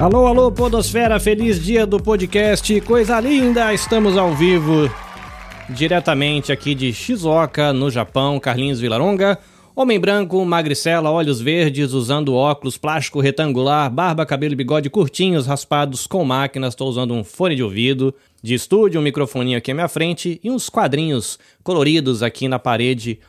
Alô, alô, Podosfera, feliz dia do podcast, coisa linda! Estamos ao vivo, diretamente aqui de Shizuoka, no Japão, Carlinhos Vilaronga. Homem branco, magricela, olhos verdes, usando óculos, plástico retangular, barba, cabelo e bigode curtinhos, raspados com máquinas. Estou usando um fone de ouvido de estúdio, um microfoninho aqui à minha frente e uns quadrinhos coloridos aqui na parede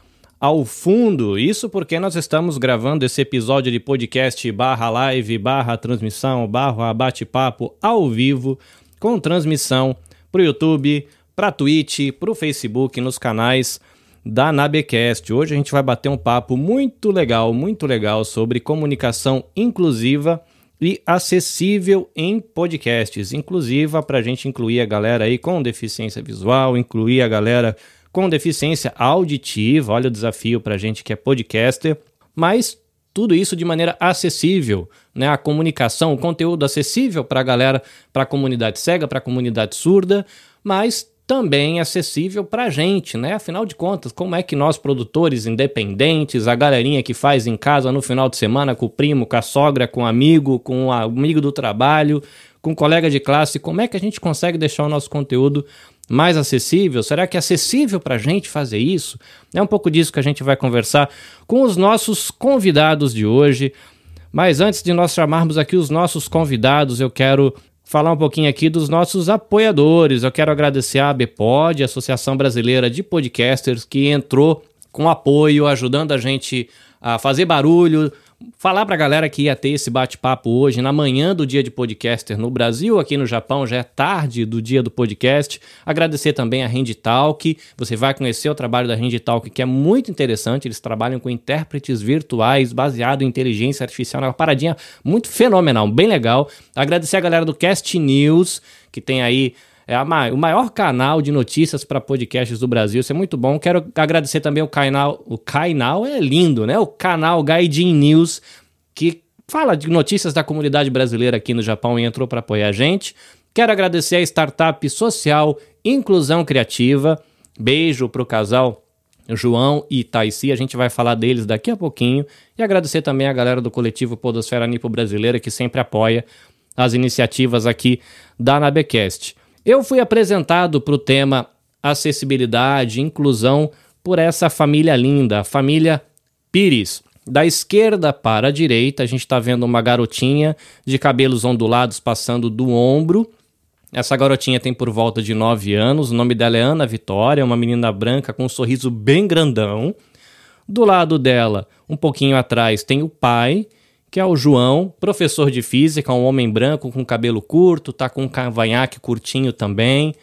ao fundo. Isso porque nós estamos gravando esse episódio de podcast barra live, barra transmissão, barra bate-papo ao vivo, com transmissão para o YouTube, para Twitch, para o Facebook, nos canais da Nabecast. Hoje a gente vai bater um papo muito legal, muito legal sobre comunicação inclusiva e acessível em podcasts. Inclusiva para a gente incluir a galera aí com deficiência visual, incluir a galera com deficiência auditiva. Olha o desafio para a gente que é podcaster, mas tudo isso de maneira acessível, né? A comunicação, o conteúdo acessível para a galera, para a comunidade cega, para a comunidade surda, mas também acessível para a gente, né? Afinal de contas, como é que nós, produtores independentes, a galerinha que faz em casa no final de semana com o primo, com a sogra, com o amigo, com o amigo do trabalho, com o colega de classe, como é que a gente consegue deixar o nosso conteúdo mais acessível? Será que é acessível para a gente fazer isso? É um pouco disso que a gente vai conversar com os nossos convidados de hoje. Mas antes de nós chamarmos aqui os nossos convidados, eu quero falar um pouquinho aqui dos nossos apoiadores. Eu quero agradecer a ABPOD, Associação Brasileira de Podcasters, que entrou com apoio, ajudando a gente a fazer barulho, falar para a galera que ia ter esse bate-papo hoje, na manhã do dia de podcaster no Brasil, aqui no Japão já é tarde do dia do podcast. Agradecer também a Talk. Você vai conhecer o trabalho da Talk, que é muito interessante. Eles trabalham com intérpretes virtuais baseado em inteligência artificial, é uma paradinha muito fenomenal, bem legal. Agradecer a galera do Cast News, que tem aí é a, o maior canal de notícias para podcasts do Brasil. Isso é muito bom. Quero agradecer também o canal. O canal é lindo, né? O canal Gaijin News, que fala de notícias da comunidade brasileira aqui no Japão e entrou para apoiar a gente. Quero agradecer a startup social Inclusão Criativa. Beijo pro casal João e Taisi, a gente vai falar deles daqui a pouquinho. E agradecer também a galera do coletivo Podosfera Nipo Brasileira que sempre apoia as iniciativas aqui da Nabecast. Eu fui apresentado para o tema acessibilidade, inclusão por essa família linda, a família Pires. Da esquerda para a direita, a gente está vendo uma garotinha de cabelos ondulados passando do ombro. Essa garotinha tem por volta de 9 anos. O nome dela é Ana Vitória, uma menina branca com um sorriso bem grandão. Do lado dela, um pouquinho atrás, tem o pai, que é o João, professor de física, um homem branco com cabelo curto, tá com um cavanhaque curtinho também.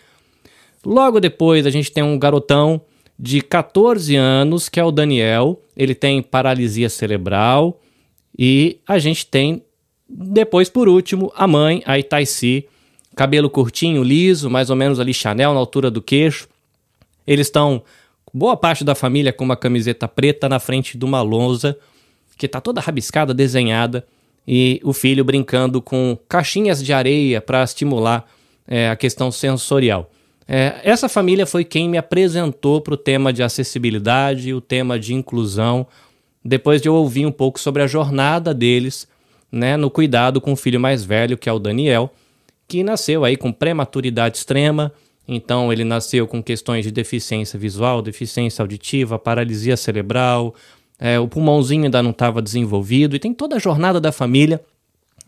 Logo depois a gente tem um garotão de 14 anos, que é o Daniel, ele tem paralisia cerebral. E a gente tem, depois por último, a mãe, a Itaici, cabelo curtinho, liso, mais ou menos ali Chanel na altura do queixo. Eles estão, boa parte da família com uma camiseta preta na frente de uma lousa que está toda rabiscada, desenhada, e o filho brincando com caixinhas de areia para estimular é, a questão sensorial. É, essa família foi quem me apresentou para o tema de acessibilidade, o tema de inclusão, depois de eu ouvir um pouco sobre a jornada deles né, no cuidado com o filho mais velho, que é o Daniel, que nasceu aí com prematuridade extrema, então ele nasceu com questões de deficiência visual, deficiência auditiva, paralisia cerebral, é, o pulmãozinho ainda não estava desenvolvido, e tem toda a jornada da família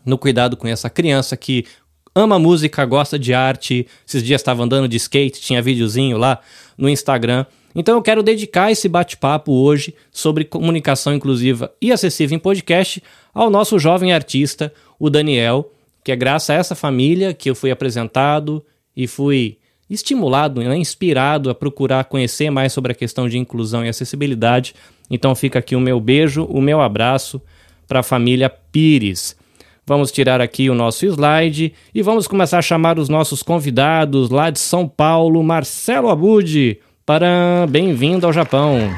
no cuidado com essa criança que ama música, gosta de arte. Esses dias estava andando de skate, tinha videozinho lá no Instagram. Então eu quero dedicar esse bate-papo hoje sobre comunicação inclusiva e acessível em podcast ao nosso jovem artista, o Daniel, que é graças a essa família que eu fui apresentado e fui estimulado, né, inspirado a procurar conhecer mais sobre a questão de inclusão e acessibilidade. Então fica aqui o meu beijo, o meu abraço para a família Pires. Vamos tirar aqui o nosso slide e vamos começar a chamar os nossos convidados lá de São Paulo, Marcelo Abud. Para bem-vindo ao Japão.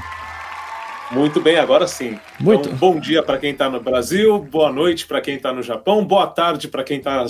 Muito bem, agora sim. Muito. Então, bom dia para quem está no Brasil, boa noite para quem está no Japão, boa tarde para quem está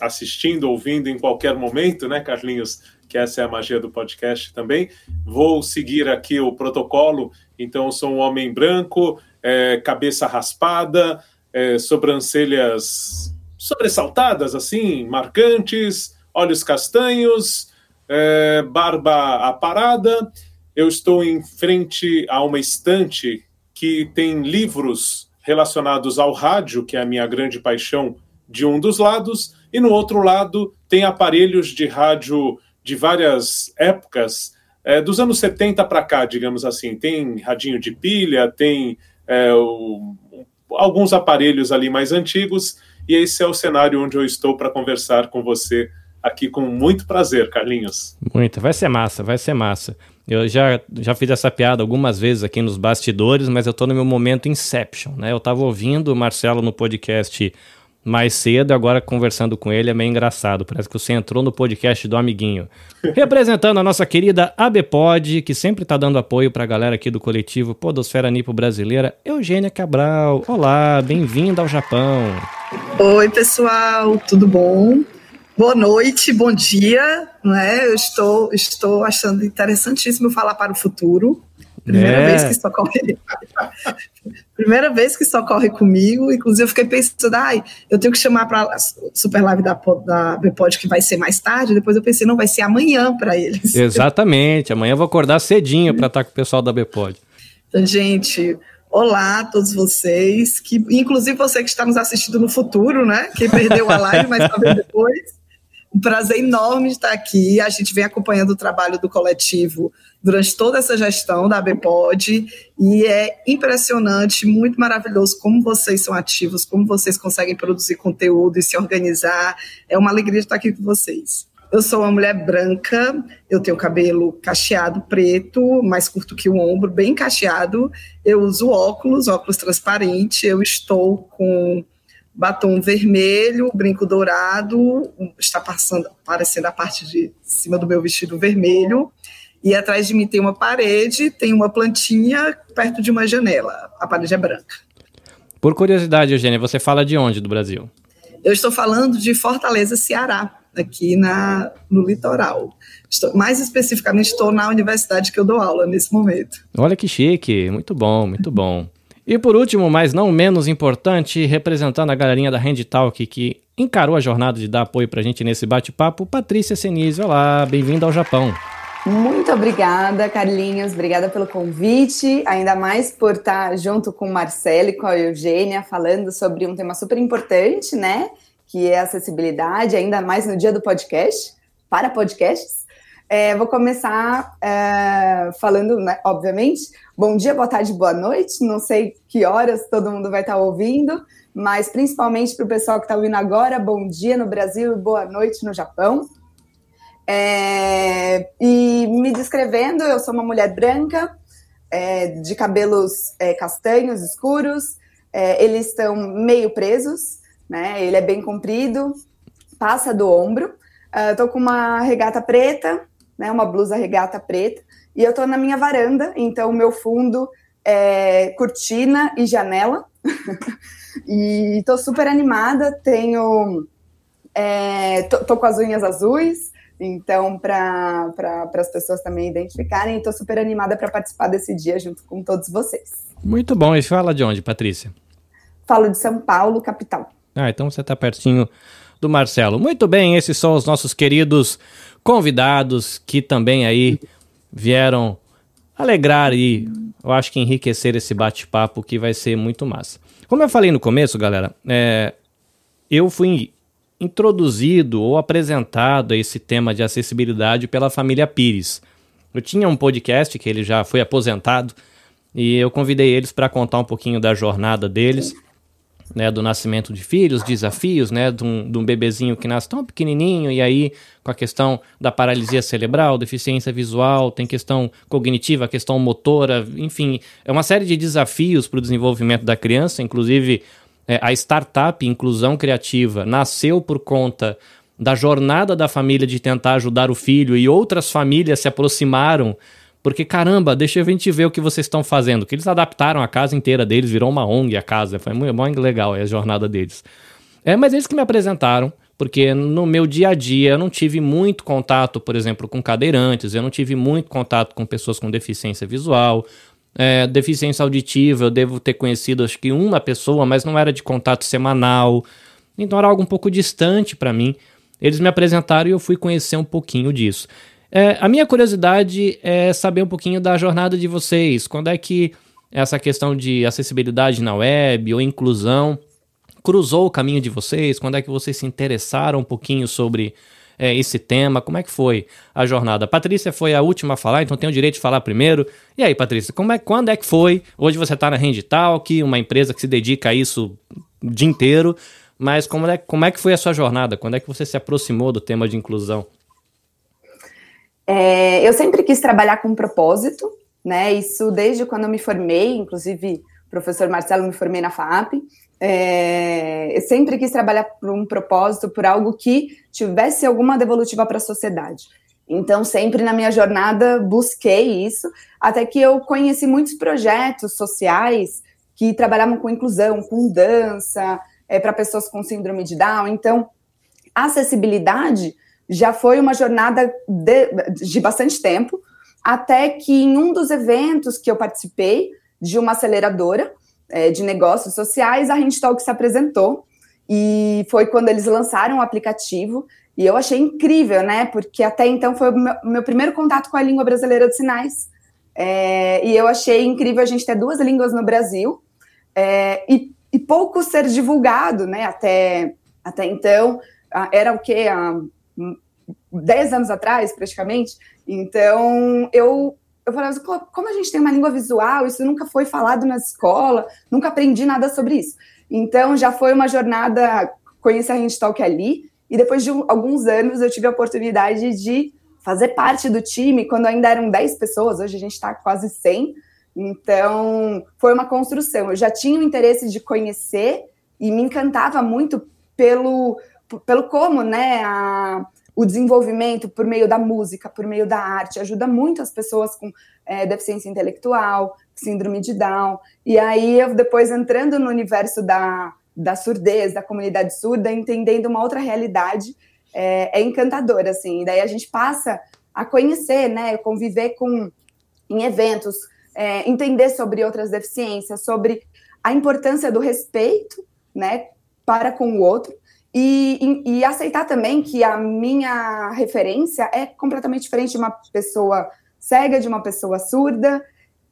assistindo, ouvindo em qualquer momento, né, Carlinhos? que essa é a magia do podcast também. Vou seguir aqui o protocolo, então sou um homem branco, é, cabeça raspada, é, sobrancelhas sobressaltadas, assim, marcantes, olhos castanhos, é, barba aparada. Eu estou em frente a uma estante que tem livros relacionados ao rádio, que é a minha grande paixão, de um dos lados, e no outro lado tem aparelhos de rádio de várias épocas, é, dos anos 70 para cá, digamos assim. Tem radinho de pilha, tem é, o, alguns aparelhos ali mais antigos, e esse é o cenário onde eu estou para conversar com você aqui com muito prazer, Carlinhos. Muito, vai ser massa, vai ser massa. Eu já, já fiz essa piada algumas vezes aqui nos bastidores, mas eu estou no meu momento Inception, né? Eu estava ouvindo o Marcelo no podcast mais cedo, agora conversando com ele é meio engraçado. Parece que você entrou no podcast do amiguinho. Representando a nossa querida ABPOD, que sempre está dando apoio para a galera aqui do coletivo Podosfera Nipo Brasileira, Eugênia Cabral. Olá, bem-vinda ao Japão. Oi, pessoal, tudo bom? Boa noite, bom dia. Né? Eu estou, estou achando interessantíssimo falar para o futuro. Primeira é. vez que isso ocorre. Primeira vez que isso ocorre comigo. Inclusive, eu fiquei pensando, ai, eu tenho que chamar para a super live da, da Bpod, que vai ser mais tarde. Depois eu pensei, não, vai ser amanhã para eles. Exatamente. Amanhã eu vou acordar cedinho para estar com o pessoal da Bpod. Então, gente, Olá a todos vocês, que inclusive você que está nos assistindo no futuro, né? Que perdeu a live, mas talvez depois. Um prazer enorme estar aqui. A gente vem acompanhando o trabalho do coletivo durante toda essa gestão da ABPOD e é impressionante, muito maravilhoso como vocês são ativos, como vocês conseguem produzir conteúdo e se organizar. É uma alegria estar aqui com vocês. Eu sou uma mulher branca, eu tenho cabelo cacheado preto, mais curto que o ombro, bem cacheado. Eu uso óculos, óculos transparente. Eu estou com batom vermelho, brinco dourado, está passando, aparecendo a parte de cima do meu vestido vermelho. E atrás de mim tem uma parede, tem uma plantinha perto de uma janela. A parede é branca. Por curiosidade, Eugênia, você fala de onde do Brasil? Eu estou falando de Fortaleza, Ceará, aqui na, no litoral. Estou, mais especificamente, estou na universidade que eu dou aula nesse momento. Olha que chique, muito bom, muito bom. E por último, mas não menos importante, representando a galerinha da Hand Talk que encarou a jornada de dar apoio pra gente nesse bate-papo, Patrícia Senise. Olá, bem-vinda ao Japão. Muito obrigada, Carlinhos. Obrigada pelo convite, ainda mais por estar junto com o Marcelo e com a Eugênia falando sobre um tema super importante, né? Que é acessibilidade, ainda mais no dia do podcast, para podcasts. É, vou começar é, falando, né, obviamente, bom dia, boa tarde, boa noite. Não sei que horas todo mundo vai estar ouvindo, mas principalmente para o pessoal que está ouvindo agora, bom dia no Brasil e boa noite no Japão. É, e me descrevendo, eu sou uma mulher branca, é, de cabelos é, castanhos escuros, é, eles estão meio presos, né? Ele é bem comprido, passa do ombro. Estou uh, com uma regata preta, né, uma blusa regata preta, e eu estou na minha varanda, então o meu fundo é cortina e janela. e estou super animada, tenho. É, tô, tô, com as unhas azuis, então, para pra, as pessoas também identificarem, estou super animada para participar desse dia junto com todos vocês. Muito bom. E fala de onde, Patrícia? Falo de São Paulo, capital. Ah, então você está pertinho do Marcelo. Muito bem, esses são os nossos queridos convidados que também aí vieram alegrar e eu acho que enriquecer esse bate-papo que vai ser muito massa. Como eu falei no começo, galera, é, eu fui introduzido ou apresentado a esse tema de acessibilidade pela família Pires. Eu tinha um podcast que ele já foi aposentado e eu convidei eles para contar um pouquinho da jornada deles né, do nascimento de filhos, desafios, né, de um, de um bebezinho que nasce tão pequenininho e aí com a questão da paralisia cerebral, deficiência visual, tem questão cognitiva, questão motora, enfim, é uma série de desafios para o desenvolvimento da criança, inclusive é, a startup Inclusão Criativa nasceu por conta da jornada da família de tentar ajudar o filho e outras famílias se aproximaram porque, caramba, deixa a gente ver o que vocês estão fazendo. Que eles adaptaram a casa inteira deles, virou uma ONG a casa. Foi muito, legal a jornada deles. É, mas eles que me apresentaram, porque no meu dia a dia eu não tive muito contato, por exemplo, com cadeirantes, eu não tive muito contato com pessoas com deficiência visual. É, deficiência auditiva, eu devo ter conhecido acho que uma pessoa, mas não era de contato semanal. Então era algo um pouco distante para mim. Eles me apresentaram e eu fui conhecer um pouquinho disso. É, a minha curiosidade é saber um pouquinho da jornada de vocês. Quando é que essa questão de acessibilidade na web ou inclusão cruzou o caminho de vocês? Quando é que vocês se interessaram um pouquinho sobre é, esse tema? Como é que foi a jornada? A Patrícia foi a última a falar, então tem o direito de falar primeiro. E aí, Patrícia, como é, quando é que foi? Hoje você está na Talk, uma empresa que se dedica a isso o dia inteiro. Mas como é, como é que foi a sua jornada? Quando é que você se aproximou do tema de inclusão? É, eu sempre quis trabalhar com propósito, né? Isso desde quando eu me formei, inclusive o professor Marcelo me formei na FAP. É, eu sempre quis trabalhar por um propósito, por algo que tivesse alguma devolutiva para a sociedade. Então, sempre na minha jornada busquei isso, até que eu conheci muitos projetos sociais que trabalhavam com inclusão, com dança, é, para pessoas com síndrome de Down. Então, acessibilidade já foi uma jornada de, de bastante tempo, até que em um dos eventos que eu participei de uma aceleradora é, de negócios sociais, a Talk se apresentou e foi quando eles lançaram o aplicativo e eu achei incrível, né? Porque até então foi o meu, meu primeiro contato com a língua brasileira de sinais. É, e eu achei incrível a gente ter duas línguas no Brasil é, e, e, pouco ser divulgado, né? Até, até então, era o quê? Há 10 anos atrás, praticamente. Então, eu, eu falava assim, como a gente tem uma língua visual, isso nunca foi falado na escola, nunca aprendi nada sobre isso. Então, já foi uma jornada, conhecer a Hand Talk ali, e depois de um, alguns anos eu tive a oportunidade de fazer parte do time, quando ainda eram 10 pessoas, hoje a gente está quase 100, então foi uma construção. Eu já tinha o interesse de conhecer e me encantava muito pelo, pelo como, né, a, o desenvolvimento por meio da música, por meio da arte, ajuda muito as pessoas com é, deficiência intelectual, síndrome de Down. E aí, eu depois entrando no universo da, da surdez, da comunidade surda, entendendo uma outra realidade, é, é encantador, assim. E daí a gente passa a conhecer, né, conviver com em eventos, é, entender sobre outras deficiências, sobre a importância do respeito, né, para com o outro, e, e, aceitar também que a minha referência é completamente diferente de uma pessoa cega, de uma pessoa surda,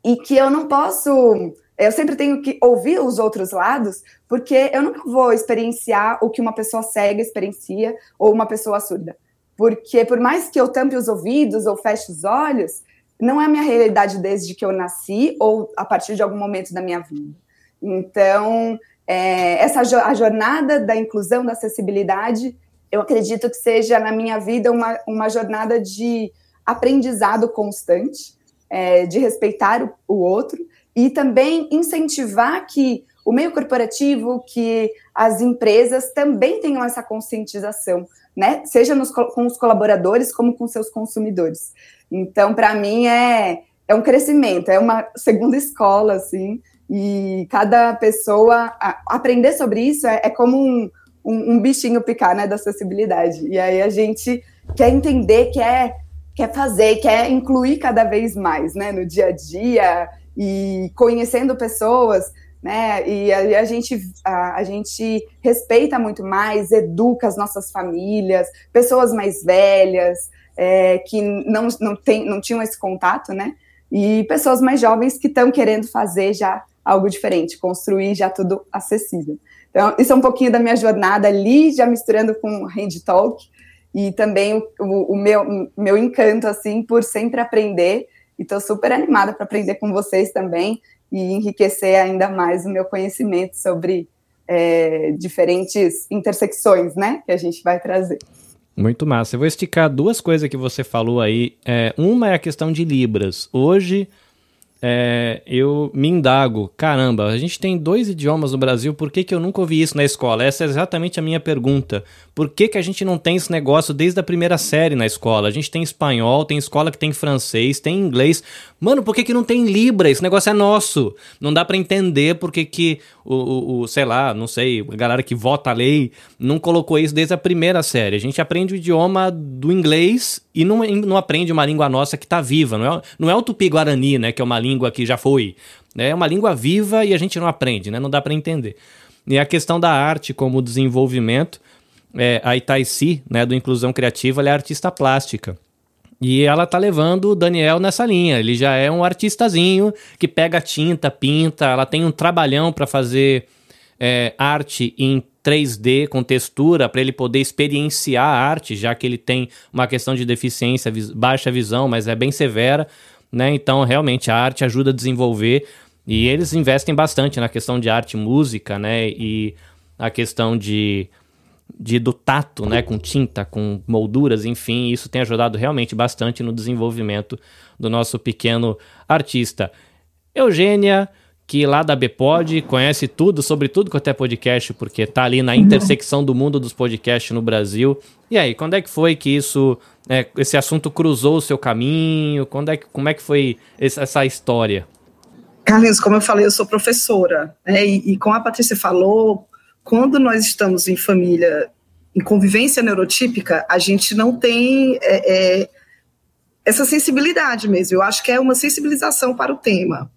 e que eu não posso. Eu sempre tenho que ouvir os outros lados, porque eu nunca vou experienciar o que uma pessoa cega experiencia ou uma pessoa surda. Porque por mais que eu tampe os ouvidos ou feche os olhos, não é a minha realidade desde que eu nasci ou a partir de algum momento da minha vida. Então, é, essa a jornada da inclusão, da acessibilidade, eu acredito que seja na minha vida uma, uma jornada de aprendizado constante, é, de respeitar o, o outro e também incentivar que o meio corporativo, que as empresas também tenham essa conscientização, né? Seja nos, com os colaboradores como com seus consumidores. Então, para mim é é um crescimento, é uma segunda escola, assim, e cada pessoa aprender sobre isso é, é como um, um, um, bichinho picar, né, da acessibilidade. E aí a gente quer entender, quer, quer fazer, quer incluir cada vez mais, né, no dia a dia e conhecendo pessoas, né, e a, a gente, a, a, gente respeita muito mais, educa as nossas famílias, pessoas mais velhas, é, que não, não, tem, não tinham esse contato, né, e pessoas mais jovens que estão querendo fazer já algo diferente, construir já tudo acessível. Então, isso é um pouquinho da minha jornada ali, já misturando com Hand Talk, e também o, o, meu, meu encanto, assim, por sempre aprender, e estou super animada para aprender com vocês também, e enriquecer ainda mais o meu conhecimento sobre é, diferentes intersecções, né, que a gente vai trazer. Muito massa. Eu vou esticar duas coisas que você falou aí. É, uma é a questão de Libras. Hoje é, eu me indago, caramba, a gente tem dois idiomas no Brasil, por que, que eu nunca ouvi isso na escola? Essa é exatamente a minha pergunta. Por que, que a gente não tem esse negócio desde a primeira série na escola? A gente tem espanhol, tem escola que tem francês, tem inglês. Mano, por que, que não tem Libra? Esse negócio é nosso. Não dá para entender por que, que o, o, o, sei lá, não sei, a galera que vota a lei não colocou isso desde a primeira série. A gente aprende o idioma do inglês e não, não aprende uma língua nossa que tá viva. Não é, não é o tupi-guarani, né, que é uma língua que já foi. Né? É uma língua viva e a gente não aprende, né? Não dá para entender. E a questão da arte como desenvolvimento, é, a Itaici, né, do Inclusão Criativa, ela é artista plástica. E ela tá levando o Daniel nessa linha. Ele já é um artistazinho que pega tinta, pinta, ela tem um trabalhão para fazer é, arte em 3D com textura para ele poder experienciar a arte, já que ele tem uma questão de deficiência, vis baixa visão, mas é bem severa, né? Então, realmente a arte ajuda a desenvolver e eles investem bastante na questão de arte, música, né? E a questão de de do tato, né, com tinta, com molduras, enfim, isso tem ajudado realmente bastante no desenvolvimento do nosso pequeno artista. Eugênia, que lá da Bpod conhece tudo sobre tudo quanto é podcast, porque tá ali na intersecção do mundo dos podcasts no Brasil. E aí, quando é que foi que isso, é, esse assunto cruzou o seu caminho? Quando é que, como é que foi essa história? Carlinhos, como eu falei, eu sou professora, né, e, e como a Patrícia falou, quando nós estamos em família, em convivência neurotípica, a gente não tem é, é, essa sensibilidade mesmo. Eu acho que é uma sensibilização para o tema.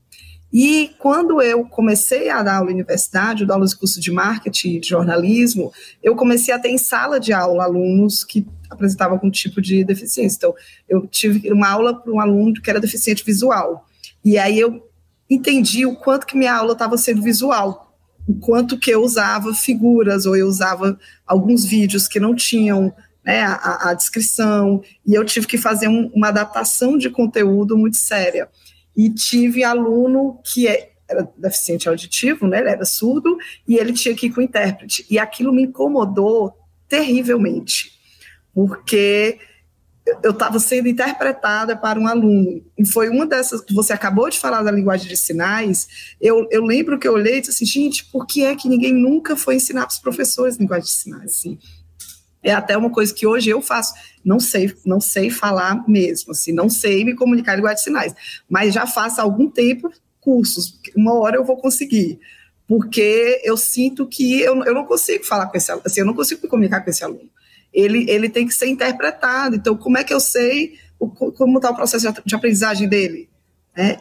E quando eu comecei a dar aula na universidade, eu dou aulas de curso de marketing e de jornalismo, eu comecei a ter em sala de aula alunos que apresentavam algum tipo de deficiência. Então, eu tive uma aula para um aluno que era deficiente visual. E aí eu entendi o quanto que minha aula estava sendo visual, o quanto que eu usava figuras ou eu usava alguns vídeos que não tinham né, a, a, descrição, e eu tive que fazer um, uma adaptação de conteúdo muito séria. E tive aluno que é, era deficiente auditivo, né, ele era surdo, e ele tinha que ir com intérprete. E aquilo me incomodou terrivelmente, porque eu estava sendo interpretada para um aluno. E foi uma dessas que você acabou de falar da linguagem de sinais. Eu, eu lembro que eu olhei e disse assim, gente, por que é que ninguém nunca foi ensinar para os professores linguagem de sinais? Assim, é até uma coisa que hoje eu faço. Não sei, não sei falar mesmo, assim, não sei me comunicar em linguagem de sinais, mas já faço há algum tempo cursos. Uma hora eu vou conseguir porque eu sinto que eu, eu não consigo falar com esse aluno, assim, eu não consigo me comunicar com esse aluno ele, ele tem que ser interpretado. Então, como é que eu sei o, como está o processo de aprendizagem dele? Né?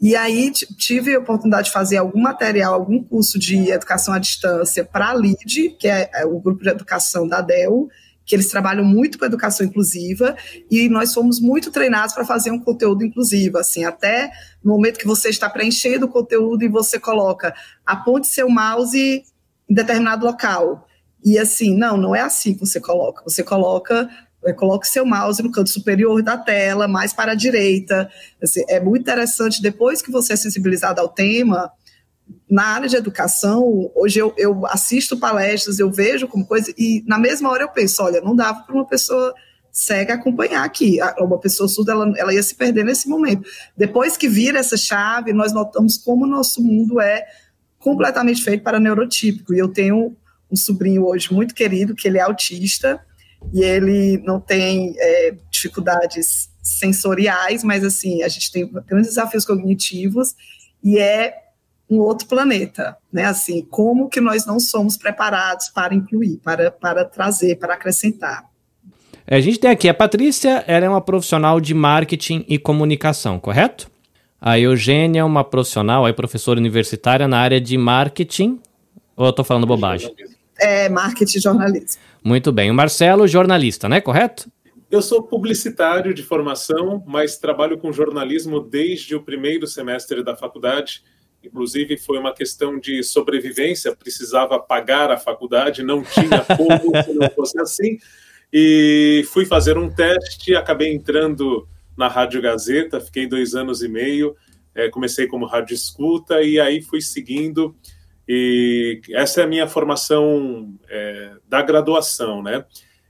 E aí tive a oportunidade de fazer algum material, algum curso de educação à distância para a LID, que é, é o grupo de educação da DEL, que eles trabalham muito com educação inclusiva, e nós fomos muito treinados para fazer um conteúdo inclusivo, assim, até no momento que você está preenchendo o conteúdo e você coloca, aponte seu mouse em determinado local, e assim, não, não é assim que você coloca. Você coloca coloque seu mouse no canto superior da tela, mais para a direita. Assim, é muito interessante, depois que você é sensibilizado ao tema, na área de educação, hoje eu, eu assisto palestras, eu vejo como coisa, e na mesma hora eu penso, olha, não dava para uma pessoa cega acompanhar aqui. Uma pessoa surda, ela, ela ia se perder nesse momento. Depois que vira essa chave, nós notamos como o nosso mundo é completamente feito para neurotípico. E eu tenho um sobrinho hoje muito querido, que ele é autista, e ele não tem é, dificuldades sensoriais, mas assim, a gente tem grandes desafios cognitivos, e é um outro planeta, né? Assim, como que nós não somos preparados para incluir, para, para trazer, para acrescentar. É, a gente tem aqui a Patrícia, ela é uma profissional de marketing e comunicação, correto? A Eugênia é uma profissional, é professora universitária na área de marketing. Ou eu estou falando bobagem? É, marketing e jornalismo. Muito bem. O Marcelo, jornalista, né? Correto? Eu sou publicitário de formação, mas trabalho com jornalismo desde o primeiro semestre da faculdade. Inclusive, foi uma questão de sobrevivência, precisava pagar a faculdade, não tinha como se não fosse assim. E fui fazer um teste, acabei entrando na Rádio Gazeta, fiquei dois anos e meio, é, comecei como rádio escuta e aí fui seguindo e essa é a minha formação é, da graduação, né?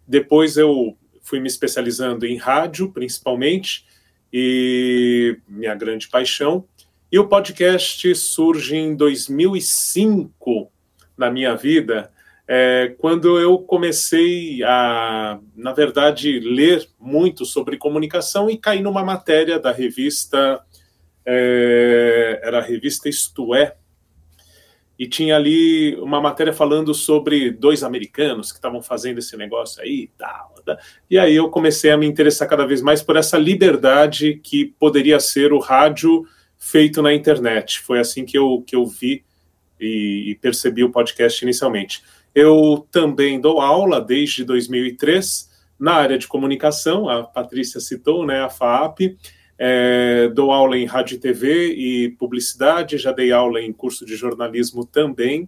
Depois eu fui me especializando em rádio, principalmente, e minha grande paixão. E o podcast surge em 2005 na minha vida, é, quando eu comecei a, na verdade, ler muito sobre comunicação e caí numa matéria da revista, é, era a revista Isto É, e tinha ali uma matéria falando sobre dois americanos que estavam fazendo esse negócio aí e tal. Tá? E aí eu comecei a me interessar cada vez mais por essa liberdade que poderia ser o rádio feito na internet. Foi assim que eu, que eu vi e, e percebi o podcast inicialmente. Eu também dou aula desde 2003 na área de comunicação, a Patrícia citou, né, a FAAP, é, dou aula em rádio e TV e publicidade, já dei aula em curso de jornalismo também,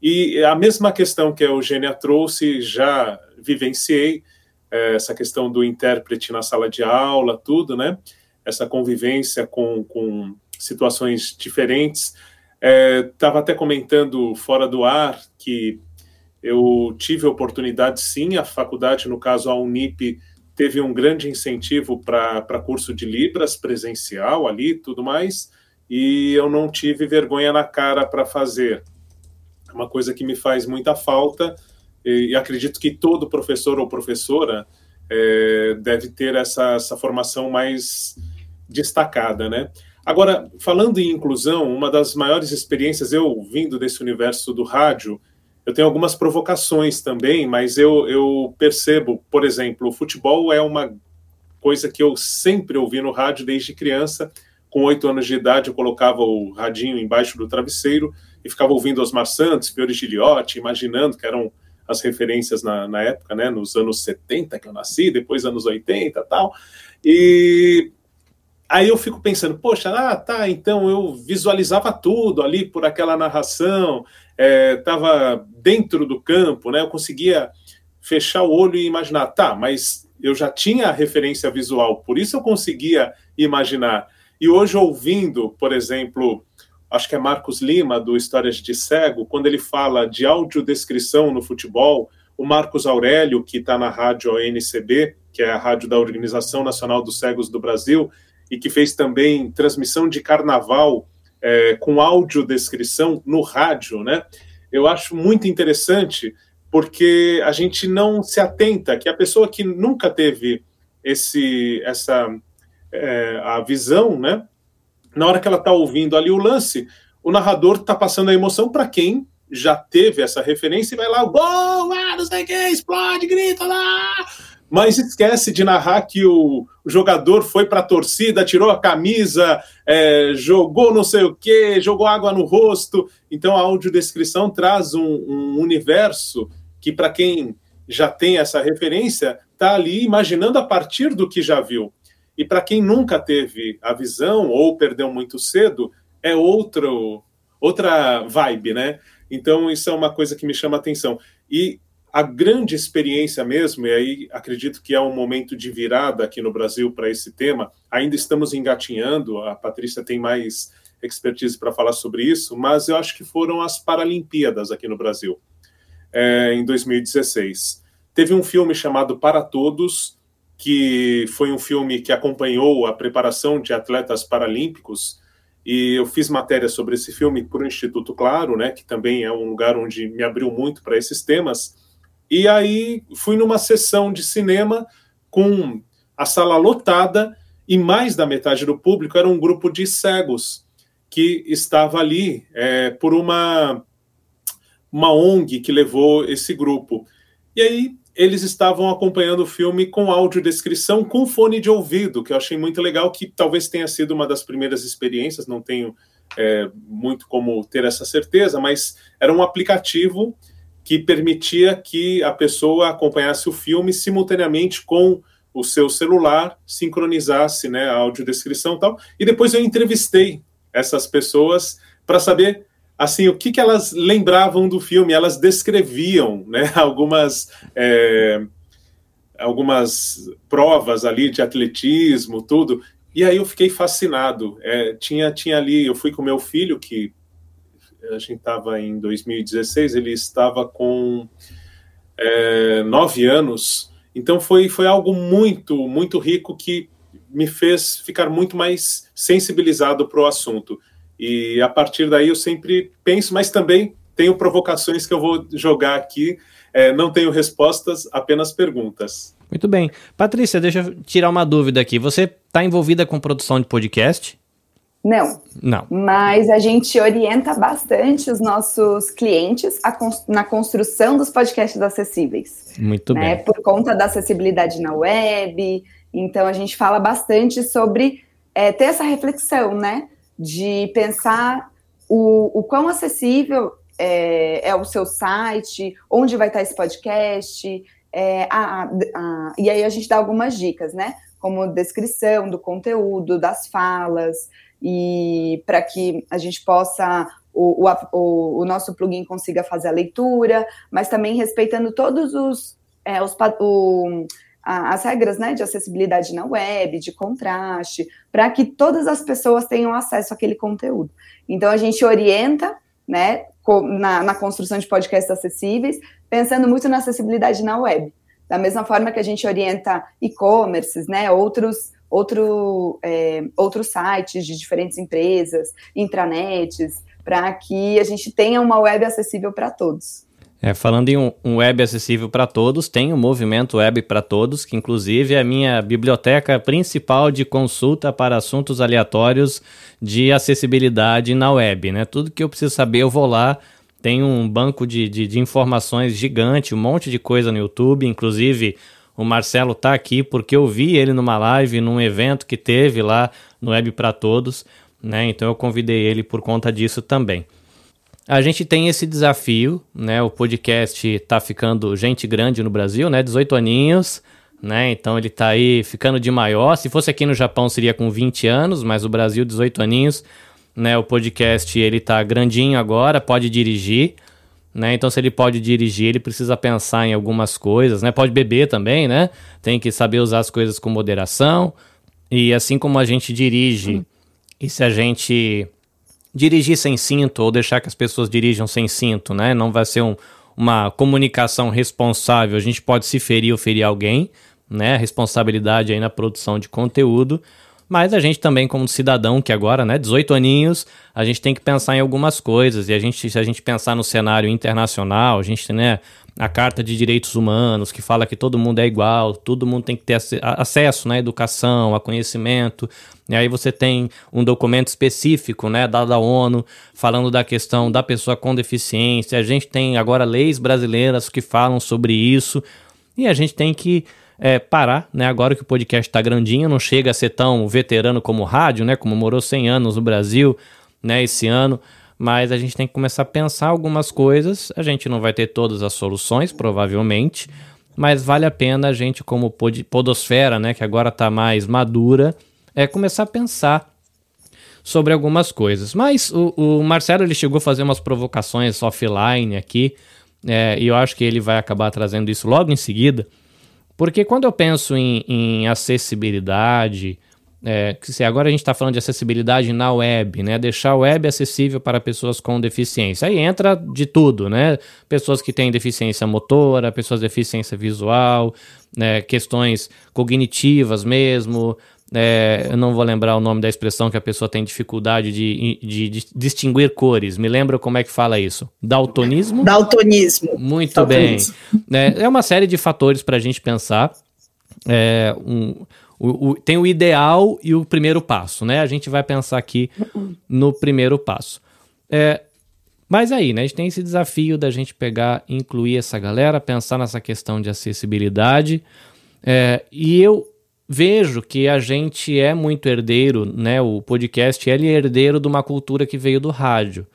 e a mesma questão que a Eugênia trouxe, já vivenciei, é, essa questão do intérprete na sala de aula, tudo, né, essa convivência com, com situações diferentes, Estava é, até comentando fora do ar que eu tive a oportunidade, sim, a faculdade, no caso a Unip, teve um grande incentivo para curso de Libras presencial ali tudo mais, e eu não tive vergonha na cara para fazer. É uma coisa que me faz muita falta, e, e acredito que todo professor ou professora é, deve ter essa, essa formação mais destacada, né? Agora, falando em inclusão, uma das maiores experiências, eu vindo desse universo do rádio, eu tenho algumas provocações também, mas eu, eu percebo, por exemplo, o futebol é uma coisa que eu sempre ouvi no rádio desde criança. Com oito anos de idade, eu colocava o radinho embaixo do travesseiro e ficava ouvindo Osmar Santos, Fiore Giliotti, imaginando que eram as referências na, na época, né, nos anos 70 que eu nasci, depois anos 80 e tal. E Aí eu fico pensando, poxa, ah, tá, então eu visualizava tudo ali por aquela narração, estava é, dentro do campo, né? Eu conseguia fechar o olho e imaginar, tá, mas eu já tinha a referência visual, por isso eu conseguia imaginar. E hoje, ouvindo, por exemplo, acho que é Marcos Lima, do Histórias de Cego, quando ele fala de audiodescrição no futebol, o Marcos Aurélio, que está na rádio ONCB, que é a rádio da Organização Nacional dos Cegos do Brasil, e que fez também transmissão de carnaval é, com audiodescrição no rádio, né? Eu acho muito interessante porque a gente não se atenta que a pessoa que nunca teve esse essa é, a visão, né? Na hora que ela está ouvindo ali o lance, o narrador está passando a emoção para quem já teve essa referência e vai lá, gol, ah, não sei o que, explode, grita lá, mas esquece de narrar que o, jogador foi para a torcida, tirou a camisa, é, jogou não sei o que, jogou água no rosto. Então a audiodescrição traz um, um universo que, para quem já tem essa referência, está ali imaginando a partir do que já viu. E para quem nunca teve a visão ou perdeu muito cedo, é outro, outra vibe, né? Então, isso é uma coisa que me chama a atenção. E a grande experiência mesmo, e aí acredito que é um momento de virada aqui no Brasil para esse tema, ainda estamos engatinhando, a Patrícia tem mais expertise para falar sobre isso, mas eu acho que foram as Paralimpíadas aqui no Brasil, é, em 2016. Teve um filme chamado Para Todos, que foi um filme que acompanhou a preparação de atletas paralímpicos, e eu fiz matéria sobre esse filme para o Instituto Claro, né, que também é um lugar onde me abriu muito para esses temas, e aí fui numa sessão de cinema com a sala lotada e mais da metade do público era um grupo de cegos que estava ali é, por uma uma ONG que levou esse grupo. E aí eles estavam acompanhando o filme com audiodescrição com fone de ouvido, que eu achei muito legal, que talvez tenha sido uma das primeiras experiências, não tenho é, muito como ter essa certeza, mas era um aplicativo que permitia que a pessoa acompanhasse o filme simultaneamente com o seu celular, sincronizasse né, a audiodescrição e tal. E depois eu entrevistei essas pessoas para saber assim o que, que elas lembravam do filme. Elas descreviam né, algumas, é, algumas provas ali de atletismo, tudo. E aí eu fiquei fascinado. É, tinha, tinha ali, eu fui com meu filho, que a gente estava em 2016, ele estava com é, nove anos, então foi, foi algo muito, muito rico que me fez ficar muito mais sensibilizado para o assunto. E a partir daí eu sempre penso, mas também tenho provocações que eu vou jogar aqui. É, não tenho respostas, apenas perguntas. Muito bem. Patrícia, deixa eu tirar uma dúvida aqui. Você está envolvida com produção de podcast? Não. Não. Mas a gente orienta bastante os nossos clientes na construção dos podcasts acessíveis. Muito né? bem. Por conta da acessibilidade na web. Então a gente fala bastante sobre é, ter essa reflexão, né? De pensar o, o quão acessível é, é, o seu site, onde vai estar esse podcast, é, a, a, e aí a gente dá algumas dicas, né? Como descrição do conteúdo, das falas, e para que a gente possa o, o, o, nosso plugin consiga fazer a leitura, mas também respeitando todos os, é, os o, as regras né, de acessibilidade na web, de contraste, para que todas as pessoas tenham acesso àquele conteúdo. Então a gente orienta né, na, na construção de podcasts acessíveis, pensando muito na acessibilidade na web. Da mesma forma que a gente orienta e-commerces, né, outros outro, é, outros sites de diferentes empresas, intranets, para que a gente tenha uma web acessível para todos. É, falando em um, um web acessível para todos, tem o movimento Web para Todos, que inclusive é a minha biblioteca principal de consulta para assuntos aleatórios de acessibilidade na web. Né? Tudo que eu preciso saber, eu vou lá. Tem um banco de, de, de informações gigante, um monte de coisa no YouTube, inclusive o Marcelo tá aqui porque eu vi ele numa live, num evento que teve lá no Web para Todos, né? Então eu convidei ele por conta disso também. A gente tem esse desafio, né? O podcast tá ficando gente grande no Brasil, né? 18 aninhos, né? Então ele tá aí ficando de maior. Se fosse aqui no Japão seria com 20 anos, mas o Brasil 18 aninhos, né? O podcast ele tá grandinho agora, pode dirigir, né? Então, se ele pode dirigir, ele precisa pensar em algumas coisas, né? Pode beber também, né? Tem que saber usar as coisas com moderação. E assim como a gente dirige, e se a gente dirigir sem cinto ou deixar que as pessoas dirijam sem cinto, né? Não vai ser um, uma comunicação responsável. A gente pode se ferir ou ferir alguém, né? Responsabilidade aí na produção de conteúdo. Mas a gente também, como cidadão, que agora, né, 18 aninhos, a gente tem que pensar em algumas coisas. E a gente, se a gente pensar no cenário internacional, a gente, né, a Carta de Direitos Humanos, que fala que todo mundo é igual, todo mundo tem que ter acesso né, à educação, a conhecimento. E aí você tem um documento específico, né, da, da ONU, falando da questão da pessoa com deficiência. A gente tem agora leis brasileiras que falam sobre isso. E a gente tem que é, parar, né? Agora que o podcast está grandinho, não chega a ser tão veterano como o rádio, né? Comemorou 100 anos no Brasil, né? Esse ano. Mas a gente tem que começar a pensar algumas coisas. A gente não vai ter todas as soluções, provavelmente. Mas vale a pena a gente, como podosfera, né? Que agora está mais madura, é começar a pensar sobre algumas coisas. Mas o, o Marcelo ele chegou a fazer umas provocações offline aqui. É, e eu acho que ele vai acabar trazendo isso logo em seguida. Porque quando eu penso em, em acessibilidade, é, se agora a gente está falando de acessibilidade na web, né? Deixar a web acessível para pessoas com deficiência. Aí entra de tudo, né? Pessoas que têm deficiência motora, pessoas com deficiência visual, né? questões cognitivas mesmo, é, eu não vou lembrar o nome da expressão que a pessoa tem dificuldade de, de, de, distinguir cores. Me lembra como é que fala isso? Daltonismo? Daltonismo. Muito Daltonismo. bem. É, é uma série de fatores para a gente pensar. É, um, o, o, tem o ideal e o primeiro passo, né? A gente vai pensar aqui no primeiro passo. É, mas aí, né? A gente tem esse desafio da gente pegar, incluir essa galera, pensar nessa questão de acessibilidade. É, e eu vejo que a gente é muito herdeiro, né? O podcast é herdeiro de uma cultura que veio do rádio.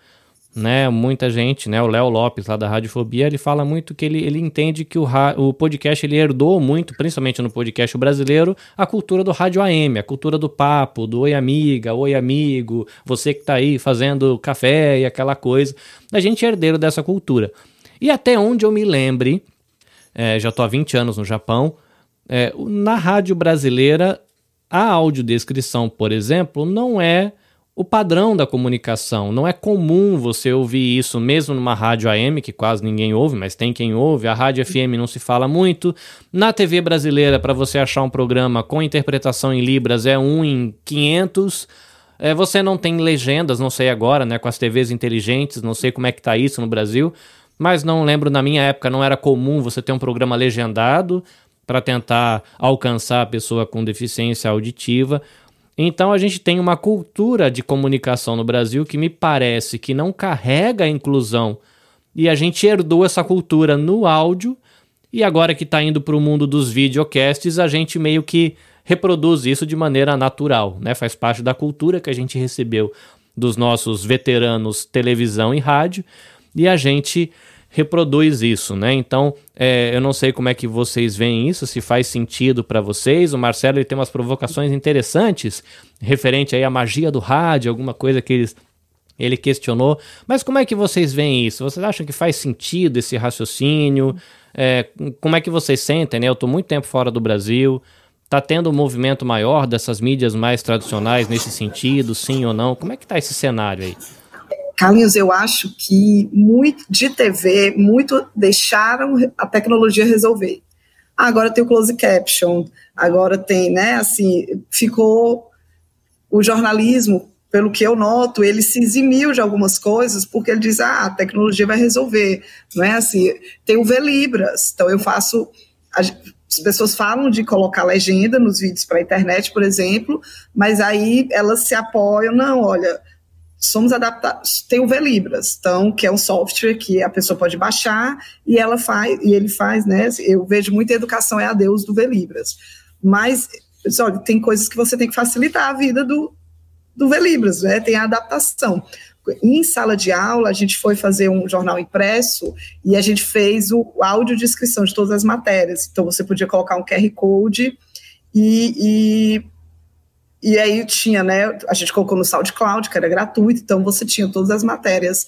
Né, muita gente, né, o Léo Lopes lá da Radiofobia, ele fala muito que ele, ele entende que o, o podcast ele herdou muito, principalmente no podcast brasileiro, a cultura do rádio AM, a cultura do papo, do oi amiga, oi amigo, você que tá aí fazendo café e aquela coisa. A gente é herdeiro dessa cultura. E até onde eu me lembre, é, já tô há 20 anos no Japão, é, na rádio brasileira, a audiodescrição, por exemplo, não é o padrão da comunicação. Não é comum você ouvir isso mesmo numa rádio AM, que quase ninguém ouve, mas tem quem ouve. A rádio FM não se fala muito. Na TV brasileira, para você achar um programa com interpretação em Libras, é um em 500. É, você não tem legendas, não sei agora, né? Com as TVs inteligentes, não sei como é que tá isso no Brasil. Mas não lembro, na minha época não era comum você ter um programa legendado para tentar alcançar a pessoa com deficiência auditiva. Então a gente tem uma cultura de comunicação no Brasil que me parece que não carrega a inclusão e a gente herdou essa cultura no áudio e agora que está indo para o mundo dos videocasts a gente meio que reproduz isso de maneira natural, né? Faz parte da cultura que a gente recebeu. dos nossos veteranos televisão e rádio, e a gente reproduz isso, né? Então, é, eu não sei como é que vocês veem isso, se faz sentido para vocês. O Marcelo ele tem umas provocações interessantes referente aí à magia do rádio, alguma coisa que eles ele questionou. Mas como é que vocês veem isso? Vocês acham que faz sentido esse raciocínio? É, como é que vocês sentem, né? Eu estou muito tempo fora do Brasil. Está tendo um movimento maior dessas mídias mais tradicionais nesse sentido, sim ou não? Como é que está esse cenário aí? Carlinhos, eu acho que muito de TV, muito deixaram a tecnologia resolver. Agora tem o close caption, agora tem, né, assim, ficou o jornalismo, pelo que eu noto, ele se eximiu de algumas coisas porque ele diz, ah, a tecnologia vai resolver, não é assim, tem o Velibras, então eu faço, as pessoas falam de colocar legenda nos vídeos para a internet, por exemplo, mas aí elas se apoiam, não, olha, somos adaptados. Tem o Velibras, então, que é um software que a pessoa pode baixar e ela faz, e ele faz, né? Eu vejo muita educação é a Deus do Velibras. Mas, olha, tem coisas que você tem que facilitar a vida do, do Velibras, né? Tem a adaptação. Em sala de aula, a gente foi fazer um jornal impresso e a gente fez o, áudio descrição de todas as matérias. Então, você podia colocar um QR Code e, e e aí tinha, né? A gente colocou no SoundCloud, que era gratuito, então você tinha todas as matérias,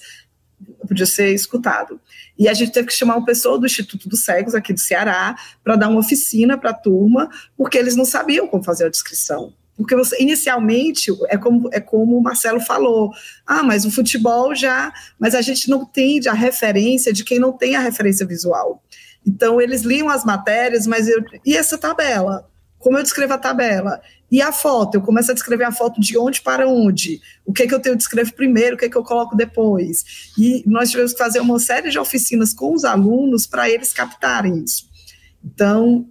podia ser escutado. E a gente teve que chamar uma pessoa do Instituto dos Cegos, aqui do Ceará, para dar uma oficina para a turma, porque eles não sabiam como fazer a descrição. Porque você, inicialmente, é como, é como o Marcelo falou, ah, mas o futebol já. Mas a gente não tem a referência de quem não tem a referência visual. Então, eles liam as matérias, mas eu. E essa tabela? Como eu descrevo a tabela? E a foto, eu começo a descrever a foto de onde para onde, o que, é que eu tenho de escrever primeiro, o que, é que eu coloco depois. E nós tivemos que fazer uma série de oficinas com os alunos para eles captarem isso. Então,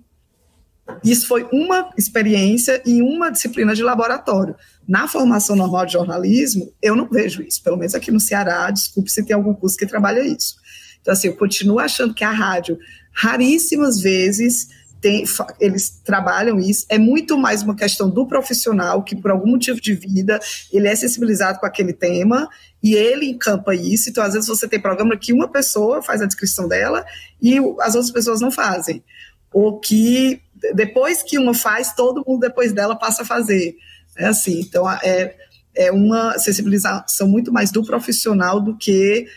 isso foi uma experiência e uma disciplina de laboratório. Na formação normal de jornalismo, eu não vejo isso, pelo menos aqui no Ceará, desculpe se tem algum curso que trabalha isso. Então, assim, eu continuo achando que a rádio, raríssimas vezes, tem, eles trabalham isso, é muito mais uma questão do profissional que, por algum motivo de vida, ele é sensibilizado com aquele tema e ele encampa isso. Então, às vezes, você tem programa que uma pessoa faz a descrição dela e as outras pessoas não fazem. Ou que depois que uma faz, todo mundo depois dela passa a fazer. É assim, então é, é uma sensibilização muito mais do profissional do que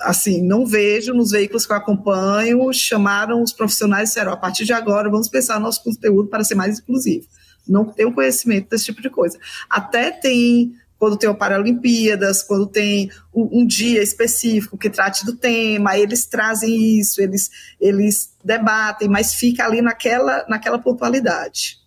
assim, não vejo nos veículos que eu acompanho, chamaram os profissionais e disseram, a partir de agora vamos pensar nosso conteúdo para ser mais inclusivo. Não tenho conhecimento desse tipo de coisa. Até tem, quando tem o Paralimpíadas, quando tem um, um, dia específico que trate do tema, eles trazem isso, eles, eles debatem, mas fica ali naquela, naquela pontualidade.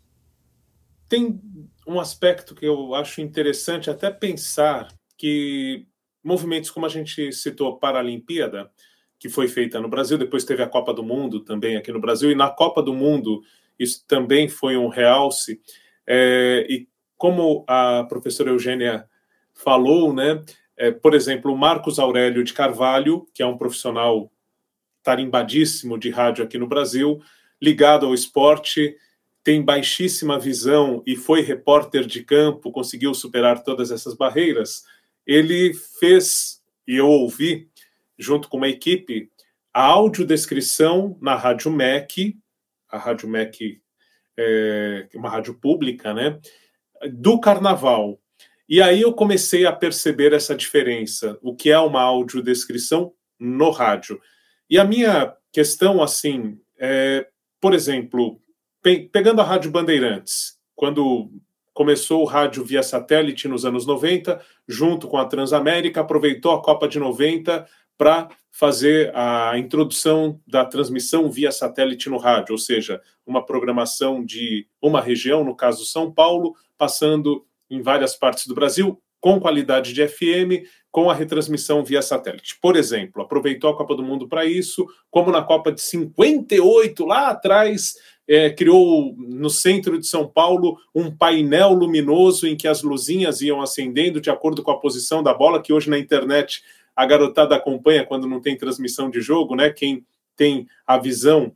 Tem um aspecto que eu acho interessante até pensar que movimentos como a gente citou, Paralimpíada, que foi feita no Brasil, depois teve a Copa do Mundo também aqui no Brasil, e na Copa do Mundo isso também foi um realce. É, e como a professora Eugênia falou, né, é, por exemplo, o Marcos Aurélio de Carvalho, que é um profissional tarimbadíssimo de rádio aqui no Brasil, ligado ao esporte, tem baixíssima visão e foi repórter de campo, conseguiu superar todas essas barreiras ele fez, e eu ouvi, junto com uma equipe, a audiodescrição na Rádio MEC, a Rádio MEC é uma rádio pública, né, do carnaval. E aí eu comecei a perceber essa diferença, o que é uma audiodescrição no rádio. E a minha questão, assim, é, por exemplo, pe pegando a Rádio Bandeirantes, quando começou o rádio via satélite nos anos 90, junto com a Transamérica, aproveitou a Copa de 90 para fazer a introdução da transmissão via satélite no rádio, ou seja, uma programação de uma região, no caso São Paulo, passando em várias partes do Brasil, com qualidade de FM, com a retransmissão via satélite. Por exemplo, aproveitou a Copa do Mundo para isso, como na Copa de 58, lá atrás, é, criou no centro de São Paulo um painel luminoso em que as luzinhas iam acendendo de acordo com a posição da bola, que hoje na internet a garotada acompanha quando não tem transmissão de jogo, né? Quem tem a visão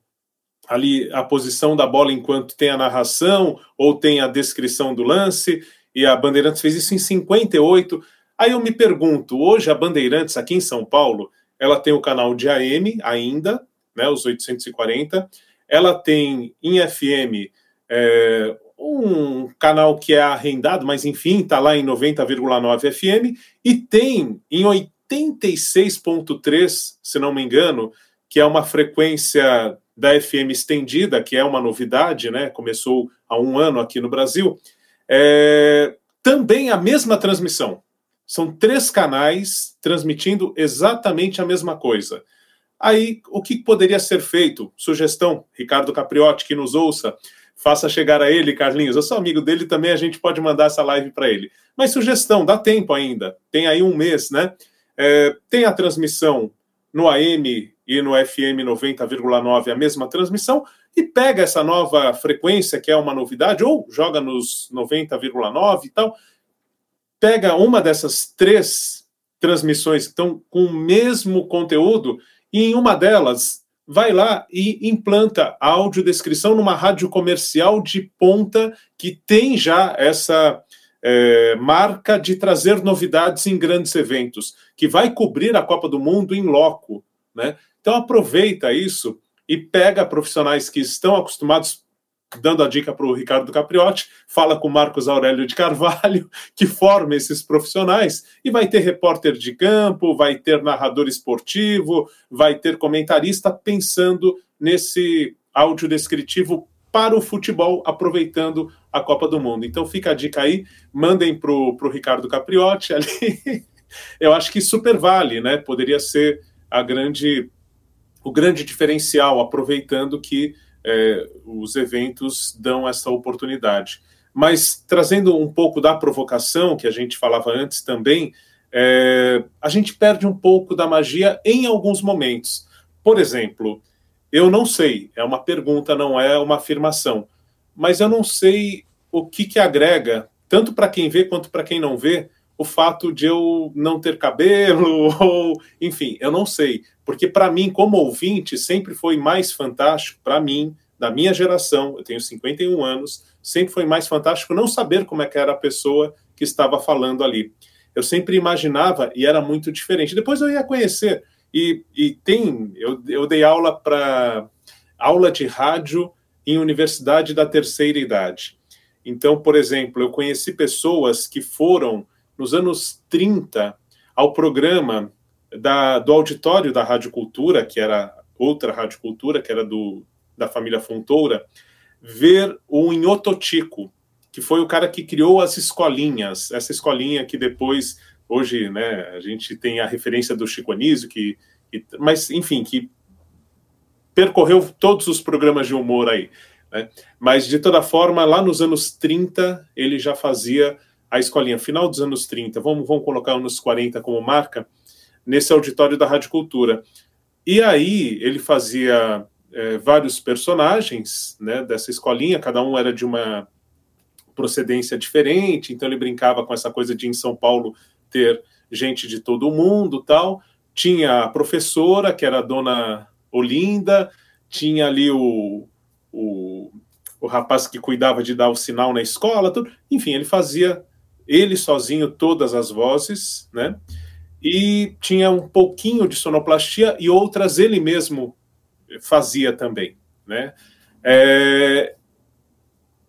ali, a posição da bola enquanto tem a narração ou tem a descrição do lance, e a Bandeirantes fez isso em 58. Aí eu me pergunto, hoje a Bandeirantes aqui em São Paulo, ela tem o canal de AM ainda, né, os 840, ela tem em FM é, um canal que é arrendado, mas enfim, está lá em 90,9 FM, e tem em 86,3, se não me engano, que é uma frequência da FM estendida, que é uma novidade, né? Começou há um ano aqui no Brasil. É, também a mesma transmissão. São três canais transmitindo exatamente a mesma coisa. Aí, o que poderia ser feito? Sugestão, Ricardo Capriotti, que nos ouça, faça chegar a ele, Carlinhos. Eu sou amigo dele também, a gente pode mandar essa live para ele. Mas sugestão, dá tempo ainda. Tem aí um mês, né? É, tem a transmissão no AM e no FM 90,9 a mesma transmissão e pega essa nova frequência, que é uma novidade, ou joga nos 90,9 e tal. Pega uma dessas três transmissões que estão com o mesmo conteúdo e em uma delas vai lá e implanta a audiodescrição numa rádio comercial de ponta que tem já essa é, marca de trazer novidades em grandes eventos, que vai cobrir a Copa do Mundo em loco. Né? Então aproveita isso e pega profissionais que estão acostumados dando a dica para o Ricardo Capriotti, fala com Marcos Aurélio de Carvalho, que forma esses profissionais, e vai ter repórter de campo, vai ter narrador esportivo, vai ter comentarista pensando nesse áudio descritivo para o futebol, aproveitando a Copa do Mundo. Então fica a dica aí, mandem para o Ricardo Capriotti ali. Eu acho que super vale, né? Poderia ser a grande, o grande diferencial, aproveitando que é, os eventos dão essa oportunidade. Mas trazendo um pouco da provocação que a gente falava antes também, é, a gente perde um pouco da magia em alguns momentos. Por exemplo, eu não sei, é uma pergunta, não é uma afirmação, mas eu não sei o que, que agrega, tanto para quem vê quanto para quem não vê, o fato de eu não ter cabelo, ou enfim, eu não sei. Porque para mim, como ouvinte, sempre foi mais fantástico, para mim, da minha geração, eu tenho 51 anos, sempre foi mais fantástico não saber como é que era a pessoa que estava falando ali. Eu sempre imaginava e era muito diferente. Depois eu ia conhecer. E, e tem, eu, eu dei aula para aula de rádio em universidade da terceira idade. Então, por exemplo, eu conheci pessoas que foram nos anos 30 ao programa da, do auditório da Rádio Cultura, que era outra Rádio Cultura, que era do, da família Fontoura, ver o Inhototico, que foi o cara que criou as escolinhas, essa escolinha que depois, hoje, né, a gente tem a referência do Chico Anísio, que, que mas, enfim, que percorreu todos os programas de humor aí. Né? Mas, de toda forma, lá nos anos 30, ele já fazia a escolinha, final dos anos 30, vamos, vamos colocar anos 40 como marca, nesse auditório da Rádio Cultura. E aí ele fazia é, vários personagens né, dessa escolinha, cada um era de uma procedência diferente, então ele brincava com essa coisa de em São Paulo ter gente de todo mundo tal. Tinha a professora, que era a dona Olinda, tinha ali o, o, o rapaz que cuidava de dar o sinal na escola, tudo. enfim, ele fazia ele sozinho todas as vozes, né? E tinha um pouquinho de sonoplastia e outras ele mesmo fazia também, né? É...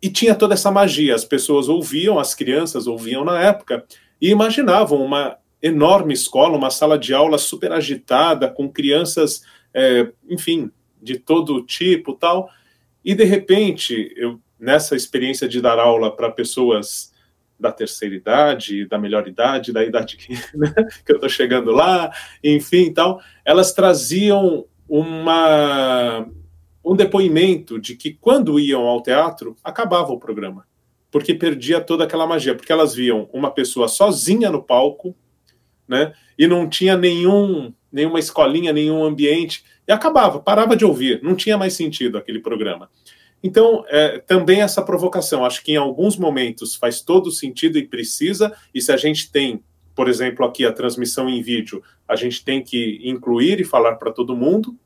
E tinha toda essa magia. As pessoas ouviam, as crianças ouviam na época e imaginavam uma enorme escola, uma sala de aula super agitada, com crianças, é, enfim, de todo tipo, tal. E de repente, eu nessa experiência de dar aula para pessoas da terceira idade, da melhor idade, da idade que, né, que eu estou chegando lá, enfim, tal, elas traziam uma, um depoimento de que quando iam ao teatro, acabava o programa, porque perdia toda aquela magia, porque elas viam uma pessoa sozinha no palco, né, e não tinha nenhum, nenhuma escolinha, nenhum ambiente, e acabava, parava de ouvir, não tinha mais sentido aquele programa. Então, é, também essa provocação, acho que em alguns momentos faz todo sentido e precisa, e se a gente tem, por exemplo, aqui a transmissão em vídeo, a gente tem que incluir e falar para todo mundo,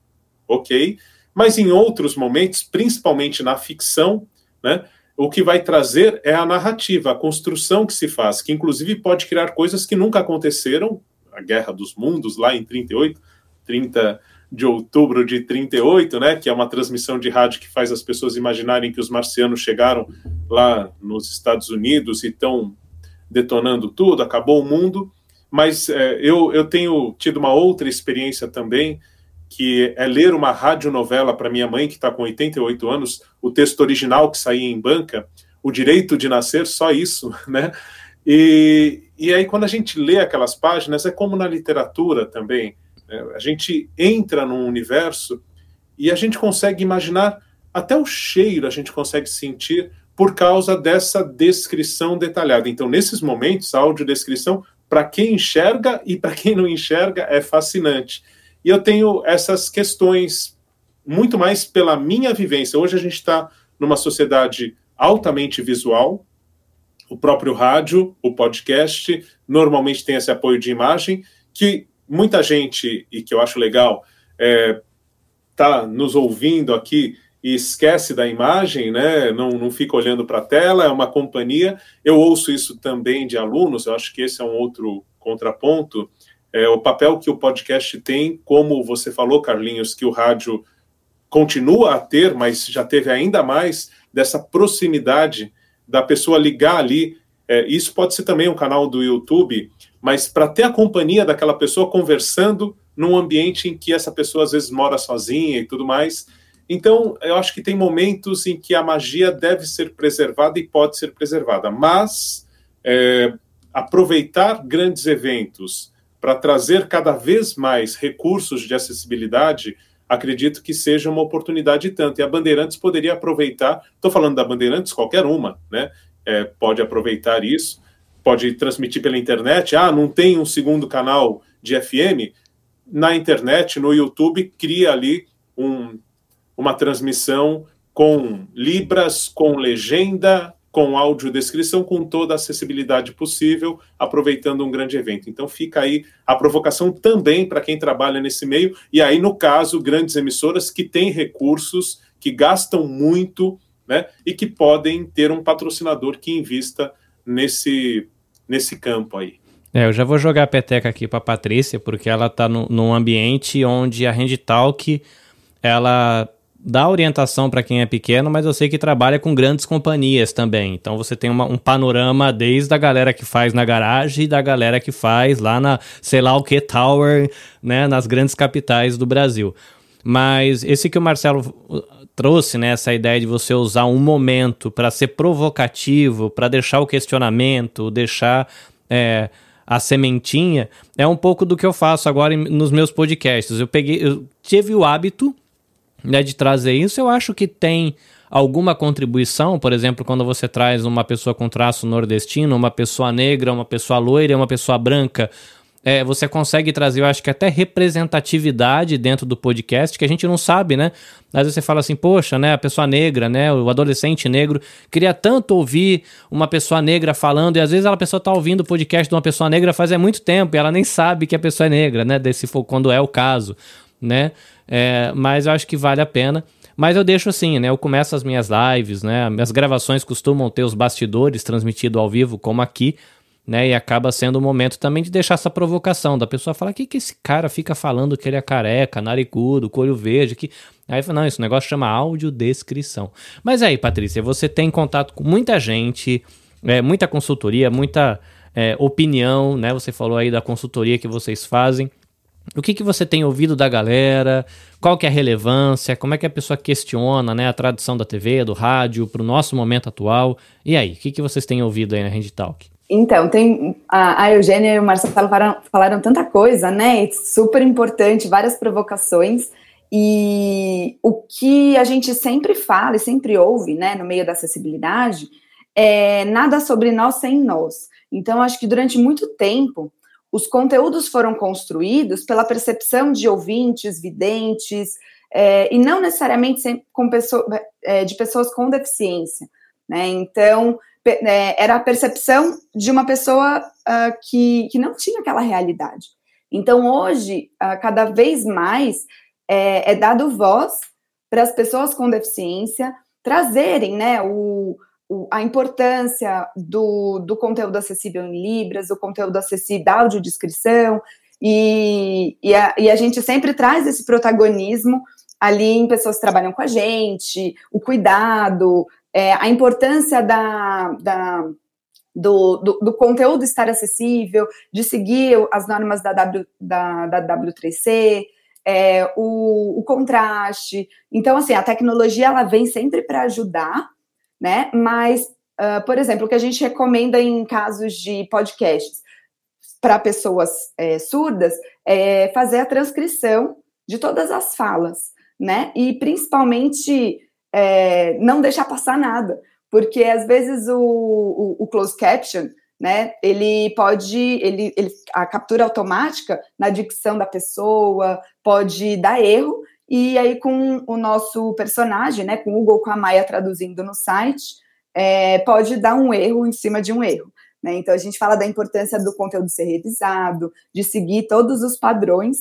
ok, mas em outros momentos, principalmente na ficção, né, o que vai trazer é a narrativa, a construção que se faz, que inclusive pode criar coisas que nunca aconteceram, a Guerra dos Mundos, lá em 38, 30 de outubro de 38, né, que é uma transmissão de rádio que faz as pessoas imaginarem que os marcianos chegaram lá nos Estados Unidos e estão detonando tudo, acabou o mundo. Mas é, eu, eu tenho tido uma outra experiência também, que é ler uma radionovela para minha mãe, que está com 88 anos, o texto original que saía em banca, O Direito de Nascer, só isso, né? E, e aí, quando a gente lê aquelas páginas, é como na literatura também. Né? A gente entra num universo e a gente consegue imaginar, até o cheiro a gente consegue sentir por causa dessa descrição detalhada. Então, nesses momentos, a audiodescrição, para quem enxerga e para quem não enxerga, é fascinante. E eu tenho essas questões muito mais pela minha vivência. Hoje a gente está numa sociedade altamente visual, o próprio rádio, o podcast, normalmente tem esse apoio de imagem, que muita gente, e que eu acho legal, está é, nos ouvindo aqui e esquece da imagem, né? não, não fica olhando para a tela, é uma companhia. Eu ouço isso também de alunos, eu acho que esse é um outro contraponto. É, o papel que o podcast tem, como você falou, Carlinhos, que o rádio continua a ter, mas já teve ainda mais dessa proximidade da pessoa ligar ali. É, isso pode ser também um canal do YouTube, mas para ter a companhia daquela pessoa conversando num ambiente em que essa pessoa às vezes mora sozinha e tudo mais então, eu acho que tem momentos em que a magia deve ser preservada e pode ser preservada, mas é, aproveitar grandes eventos para trazer cada vez mais recursos de acessibilidade, acredito que seja uma oportunidade tanto. E a Bandeirantes poderia aproveitar, estou falando da Bandeirantes, qualquer uma, né? É, pode aproveitar isso, pode transmitir pela internet. Ah, não tem um segundo canal de FM? Na internet, no YouTube, cria ali um uma transmissão com libras, com legenda, com audiodescrição, com toda a acessibilidade possível, aproveitando um grande evento. Então fica aí a provocação também para quem trabalha nesse meio, e aí, no caso, grandes emissoras que têm recursos, que gastam muito, né, e que podem ter um patrocinador que invista nesse, nesse campo aí. É, eu já vou jogar a peteca aqui para Patrícia, porque ela está num ambiente onde a Talk ela dá orientação para quem é pequeno, mas eu sei que trabalha com grandes companhias também. Então você tem uma, um panorama desde a galera que faz na garagem da galera que faz lá na, sei lá o que, Tower, né, nas grandes capitais do Brasil. Mas esse que o Marcelo trouxe, né, essa ideia de você usar um momento para ser provocativo, para deixar o questionamento, deixar é, a sementinha, é um pouco do que eu faço agora nos meus podcasts. Eu peguei, eu tive o hábito né, de trazer isso, eu acho que tem alguma contribuição, por exemplo, quando você traz uma pessoa com traço nordestino, uma pessoa negra, uma pessoa loira, uma pessoa branca, é, você consegue trazer, eu acho que até representatividade dentro do podcast, que a gente não sabe, né? Às vezes você fala assim, poxa, né, a pessoa negra, né, o adolescente negro, queria tanto ouvir uma pessoa negra falando, e às vezes a pessoa tá ouvindo o podcast de uma pessoa negra faz é muito tempo, e ela nem sabe que a pessoa é negra, né, desse quando é o caso, né? É, mas eu acho que vale a pena. Mas eu deixo assim, né? Eu começo as minhas lives, né? Minhas gravações costumam ter os bastidores transmitido ao vivo, como aqui, né? E acaba sendo o momento também de deixar essa provocação da pessoa falar: que, que esse cara fica falando que ele é careca, naricudo, colho verde? Que... Aí fala: não, esse negócio chama audiodescrição. Mas aí, Patrícia, você tem contato com muita gente, é, muita consultoria, muita é, opinião, né? Você falou aí da consultoria que vocês fazem. O que, que você tem ouvido da galera? Qual que é a relevância? Como é que a pessoa questiona né, a tradição da TV, do rádio, para o nosso momento atual? E aí, o que, que vocês têm ouvido aí na Rede Talk? Então, tem a, a Eugênia e o Marcelo falaram, falaram tanta coisa, né? Super importante, várias provocações. E o que a gente sempre fala e sempre ouve, né, no meio da acessibilidade, é nada sobre nós sem nós. Então, acho que durante muito tempo os conteúdos foram construídos pela percepção de ouvintes, videntes, é, e não necessariamente com pessoa, é, de pessoas com deficiência. Né? Então, era a percepção de uma pessoa uh, que, que não tinha aquela realidade. Então, hoje, uh, cada vez mais é, é dado voz para as pessoas com deficiência trazerem né, o, a importância do, do conteúdo acessível em Libras, o conteúdo acessível da audiodescrição, e, e, a, e a gente sempre traz esse protagonismo ali em pessoas que trabalham com a gente, o cuidado, é, a importância da, da do, do, do, conteúdo estar acessível, de seguir as normas da, w, da, da W3C, é, o, o, contraste. Então, assim, a tecnologia ela vem sempre para ajudar, né? Mas, uh, por exemplo, o que a gente recomenda em casos de podcasts para pessoas é, surdas é fazer a transcrição de todas as falas, né? E principalmente é, não deixar passar nada, porque às vezes o, o, o closed caption, né, ele pode, ele, ele, a captura automática na dicção da pessoa pode dar erro, e aí com o nosso personagem, né, com o Google com a Maia traduzindo no site, é, pode dar um erro em cima de um erro. Né? Então a gente fala da importância do conteúdo ser revisado, de seguir todos os padrões,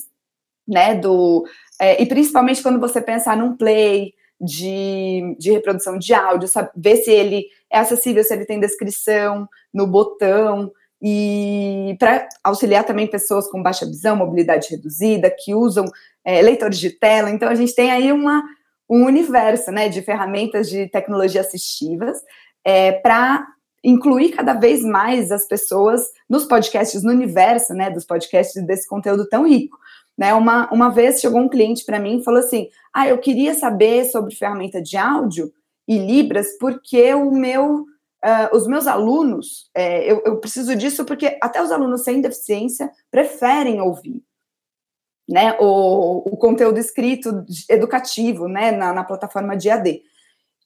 né, do, é, e principalmente quando você pensar num play, de, de reprodução de áudio, sabe? ver se ele é acessível, se ele tem descrição no botão, e para auxiliar também pessoas com baixa visão, mobilidade reduzida, que usam é, leitores de tela. Então, a gente tem aí uma, um universo né, de ferramentas de tecnologia assistivas é, para incluir cada vez mais as pessoas nos podcasts, no universo né, dos podcasts desse conteúdo tão rico. Né? Uma, uma vez chegou um cliente para mim e falou assim: Ah, eu queria saber sobre ferramenta de áudio e Libras, porque o meu, uh, os meus alunos, é, eu, eu preciso disso porque até os alunos sem deficiência preferem ouvir. Né, o, o conteúdo escrito educativo né, na, na plataforma de AD.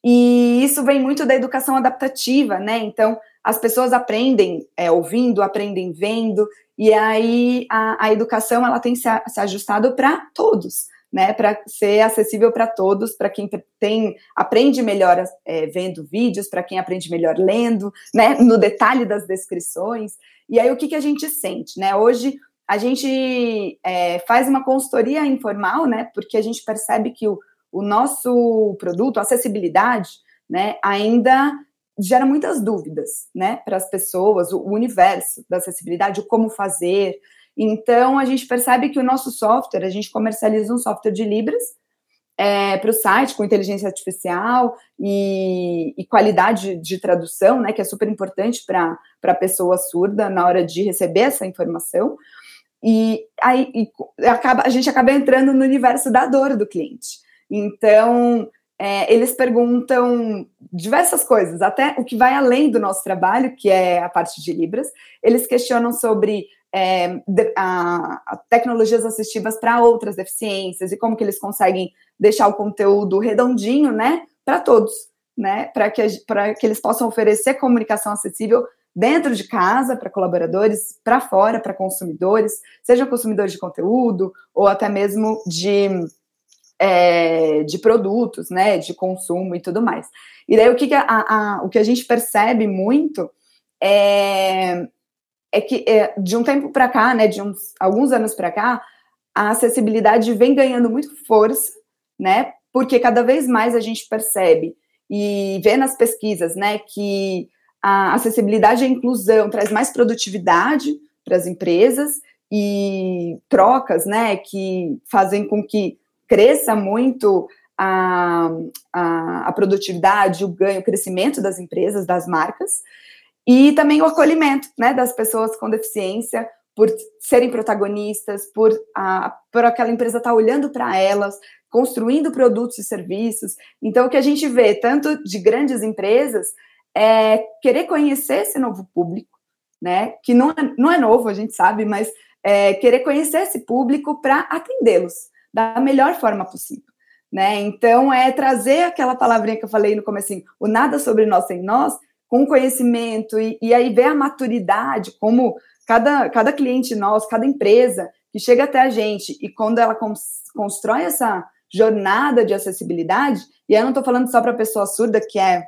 E isso vem muito da educação adaptativa, né? Então, as pessoas aprendem é, ouvindo, aprendem vendo, e aí a, a educação ela tem se, se ajustado para todos, né? Para ser acessível para todos, para quem tem aprende melhor é, vendo vídeos, para quem aprende melhor lendo, né? No detalhe das descrições. E aí o que, que a gente sente, né? Hoje a gente é, faz uma consultoria informal, né? Porque a gente percebe que o, o nosso produto, a acessibilidade, né? Ainda gera muitas dúvidas, né, para as pessoas, o universo da acessibilidade, o como fazer. Então, a gente percebe que o nosso software, a gente comercializa um software de Libras é, para o site com inteligência artificial e, e, qualidade de tradução, né, que é super importante para a pessoa surda na hora de receber essa informação. E aí e acaba, a gente acaba entrando no universo da dor do cliente. Então, é, eles perguntam diversas coisas, até o que vai além do nosso trabalho, que é a parte de Libras. Eles questionam sobre é, de, a, a tecnologias assistivas para outras deficiências e como que eles conseguem deixar o conteúdo redondinho, né, para todos, né, para que, que eles possam oferecer comunicação acessível dentro de casa para colaboradores, para fora para consumidores, sejam consumidores de conteúdo ou até mesmo de é, de produtos, né, de consumo e tudo mais. E daí o que, que a, a, o que a gente percebe muito é, é que é, de um tempo para cá, né, de uns alguns anos para cá, a acessibilidade vem ganhando muito força, né, porque cada vez mais a gente percebe e vê nas pesquisas, né, que a acessibilidade e a inclusão traz mais produtividade para as empresas e trocas, né, que fazem com que cresça muito a, a, a, produtividade, o ganho, o crescimento das empresas, das marcas, e também o acolhimento né, das pessoas com deficiência, por serem protagonistas, por, a, por aquela empresa estar tá olhando para elas, construindo produtos e serviços. Então, o que a gente vê, tanto de grandes empresas, é querer conhecer esse novo público, né? Que não é, não é novo, a gente sabe, mas é, querer conhecer esse público para atendê-los da melhor forma possível. Né? Então, é trazer aquela palavrinha que eu falei no começo, o nada sobre nós sem nós, com conhecimento, e, e aí ver a maturidade, como cada, cada cliente nosso, cada empresa que chega até a gente, e quando ela cons constrói essa jornada de acessibilidade, e aí eu não estou falando só para a pessoa surda, que é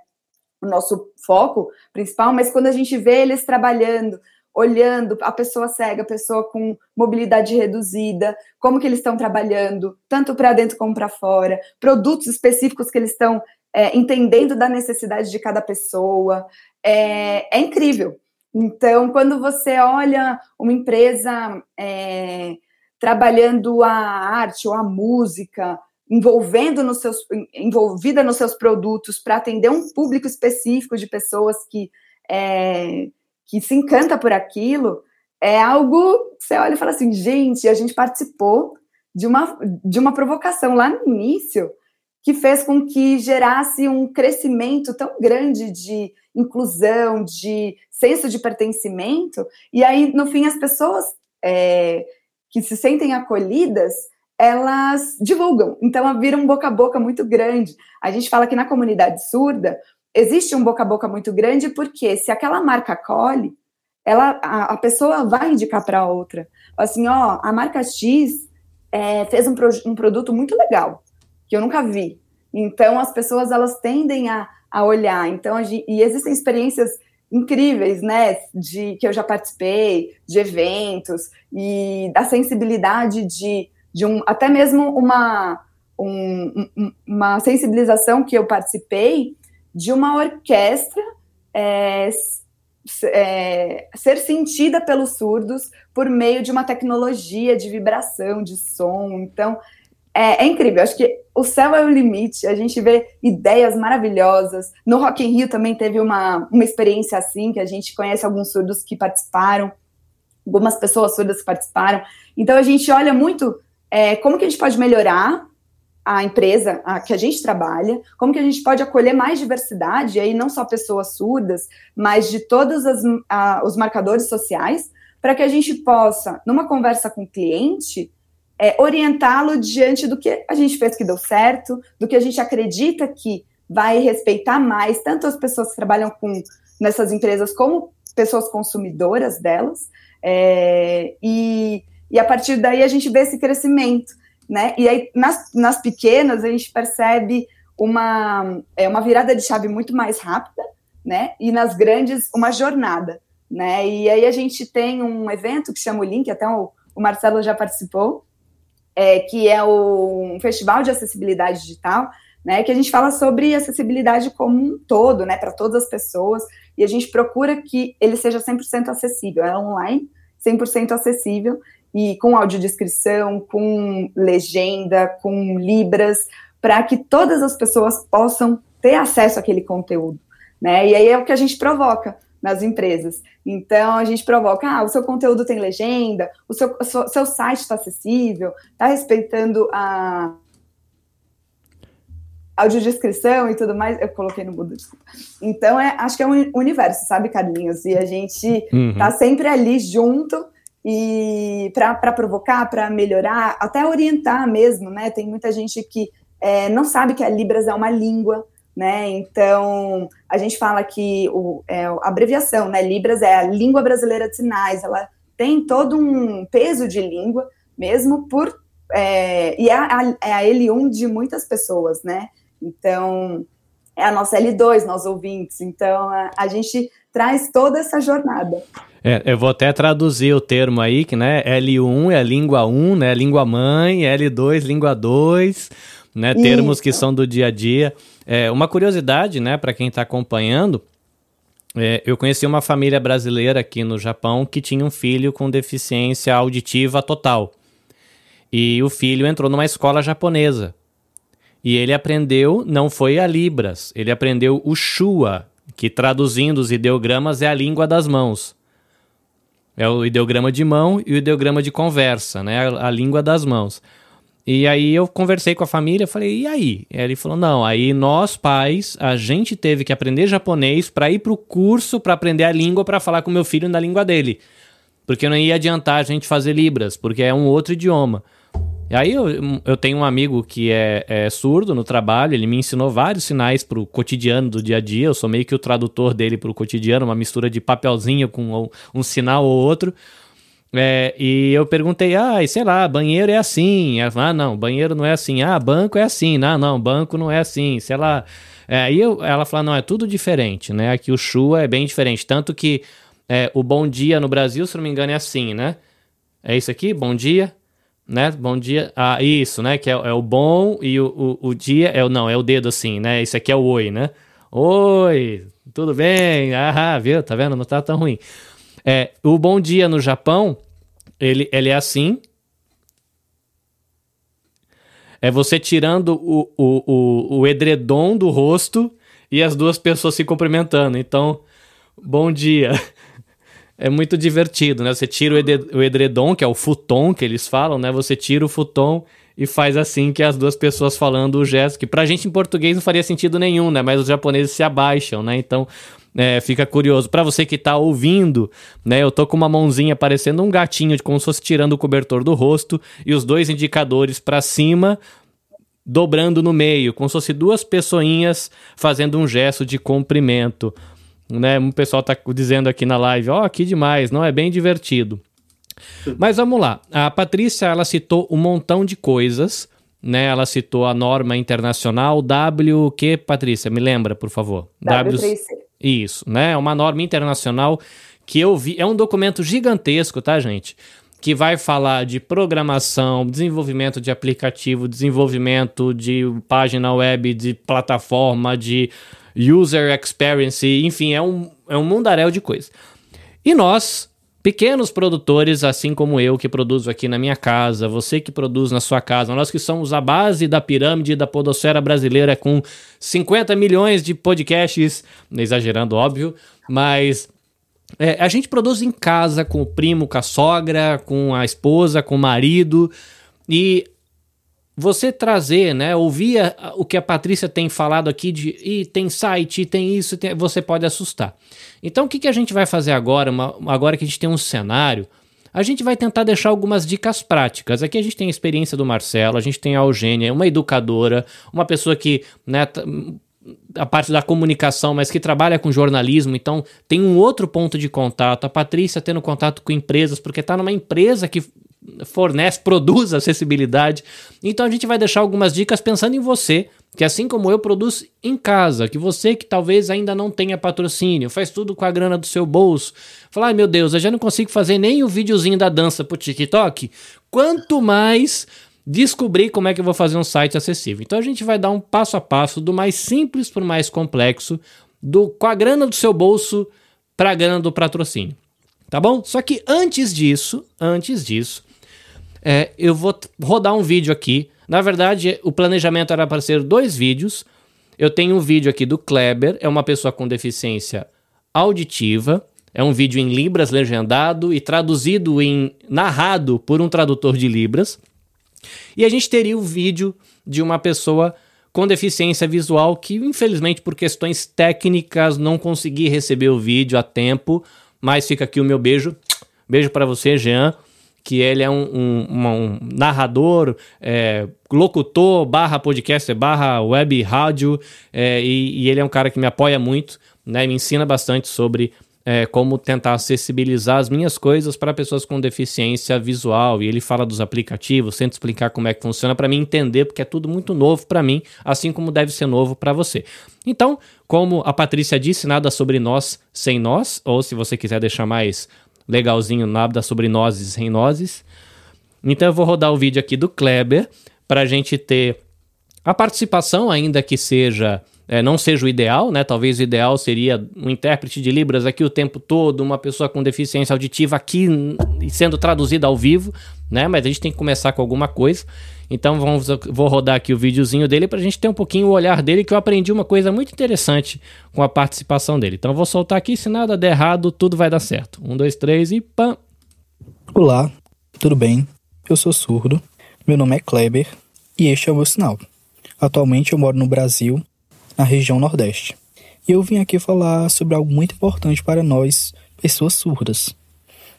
o nosso foco principal, mas quando a gente vê eles trabalhando, olhando a pessoa cega, a pessoa com mobilidade reduzida, como que eles estão trabalhando, tanto para dentro como para fora, produtos específicos que eles estão é, entendendo da necessidade de cada pessoa. É, é, incrível. Então, quando você olha uma empresa é, trabalhando a arte ou a música, envolvendo nos seus, envolvida nos seus produtos para atender um público específico de pessoas que, é, que se encanta por aquilo, é algo você olha e fala assim, gente, a gente participou de uma, de uma provocação lá no início que fez com que gerasse um crescimento tão grande de inclusão, de senso de pertencimento, e aí, no fim, as pessoas é, que se sentem acolhidas, elas divulgam. Então, vira um boca a boca muito grande. A gente fala que na comunidade surda existe um boca a boca muito grande, porque se aquela marca acolhe, ela, a, a pessoa vai indicar para outra. Assim, ó, a marca X é, fez um, pro, um produto muito legal, que eu nunca vi. Então, as pessoas, elas tendem a, a olhar. Então, e existem experiências incríveis, né, de que eu já participei, de eventos, e da sensibilidade de, de um, até mesmo uma, um, uma sensibilização que eu participei de uma orquestra é, é, ser sentida pelos surdos por meio de uma tecnologia de vibração, de som. Então, é, é, incrível. Acho que o céu é o limite. A gente vê ideias maravilhosas. No Rock in Rio também teve uma, uma experiência assim, que a gente conhece alguns surdos que participaram, algumas pessoas surdas que participaram. Então, a gente olha muito é, como que a gente pode melhorar a empresa a, que a gente trabalha, como que a gente pode acolher mais diversidade, aí não só pessoas surdas, mas de todos as, a, os marcadores sociais, para que a gente possa, numa conversa com o cliente, é, orientá-lo diante do que a gente fez que deu certo, do que a gente acredita que vai respeitar mais tanto as pessoas que trabalham com nessas empresas como pessoas consumidoras delas, é, e, e a partir daí a gente vê esse crescimento né? E aí, nas, nas pequenas, a gente percebe uma, é, uma virada de chave muito mais rápida, né? E nas grandes, uma jornada, né? E aí a gente tem um evento que chama o Link, até o, o Marcelo já participou, é, que é o, um festival de acessibilidade digital, né? Que a gente fala sobre acessibilidade como um todo, né? Para todas as pessoas, e a gente procura que ele seja 100% acessível, é online, 100% acessível, e com audiodescrição, com legenda, com libras, para que todas as pessoas possam ter acesso àquele conteúdo, né? E aí é o que a gente provoca nas empresas. Então a gente provoca, ah, o seu conteúdo tem legenda, o seu, o seu, seu site está acessível, está respeitando a audiodescrição e tudo mais. Eu coloquei no mudo, desculpa. Então é, acho que é um universo, sabe, Carlinhos? E a gente uhum. tá sempre ali junto e para provocar, para melhorar, até orientar mesmo, né? Tem muita gente que é, não sabe que a Libras é uma língua, né? Então a gente fala que o, é, a abreviação, né? Libras é a língua brasileira de sinais, ela tem todo um peso de língua, mesmo por é, e é a, é a L1 de muitas pessoas, né? Então é a nossa L2, nós ouvintes. Então a, a gente traz toda essa jornada. É, eu vou até traduzir o termo aí, que né, L1 é a língua 1, né, língua mãe, L2, língua 2, né, termos que são do dia a dia. É, uma curiosidade, né, para quem está acompanhando, é, eu conheci uma família brasileira aqui no Japão que tinha um filho com deficiência auditiva total. E o filho entrou numa escola japonesa. E ele aprendeu, não foi a Libras, ele aprendeu o Shua, que traduzindo os ideogramas é a língua das mãos. É o ideograma de mão e o ideograma de conversa, né? A, língua das mãos. E aí eu conversei com a família, falei, e aí? Ele falou, não, aí nós pais, a gente teve que aprender japonês para ir para o curso para aprender a língua para falar com meu filho na língua dele. Porque não ia adiantar a gente fazer libras, porque é um outro idioma. E aí eu, eu tenho um amigo que é, é, surdo no trabalho, ele me ensinou vários sinais pro cotidiano do dia a dia, eu sou meio que o tradutor dele pro cotidiano, uma mistura de papelzinho com um, um sinal ou outro. É, e eu perguntei, ah, sei lá, banheiro é assim. ah, não, banheiro não é assim. Ah, banco é assim. Não, não, banco não é assim. Sei lá. É, aí eu, ela falou, não, é tudo diferente, né? Aqui o Shua é bem diferente. Tanto que é, o bom dia no Brasil, se não me engano, é assim, né? É isso aqui, bom dia. Né? Bom dia. Ah, isso, né? Que é, é o bom e o, o, o, dia é o não, é o dedo assim, né? Isso aqui é o oi, né? Oi, tudo bem? Ah, viu? Tá vendo? Não tá tão ruim. É, o bom dia no Japão, ele, ele é assim. É você tirando o, o, o, o edredom do rosto e as duas pessoas se cumprimentando. Então, bom dia. É muito divertido, né? Você tira o edredom, que é o futon que eles falam, né? Você tira o futon e faz assim que as duas pessoas falando o gesto, que pra gente em português não faria sentido nenhum, né? Mas os japoneses se abaixam, né? Então, é, fica curioso. Para você que tá ouvindo, né? Eu tô com uma mãozinha parecendo um gatinho, como se fosse tirando o cobertor do rosto e os dois indicadores para cima, dobrando no meio, como se fosse duas pessoinhas fazendo um gesto de cumprimento né? O pessoal tá dizendo aqui na live, ó, oh, que demais, não é bem divertido. Mas vamos lá. A Patrícia, ela citou um montão de coisas, né? Ela citou a norma internacional W, que Patrícia, me lembra, por favor. W3C. Isso, né? É uma norma internacional que eu vi, é um documento gigantesco, tá, gente? Que vai falar de programação, desenvolvimento de aplicativo, desenvolvimento de página web, de plataforma, de user experience, enfim, é um, é um mundaréu de coisa. E nós, pequenos produtores, assim como eu que produzo aqui na minha casa, você que produz na sua casa, nós que somos a base da pirâmide da podosfera brasileira com 50 milhões de podcasts, exagerando, óbvio, mas é, a gente produz em casa com o primo, com a sogra, com a esposa, com o marido, e você trazer, né, ouvir o que a Patrícia tem falado aqui de e tem site, tem isso, tem, você pode assustar. Então o que, que a gente vai fazer agora, uma, agora que a gente tem um cenário, a gente vai tentar deixar algumas dicas práticas. Aqui a gente tem a experiência do Marcelo, a gente tem a Eugênia, uma educadora, uma pessoa que, né, a parte da comunicação, mas que trabalha com jornalismo, então tem um outro ponto de contato. A Patrícia tendo contato com empresas, porque está numa empresa que fornece, produz acessibilidade. Então a gente vai deixar algumas dicas pensando em você, que assim como eu produz em casa, que você que talvez ainda não tenha patrocínio, faz tudo com a grana do seu bolso. Fala, ai meu Deus, eu já não consigo fazer nem o videozinho da dança pro TikTok. Quanto mais descobrir como é que eu vou fazer um site acessível. Então a gente vai dar um passo a passo do mais simples para o mais complexo, do com a grana do seu bolso para a grana do patrocínio. Tá bom? Só que antes disso, antes disso, é, eu vou rodar um vídeo aqui. Na verdade, o planejamento era para ser dois vídeos. Eu tenho um vídeo aqui do Kleber, é uma pessoa com deficiência auditiva. É um vídeo em Libras legendado e traduzido em narrado por um tradutor de Libras. E a gente teria o vídeo de uma pessoa com deficiência visual que, infelizmente, por questões técnicas, não consegui receber o vídeo a tempo. Mas fica aqui o meu beijo. Beijo para você, Jean que ele é um, um, um narrador, é, locutor, barra podcast, barra web rádio, é, e, e, ele é um cara que me apoia muito, né, me ensina bastante sobre é, como tentar acessibilizar as minhas coisas para pessoas com deficiência visual, e ele fala dos aplicativos, tenta explicar como é que funciona para mim entender, porque é tudo muito novo para mim, assim como deve ser novo para você. Então, como a Patrícia disse, nada sobre nós sem nós, ou se você quiser deixar mais legalzinho nada sobre nozes sem nozes. Então eu vou rodar o vídeo aqui do Kleber para a gente ter a participação, ainda que seja é, não seja o ideal, né? Talvez o ideal seria um intérprete de Libras aqui o tempo todo, uma pessoa com deficiência auditiva aqui sendo traduzida ao vivo, né? Mas a gente tem que começar com alguma coisa. Então vamos, vou rodar aqui o videozinho dele para a gente ter um pouquinho o olhar dele, que eu aprendi uma coisa muito interessante com a participação dele. Então vou soltar aqui, se nada der errado, tudo vai dar certo. Um, dois, três e pam! Olá, tudo bem? Eu sou surdo, meu nome é Kleber e este é o meu sinal. Atualmente eu moro no Brasil, na região Nordeste. E eu vim aqui falar sobre algo muito importante para nós, pessoas surdas,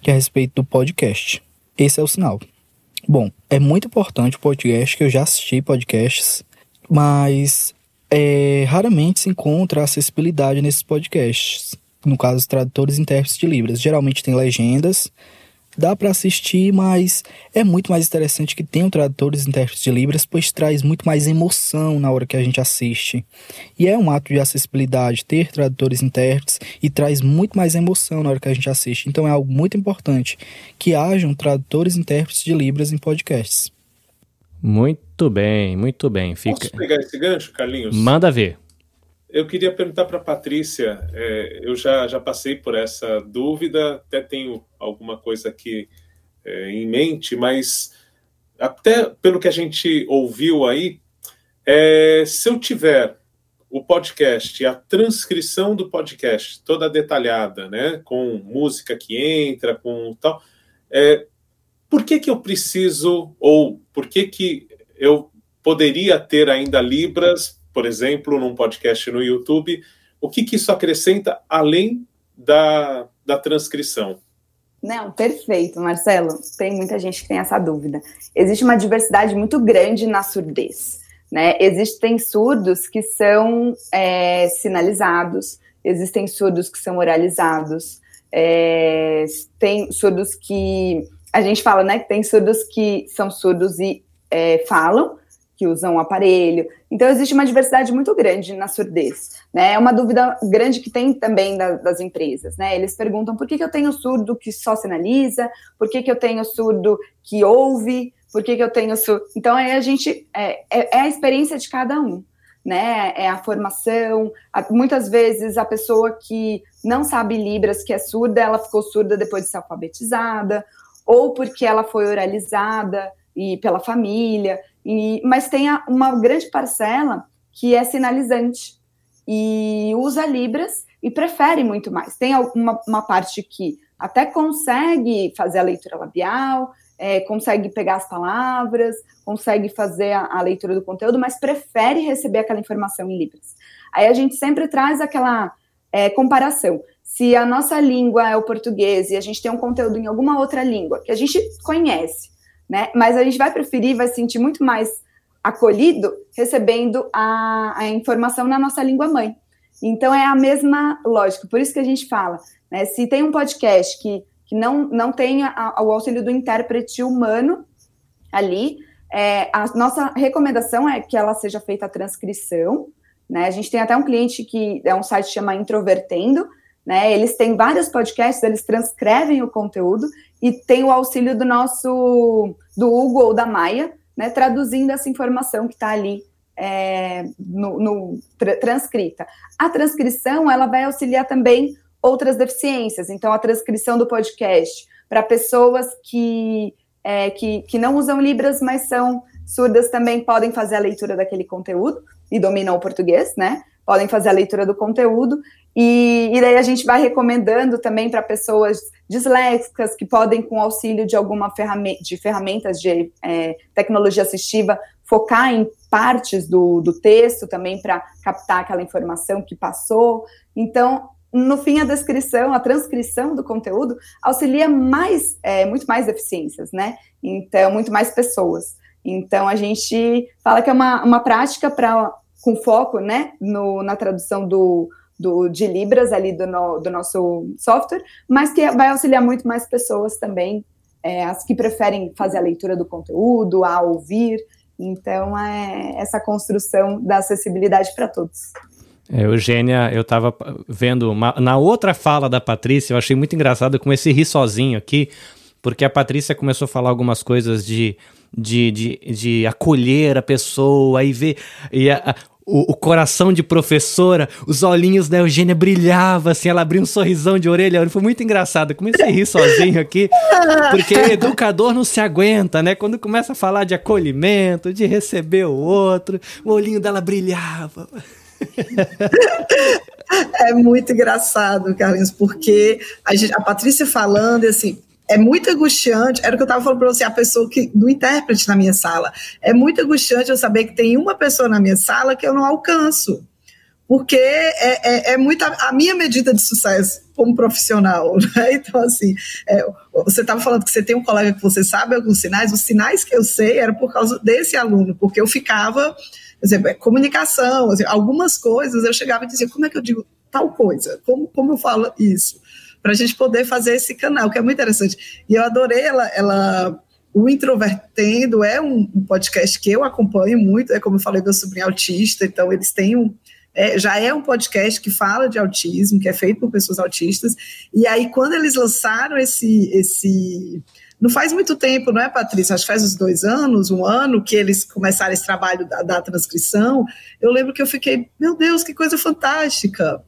que é a respeito do podcast. Esse é o sinal. Bom, é muito importante o podcast, que eu já assisti podcasts, mas é, raramente se encontra acessibilidade nesses podcasts. No caso, tradutores e intérpretes de Libras. Geralmente tem legendas, dá para assistir, mas é muito mais interessante que tenham tradutores e intérpretes de Libras, pois traz muito mais emoção na hora que a gente assiste. E é um ato de acessibilidade ter tradutores e intérpretes e traz muito mais emoção na hora que a gente assiste. Então é algo muito importante que hajam tradutores e intérpretes de Libras em podcasts. Muito bem, muito bem. Fica... Posso pegar esse gancho, Carlinhos? Manda ver. Eu queria perguntar para a Patrícia, é, eu já, já passei por essa dúvida, até tenho alguma coisa aqui é, em mente, mas até pelo que a gente ouviu aí, é, se eu tiver o podcast a transcrição do podcast toda detalhada, né, com música que entra, com tal, é, por que que eu preciso ou por que que eu poderia ter ainda libras por exemplo, num podcast no YouTube, o que, que isso acrescenta além da, da transcrição? Não, perfeito, Marcelo. Tem muita gente que tem essa dúvida. Existe uma diversidade muito grande na surdez. Né? Existem surdos que são é, sinalizados, existem surdos que são oralizados, é, tem surdos que a gente fala, né? Que tem surdos que são surdos e é, falam, que usam o aparelho. Então, existe uma diversidade muito grande na surdez. Né? É uma dúvida grande que tem também da, das empresas. Né? Eles perguntam por que, que eu tenho surdo que só sinaliza, por que, que eu tenho surdo que ouve, por que, que eu tenho surdo. Então, aí a gente. É, é, é a experiência de cada um. Né, é a formação. Muitas vezes a pessoa que não sabe Libras, que é surda, ela ficou surda depois de ser alfabetizada, ou porque ela foi oralizada e pela família. E, mas tem uma grande parcela que é sinalizante e usa Libras e prefere muito mais. Tem uma, uma parte que até consegue fazer a leitura labial, é, consegue pegar as palavras, consegue fazer a, a, leitura do conteúdo, mas prefere receber aquela informação em Libras. Aí a gente sempre traz aquela é, comparação. Se a nossa língua é o português e a gente tem um conteúdo em alguma outra língua que a gente conhece, né? Mas a gente vai preferir, vai se sentir muito mais acolhido recebendo a, a informação na nossa língua mãe. Então é a mesma lógica, por isso que a gente fala, né? Se tem um podcast que, que não, não tem a, o auxílio do intérprete humano ali, é, a nossa recomendação é que ela seja feita a transcrição, né? A gente tem até um cliente que é um site que chama Introvertendo, né? Eles têm vários podcasts, eles transcrevem o conteúdo e tem o auxílio do nosso, do Hugo ou da Maia, né, traduzindo essa informação que está ali é, no, no tra transcrita. A transcrição, ela vai auxiliar também outras deficiências, então a transcrição do podcast para pessoas que, é, que, que não usam Libras, mas são surdas também podem fazer a leitura daquele conteúdo e dominam o português, né? Podem fazer a leitura do conteúdo e, e daí a gente vai recomendando também para pessoas disléxicas que podem, com auxílio de alguma ferramenta, de ferramentas de é, tecnologia assistiva, focar em partes do, do texto também para captar aquela informação que passou. Então, no fim, a descrição, a transcrição do conteúdo auxilia mais, é, muito mais deficiências, né? Então, muito mais pessoas. Então, a gente fala que é uma, uma prática para com foco, né, no, na tradução do, do, de Libras ali do, no, do nosso software, mas que vai auxiliar muito mais pessoas também, é, as que preferem fazer a leitura do conteúdo, a ouvir. Então, é essa construção da acessibilidade para todos. É, Eugênia, eu estava vendo uma, na outra fala da Patrícia, eu achei muito engraçado com esse ri sozinho aqui, porque a Patrícia começou a falar algumas coisas de, de, de, de acolher a pessoa e ver. E a, o, o, coração de professora, os olhinhos da Eugênia brilhavam, assim, ela abriu um sorrisão de orelha. Foi muito engraçado. Eu comecei a rir sozinho aqui, porque educador não se aguenta, né? Quando começa a falar de acolhimento, de receber o outro, o olhinho dela brilhava. É muito engraçado, Carlinhos, porque a, gente, a Patrícia falando, assim, é muito angustiante, era o que eu estava falando para você, a pessoa que, do intérprete na minha sala. É muito angustiante eu saber que tem uma pessoa na minha sala que eu não alcanço. Porque é, é, é muito a, a minha medida de sucesso como profissional. Né? Então, assim, é, você estava falando que você tem um colega que você sabe alguns sinais, os sinais que eu sei eram por causa desse aluno, porque eu ficava, por exemplo, é, comunicação, assim, algumas coisas eu chegava e dizia, como é que eu digo tal coisa? Como, como eu falo isso? Para a gente poder fazer esse canal, que é muito interessante. E eu adorei ela, ela o Introvertendo é um, podcast que eu acompanho muito, é como eu falei, meu sobrinho autista, então eles têm um, é, já é um podcast que fala de autismo, que é feito por pessoas autistas, e aí quando eles lançaram esse, esse não faz muito tempo, não é, Patrícia? Acho que faz uns dois anos, um ano, que eles começaram esse trabalho da, da transcrição. Eu lembro que eu fiquei, meu Deus, que coisa fantástica.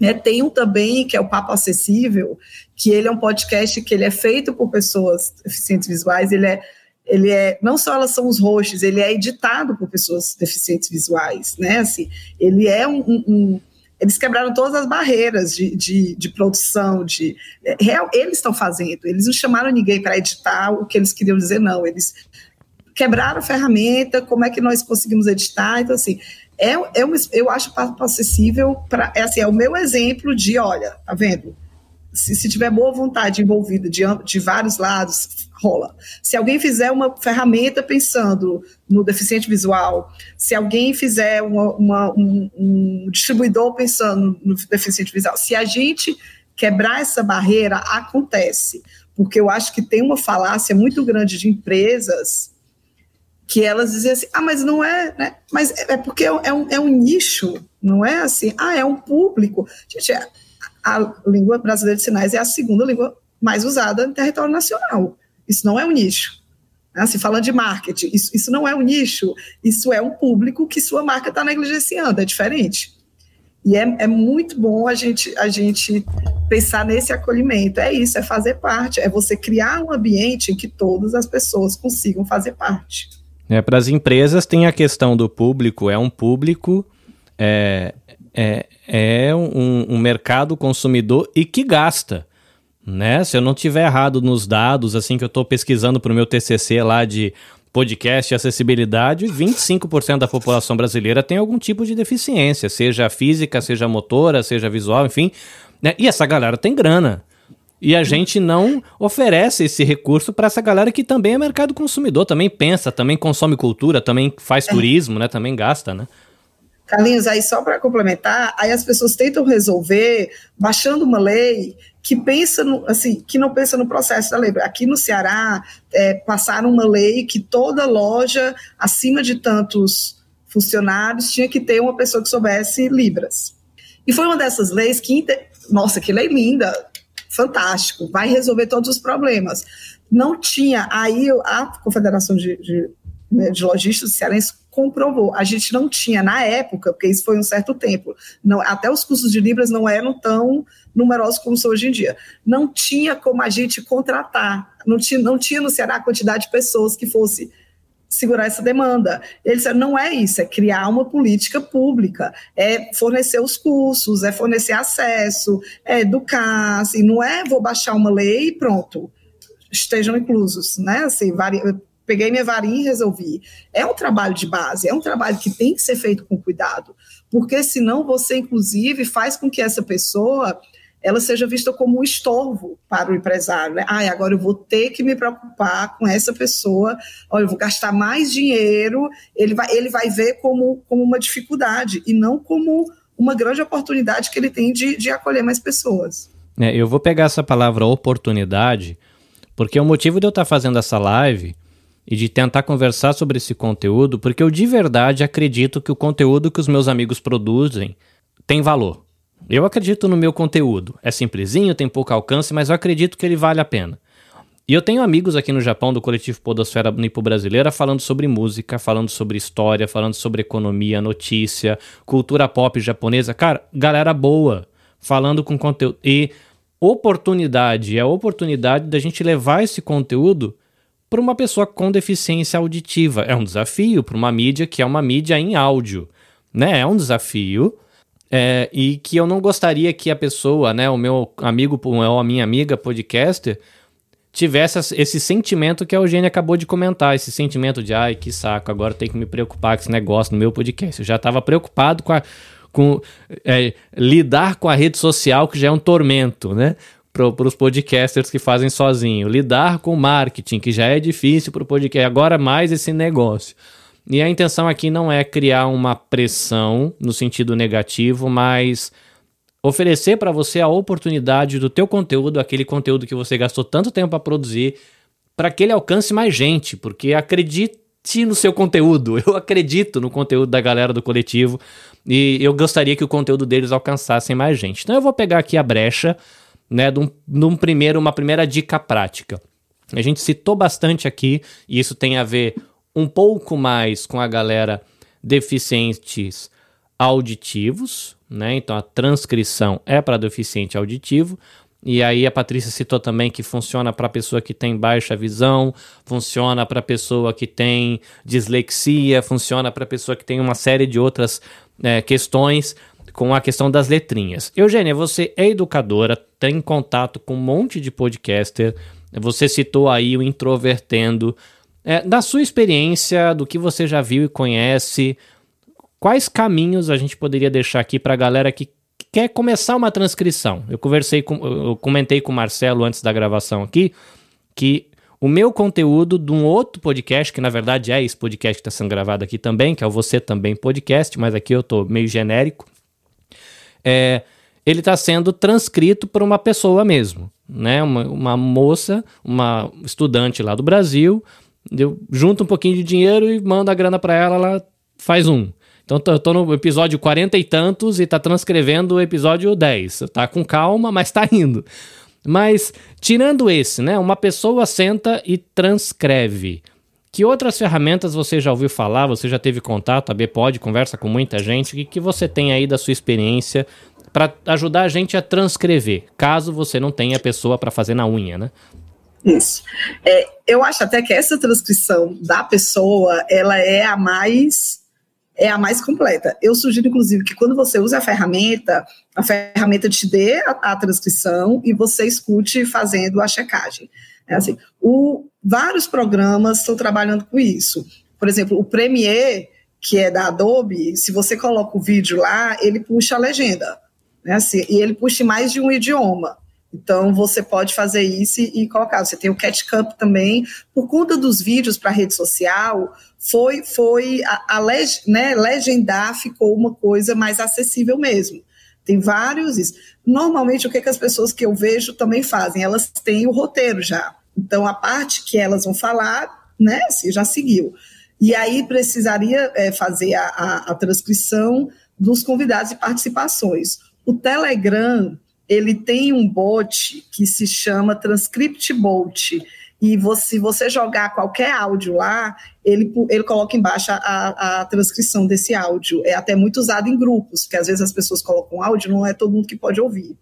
É, tem um também, que é o Papo Acessível, que ele é um podcast que ele é feito por pessoas deficientes visuais, ele é, ele é, não só elas são os hosts, ele é editado por pessoas deficientes visuais, né, assim, ele é um, um eles quebraram todas as barreiras de, de, de produção, de é, eles estão fazendo, eles não chamaram ninguém para editar o que eles queriam dizer, não, eles quebraram a ferramenta, como é que nós conseguimos editar, então assim, é, é eu acho acessível para, é assim, é o meu exemplo de, olha, tá vendo, se, se tiver boa vontade envolvida de, de vários lados, rola. Se alguém fizer uma ferramenta pensando no deficiente visual, se alguém fizer uma, uma, um, um distribuidor pensando no deficiente visual, se a gente quebrar essa barreira, acontece. Porque eu acho que tem uma falácia muito grande de empresas que elas dizem assim, ah, mas não é, né? Mas é, é porque é um, é um nicho, não é assim, ah, é um público. Gente, é, a língua brasileira de sinais é a segunda língua mais usada no território nacional. Isso não é um nicho. Assim, falando de marketing, isso, isso não é um nicho, isso é um público que sua marca está negligenciando, é diferente. E é, é muito bom a gente, a gente pensar nesse acolhimento. É isso, é fazer parte, é você criar um ambiente em que todas as pessoas consigam fazer parte. É, Para as empresas tem a questão do público, é um público, é, é, é um, um mercado consumidor e que gasta né? Se eu não tiver errado nos dados, assim que eu estou pesquisando para o meu TCC lá de podcast e acessibilidade, 25% da população brasileira tem algum tipo de deficiência, seja física, seja motora, seja visual, enfim. Né? E essa galera tem grana. E a gente não oferece esse recurso para essa galera que também é mercado consumidor, também pensa, também consome cultura, também faz é. turismo, né? Também gasta, né? Carlinhos, aí só para complementar, aí as pessoas tentam resolver baixando uma lei que pensa no, assim, que não pensa no processo da lei. Aqui no Ceará é, passaram uma lei que toda loja acima de tantos funcionários tinha que ter uma pessoa que soubesse libras. E foi uma dessas leis que, nossa, que lei linda, fantástico, vai resolver todos os problemas. Não tinha, aí a Confederação de, de, né, de Lojistas Cearense comprovou. A gente não tinha na época, porque isso foi um certo tempo, não, até os custos de libras não eram tão numerosos como são hoje em dia. Não tinha como a gente contratar, não tinha, não tinha no Ceará a quantidade de pessoas que fosse segurar essa demanda. Ele disse, não é isso, é criar uma política pública, é fornecer os cursos, é fornecer acesso, é educar, assim, não é vou baixar uma lei e pronto, estejam inclusos, né? Assim, vari peguei minha varinha e resolvi. É um trabalho de base, é um trabalho que tem que ser feito com cuidado, porque senão você, inclusive, faz com que essa pessoa ela seja vista como um estorvo para o empresário. Né? Ah, agora eu vou ter que me preocupar com essa pessoa, olha, eu vou gastar mais dinheiro, ele vai, ele vai ver como, como uma dificuldade e não como uma grande oportunidade que ele tem de, de acolher mais pessoas. É, eu vou pegar essa palavra oportunidade, porque o motivo de eu estar fazendo essa live e de tentar conversar sobre esse conteúdo, porque eu de verdade acredito que o conteúdo que os meus amigos produzem tem valor. Eu acredito no meu conteúdo. É simplesinho, tem pouco alcance, mas eu acredito que ele vale a pena. E eu tenho amigos aqui no Japão do coletivo Podosfera Nipo Brasileira falando sobre música, falando sobre história, falando sobre economia, notícia, cultura pop japonesa. Cara, galera boa, falando com conteúdo. E oportunidade, é a oportunidade da gente levar esse conteúdo para uma pessoa com deficiência auditiva. É um desafio para uma mídia que é uma mídia em áudio, né? É um desafio é, e que eu não gostaria que a pessoa, né, o meu amigo ou a minha amiga podcaster tivesse esse sentimento que a Eugênia acabou de comentar, esse sentimento de ai que saco, agora tem que me preocupar com esse negócio no meu podcast. Eu já estava preocupado com, a, com é, lidar com a rede social que já é um tormento, né? para os podcasters que fazem sozinho. Lidar com marketing, que já é difícil para o podcast, agora mais esse negócio. E a intenção aqui não é criar uma pressão no sentido negativo, mas oferecer para você a oportunidade do teu conteúdo, aquele conteúdo que você gastou tanto tempo para produzir, para que ele alcance mais gente, porque acredite no seu conteúdo. Eu acredito no conteúdo da galera do coletivo e eu gostaria que o conteúdo deles alcançasse mais gente. Então eu vou pegar aqui a brecha, né, de um, de um primeiro, uma primeira dica prática. A gente citou bastante aqui, e isso tem a ver um pouco mais com a galera deficientes auditivos, né? Então a transcrição é para deficiente auditivo. E aí a Patrícia citou também que funciona para pessoa que tem baixa visão, funciona para pessoa que tem dislexia, funciona para pessoa que tem uma série de outras é, questões com a questão das letrinhas. Eugênia, você é educadora, tem contato com um monte de podcaster, você citou aí o Introvertendo. É, da sua experiência, do que você já viu e conhece, quais caminhos a gente poderia deixar aqui para a galera que quer começar uma transcrição? Eu conversei com, eu comentei com o Marcelo antes da gravação aqui que o meu conteúdo de um outro podcast, que na verdade é esse podcast que está sendo gravado aqui também, que é o Você Também Podcast, mas aqui eu estou meio genérico, é, ele está sendo transcrito por uma pessoa mesmo, né? Uma, uma moça, uma estudante lá do Brasil, eu junto um pouquinho de dinheiro e mando a grana para ela, ela faz um. Então eu tô no episódio 40 e tantos e tá transcrevendo o episódio 10. Tá com calma, mas tá indo. Mas tirando esse, né? Uma pessoa senta e transcreve. Que outras ferramentas você já ouviu falar? Você já teve contato? A Bpod conversa com muita gente. O que, que você tem aí da sua experiência para ajudar a gente a transcrever, caso você não tenha pessoa para fazer na unha, né? Isso. É, eu acho até que essa transcrição da pessoa, ela é a mais é a mais completa. Eu sugiro, inclusive, que quando você usa a ferramenta, a ferramenta te dê a, a transcrição e você escute fazendo a checagem. É assim, o, vários programas estão trabalhando com isso. Por exemplo, o Premiere, que é da Adobe, se você coloca o vídeo lá, ele puxa a legenda. Né, assim, e ele puxa mais de um idioma. Então, você pode fazer isso e, colocar. Você tem o Catch Cup também. Por conta dos vídeos para rede social, foi, foi a, a leg, né, legendar ficou uma coisa mais acessível mesmo. Tem vários isso. Normalmente, o que, que as pessoas que eu vejo também fazem? Elas têm o roteiro já. Então, a parte que elas vão falar, né, assim, já seguiu. E aí precisaria é, fazer a, a, a transcrição dos convidados e participações. O Telegram ele tem um bot que se chama Transcript Bot. E se você jogar qualquer áudio lá, ele, ele coloca embaixo a, a, transcrição desse áudio. É até muito usado em grupos, porque às vezes as pessoas colocam áudio, não é todo mundo que pode ouvir.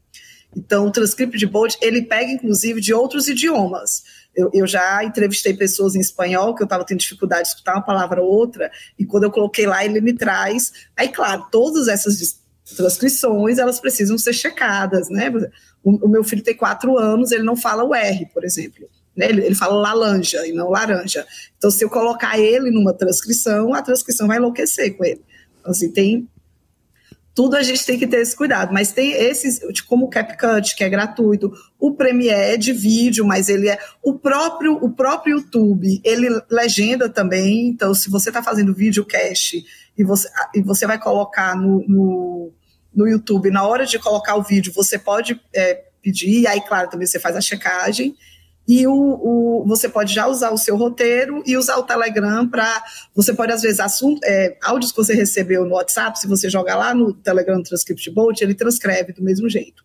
Então, o Transcript Bot, ele pega, inclusive, de outros idiomas. Eu, eu já entrevistei pessoas em espanhol, que eu estava tendo dificuldade de escutar uma palavra ou outra, e quando eu coloquei lá, ele me traz. Aí, claro, todas essas transcrições, elas precisam ser checadas, né? O, o, meu filho tem quatro anos, ele não fala o R, por exemplo. Né? Ele, ele fala laranja e não laranja. Então, se eu colocar ele numa transcrição, a transcrição vai enlouquecer com ele. Então, assim, tem tudo a gente tem que ter esse cuidado, mas tem esses, como o CapCut, que é gratuito, o Premiere é de vídeo, mas ele é o próprio o próprio YouTube, ele legenda também, então se você está fazendo videocast e você, e você vai colocar no, no, no, YouTube, na hora de colocar o vídeo, você pode é, pedir, aí, claro, também você faz a checagem, e o, o, você pode já usar o seu roteiro e usar o Telegram para. Você pode, às vezes, assunto, é, áudios que você recebeu no WhatsApp, se você jogar lá no Telegram Transcript Bolt, ele transcreve do mesmo jeito.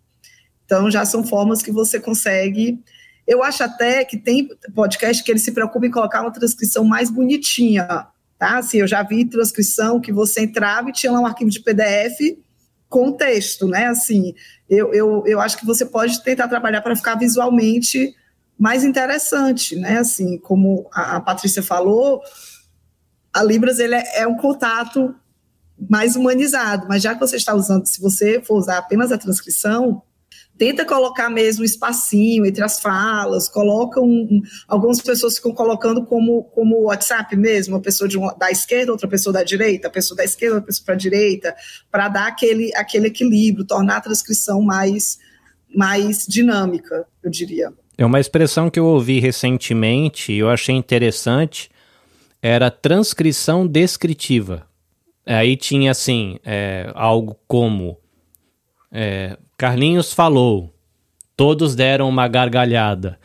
Então, já são formas que você consegue. Eu acho até que tem podcast que ele se preocupa em colocar uma transcrição mais bonitinha, tá? Assim, eu já vi transcrição que você entrava e tinha lá um arquivo de PDF com texto, né? Assim, eu, eu, eu acho que você pode tentar trabalhar para ficar visualmente mais interessante, né? Assim, como a, a Patrícia falou, a Libras ele é, é, um contato mais humanizado, mas já que você está usando, se você for usar apenas a transcrição, tenta colocar mesmo um espacinho entre as falas, coloca um, um, algumas pessoas ficam colocando como como WhatsApp mesmo, uma pessoa de uma, da esquerda, outra pessoa da direita, a pessoa da esquerda, outra pessoa para a direita, para dar aquele aquele equilíbrio, tornar a transcrição mais mais dinâmica, eu diria. É uma expressão que eu ouvi recentemente e eu achei interessante, era transcrição descritiva. Aí tinha assim, é, algo como É, Carlinhos falou, todos deram uma gargalhada.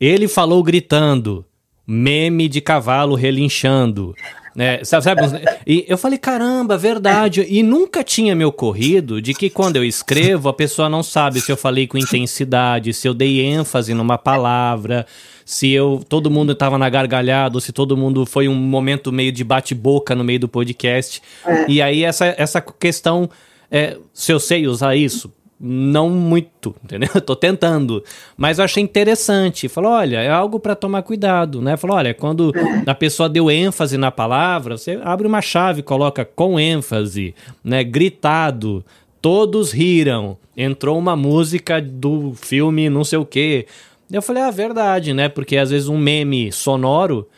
Ele falou gritando, meme de cavalo relinchando. É, sabe, sabe, e eu falei, caramba, verdade. E nunca tinha me ocorrido de que quando eu escrevo, a pessoa não sabe se eu falei com intensidade, se eu dei ênfase numa palavra, se eu todo mundo estava na gargalhada, ou se todo mundo foi um momento meio de bate-boca no meio do podcast. É. E aí essa, essa questão, é, se eu sei usar isso, não muito, entendeu? Eu tô tentando, mas eu achei interessante. Falou, olha, é algo para tomar cuidado, né? Falou, olha, quando a pessoa deu ênfase na palavra, você abre uma chave, coloca com ênfase, né? Gritado, todos riram. Entrou uma música do filme não sei o quê. Eu falei, ah, verdade, né? Porque às vezes um meme sonoro,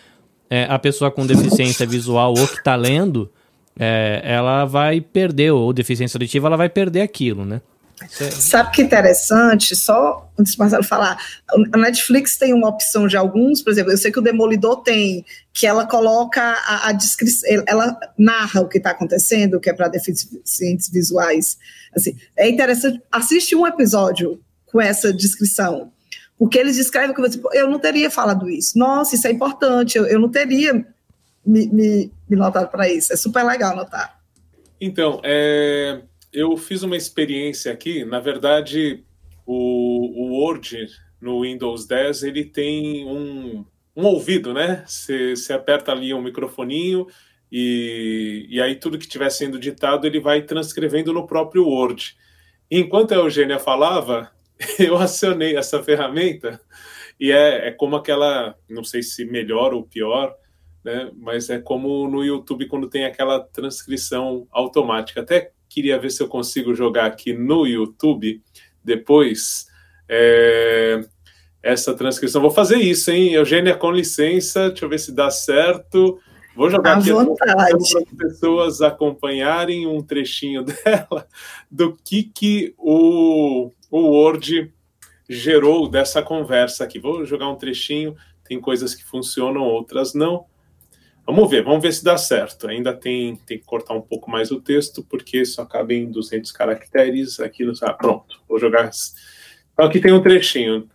é, a pessoa com deficiência visual ou que tá lendo, é, ela vai perder, ou deficiência auditiva, ela vai perder aquilo, né? Sabe que interessante? Só antes do Marcelo falar, a Netflix tem uma opção de alguns, por exemplo, eu sei que o Demolidor tem, que ela coloca a, a descrição, ela narra o que está acontecendo, que é para deficientes visuais. Assim, é interessante. Assiste um episódio com essa descrição, porque eles descrevem que você, eu não teria falado isso. Nossa, isso é importante. Eu, eu não teria me, me, me notado para isso. É super legal notar. Então, é, eu fiz uma experiência aqui. Na verdade, o, o Word no Windows 10 ele tem um, um ouvido, né? Você aperta ali um microfoninho e, e aí tudo que estiver sendo ditado ele vai transcrevendo no próprio Word. Enquanto a Eugênia falava, eu acionei essa ferramenta e é, é como aquela, não sei se melhor ou pior, né? Mas é como no YouTube quando tem aquela transcrição automática. Até queria ver se eu consigo jogar aqui no YouTube depois é, essa transcrição. Vou fazer isso, hein? Eugênia, com licença, deixa eu ver se dá certo. Vou jogar à aqui para as pessoas acompanharem um trechinho dela do que, que o, o Word gerou dessa conversa aqui. Vou jogar um trechinho, tem coisas que funcionam, outras não. Vamos ver, vamos ver se dá certo. Ainda tem, tem que cortar um pouco mais o texto, porque só cabe em 200 caracteres aqui no. Ah, pronto, vou jogar. Então aqui tem um trechinho.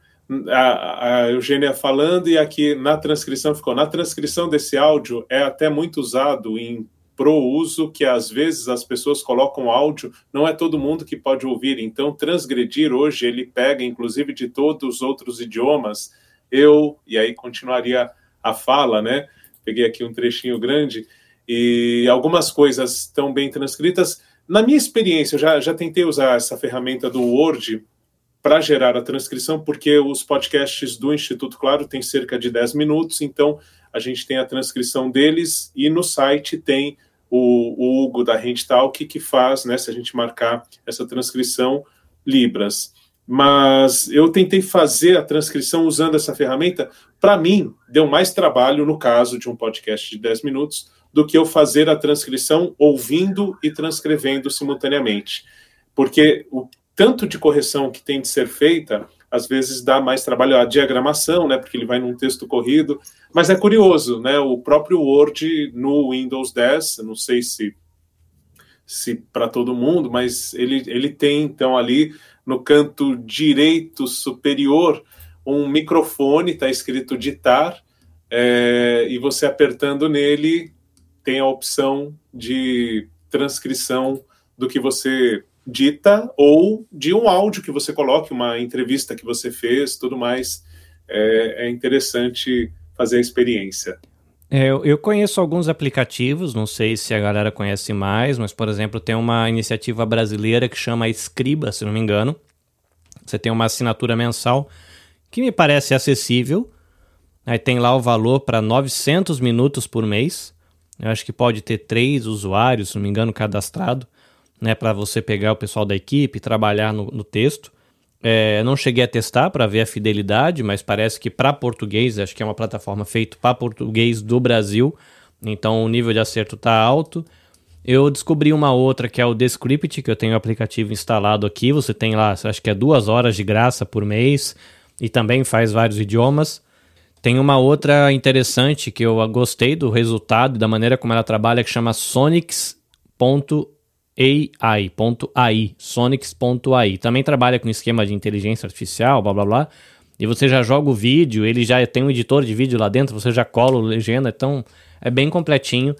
A, a Eugênia falando, e aqui na transcrição ficou. Na transcrição desse áudio é até muito usado em pro uso que às vezes as pessoas colocam áudio, não é todo mundo que pode ouvir. Então, transgredir hoje, ele pega, inclusive, de todos os outros idiomas. Eu, e aí continuaria a fala, né? Peguei aqui um trechinho grande, e algumas coisas estão bem transcritas. Na minha experiência, eu já, já tentei usar essa ferramenta do Word para gerar a transcrição, porque os podcasts do Instituto Claro têm cerca de 10 minutos, então a gente tem a transcrição deles e no site tem o, o Hugo da Talk que faz, né, se a gente marcar essa transcrição, Libras mas eu tentei fazer a transcrição usando essa ferramenta. Para mim, deu mais trabalho, no caso de um podcast de 10 minutos, do que eu fazer a transcrição ouvindo e transcrevendo simultaneamente. Porque o tanto de correção que tem de ser feita, às vezes dá mais trabalho a diagramação, né, porque ele vai num texto corrido. Mas é curioso, né, o próprio Word no Windows 10, não sei se se para todo mundo, mas ele, ele tem então ali no canto direito superior um microfone, está escrito ditar, é, e você apertando nele tem a opção de transcrição do que você dita ou de um áudio que você coloque, uma entrevista que você fez, tudo mais. É, é interessante fazer a experiência. É, eu conheço alguns aplicativos, não sei se a galera conhece mais, mas, por exemplo, tem uma iniciativa brasileira que chama Escriba, se não me engano. Você tem uma assinatura mensal que me parece acessível. Aí tem lá o valor para 900 minutos por mês. Eu acho que pode ter três usuários, se não me engano, cadastrado, né, para você pegar o pessoal da equipe e trabalhar no, no texto. É, não cheguei a testar para ver a fidelidade, mas parece que para português, acho que é uma plataforma feita para português do Brasil, então o nível de acerto está alto. Eu descobri uma outra que é o Descript, que eu tenho o aplicativo instalado aqui. Você tem lá, acho que é duas horas de graça por mês e também faz vários idiomas. Tem uma outra interessante que eu gostei do resultado e da maneira como ela trabalha, que chama Sonics.me AI.ai, Sonics.ai. Também trabalha com esquema de inteligência artificial, blá blá blá. E você já joga o vídeo, ele já tem um editor de vídeo lá dentro, você já cola o legenda, então é bem completinho,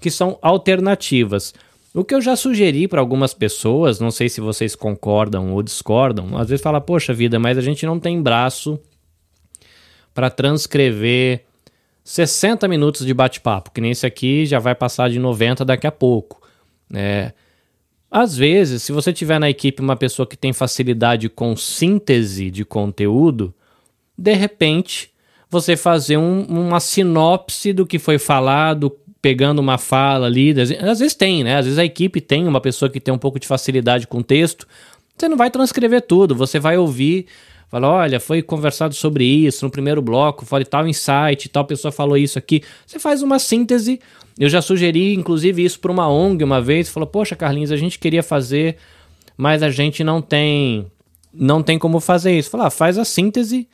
que são alternativas. O que eu já sugeri para algumas pessoas, não sei se vocês concordam ou discordam, às vezes fala, poxa vida, mas a gente não tem braço para transcrever 60 minutos de bate-papo, que nem esse aqui já vai passar de 90 daqui a pouco. É, às vezes, se você tiver na equipe uma pessoa que tem facilidade com síntese de conteúdo, de repente você fazer um, uma sinopse do que foi falado, pegando uma fala ali. Às vezes tem, né? Às vezes a equipe tem uma pessoa que tem um pouco de facilidade com texto. Você não vai transcrever tudo, você vai ouvir, fala, olha, foi conversado sobre isso no primeiro bloco, foi tal insight, tal pessoa falou isso aqui. Você faz uma síntese. Eu já sugeri, inclusive, isso para uma ONG uma vez. Falou, poxa, Carlinhos, a gente queria fazer, mas a gente não tem, não tem como fazer isso. Falar, ah, faz a síntese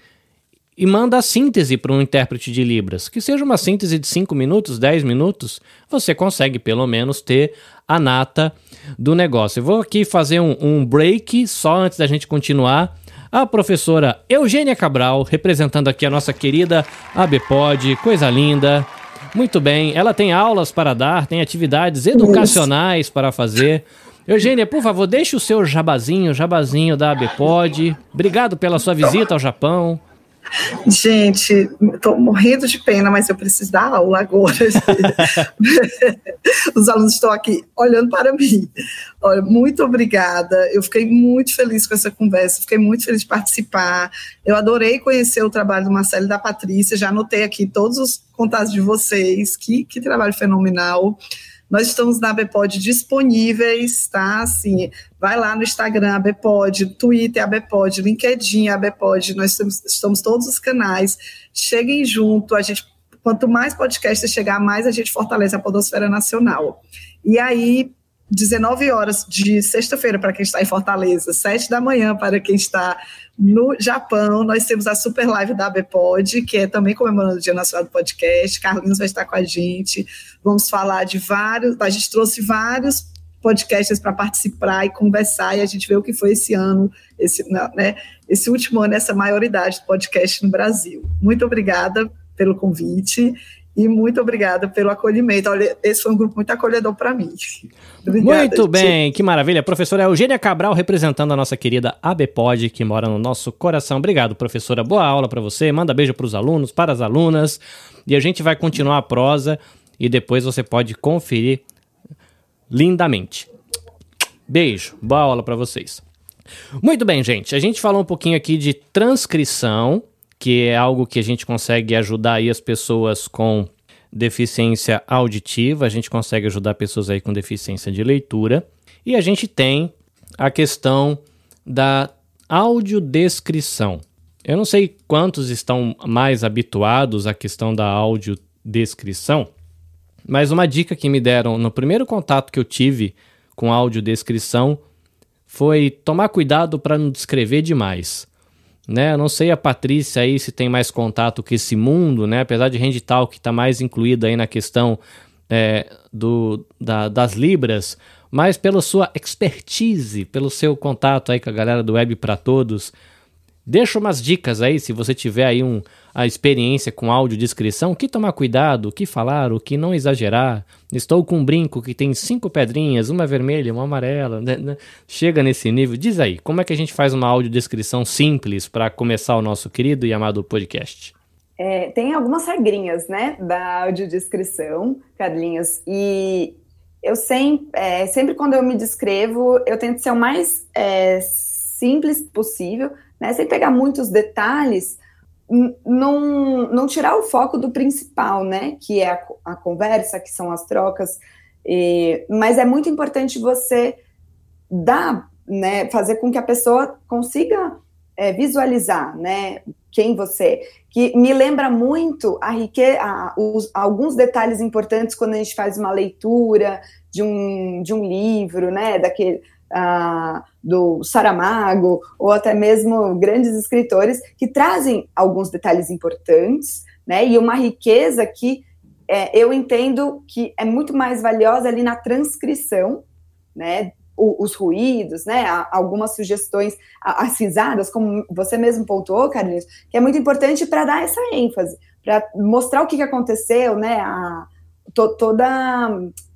e manda a síntese para um intérprete de Libras. Que seja uma síntese de 5 minutos, 10 minutos, você consegue pelo menos ter a nata do negócio. Eu vou aqui fazer um, um break só antes da gente continuar. A professora Eugênia Cabral, representando aqui a nossa querida ABPOD, coisa linda. Muito bem, ela tem aulas para dar, tem atividades educacionais para fazer. Eugênia, por favor, deixe o seu jabazinho, jabazinho da ABPOD. Obrigado pela sua visita ao Japão. Gente, estou morrendo de pena, mas eu preciso dar aula agora. Os alunos estão aqui olhando para mim. Olha, muito obrigada. Eu fiquei muito feliz com essa conversa, fiquei muito feliz de participar. Eu adorei conhecer o trabalho do Marcelo e da Patrícia. Já anotei aqui todos os contatos de vocês. Que, que trabalho fenomenal. Nós estamos na ABPOD disponíveis, tá? Assim, vai lá no Instagram, ABPOD, Twitter, ABPOD, LinkedIn, ABPOD, nós estamos, estamos todos os canais. Cheguem junto, a gente, quanto mais podcasts chegar, mais a gente fortalece a podosfera nacional. E aí, 19 horas de sexta-feira para quem está em Fortaleza, 7 da manhã para quem está no Japão. Nós temos a super live da ABPOD, que é também comemorando o Dia Nacional do Podcast. Carlinhos vai estar com a gente. Vamos falar de vários. A gente trouxe vários podcasts para participar e conversar, e a gente vê o que foi esse ano, esse, né, esse último ano, essa maioridade do podcast no Brasil. Muito obrigada pelo convite e muito obrigada pelo acolhimento. Olha, esse foi um grupo muito acolhedor para mim. Obrigada, muito bem, que maravilha. Professora Eugênia Cabral representando a nossa querida ABPOD, que mora no nosso coração. Obrigado, professora. Boa aula para você. Manda beijo para os alunos, para as alunas. E a gente vai continuar a prosa e depois você pode conferir lindamente. Beijo. Boa aula para vocês. Muito bem, gente. A gente falou um pouquinho aqui de transcrição que é algo que a gente consegue ajudar aí as pessoas com deficiência auditiva, a gente consegue ajudar pessoas aí com deficiência de leitura, e a gente tem a questão da audiodescrição. Eu não sei quantos estão mais habituados à questão da audiodescrição, mas uma dica que me deram no primeiro contato que eu tive com audiodescrição foi tomar cuidado para não descrever demais né? Eu não sei a Patrícia aí se tem mais contato com esse mundo, né? Apesar de Rendital que está mais incluída aí na questão é, do, da, das libras, mas pela sua expertise, pelo seu contato aí com a galera do Web para Todos, Deixa umas dicas aí, se você tiver aí um, a experiência com audiodescrição, o que tomar cuidado, o que falar, o que não exagerar. Estou com um brinco que tem cinco pedrinhas, uma vermelha, uma amarela. Né, né? Chega nesse nível. Diz aí, como é que a gente faz uma audiodescrição simples para começar o nosso querido e amado podcast? É, tem algumas regrinhas, né, da audiodescrição, Carlinhos, e eu sempre, é, sempre quando eu me descrevo, eu tento ser o mais é, simples possível, né? Sem pegar muitos detalhes, não, não tirar o foco do principal, né? Que é a, a conversa, que são as trocas. E, mas é muito importante você dar, né? Fazer com que a pessoa consiga é, visualizar, né? Quem você é. que me lembra muito a riqueza, alguns detalhes importantes quando a gente faz uma leitura de um, de um livro, né? Daquele, do Saramago, ou até mesmo grandes escritores que trazem alguns detalhes importantes, né, e uma riqueza que é, eu entendo que é muito mais valiosa ali na transcrição, né? os ruídos, né? Algumas sugestões, as risadas, como você mesmo pontuou, Carlinhos, que é muito importante para dar essa ênfase, para mostrar o que, aconteceu, né? A, to, toda,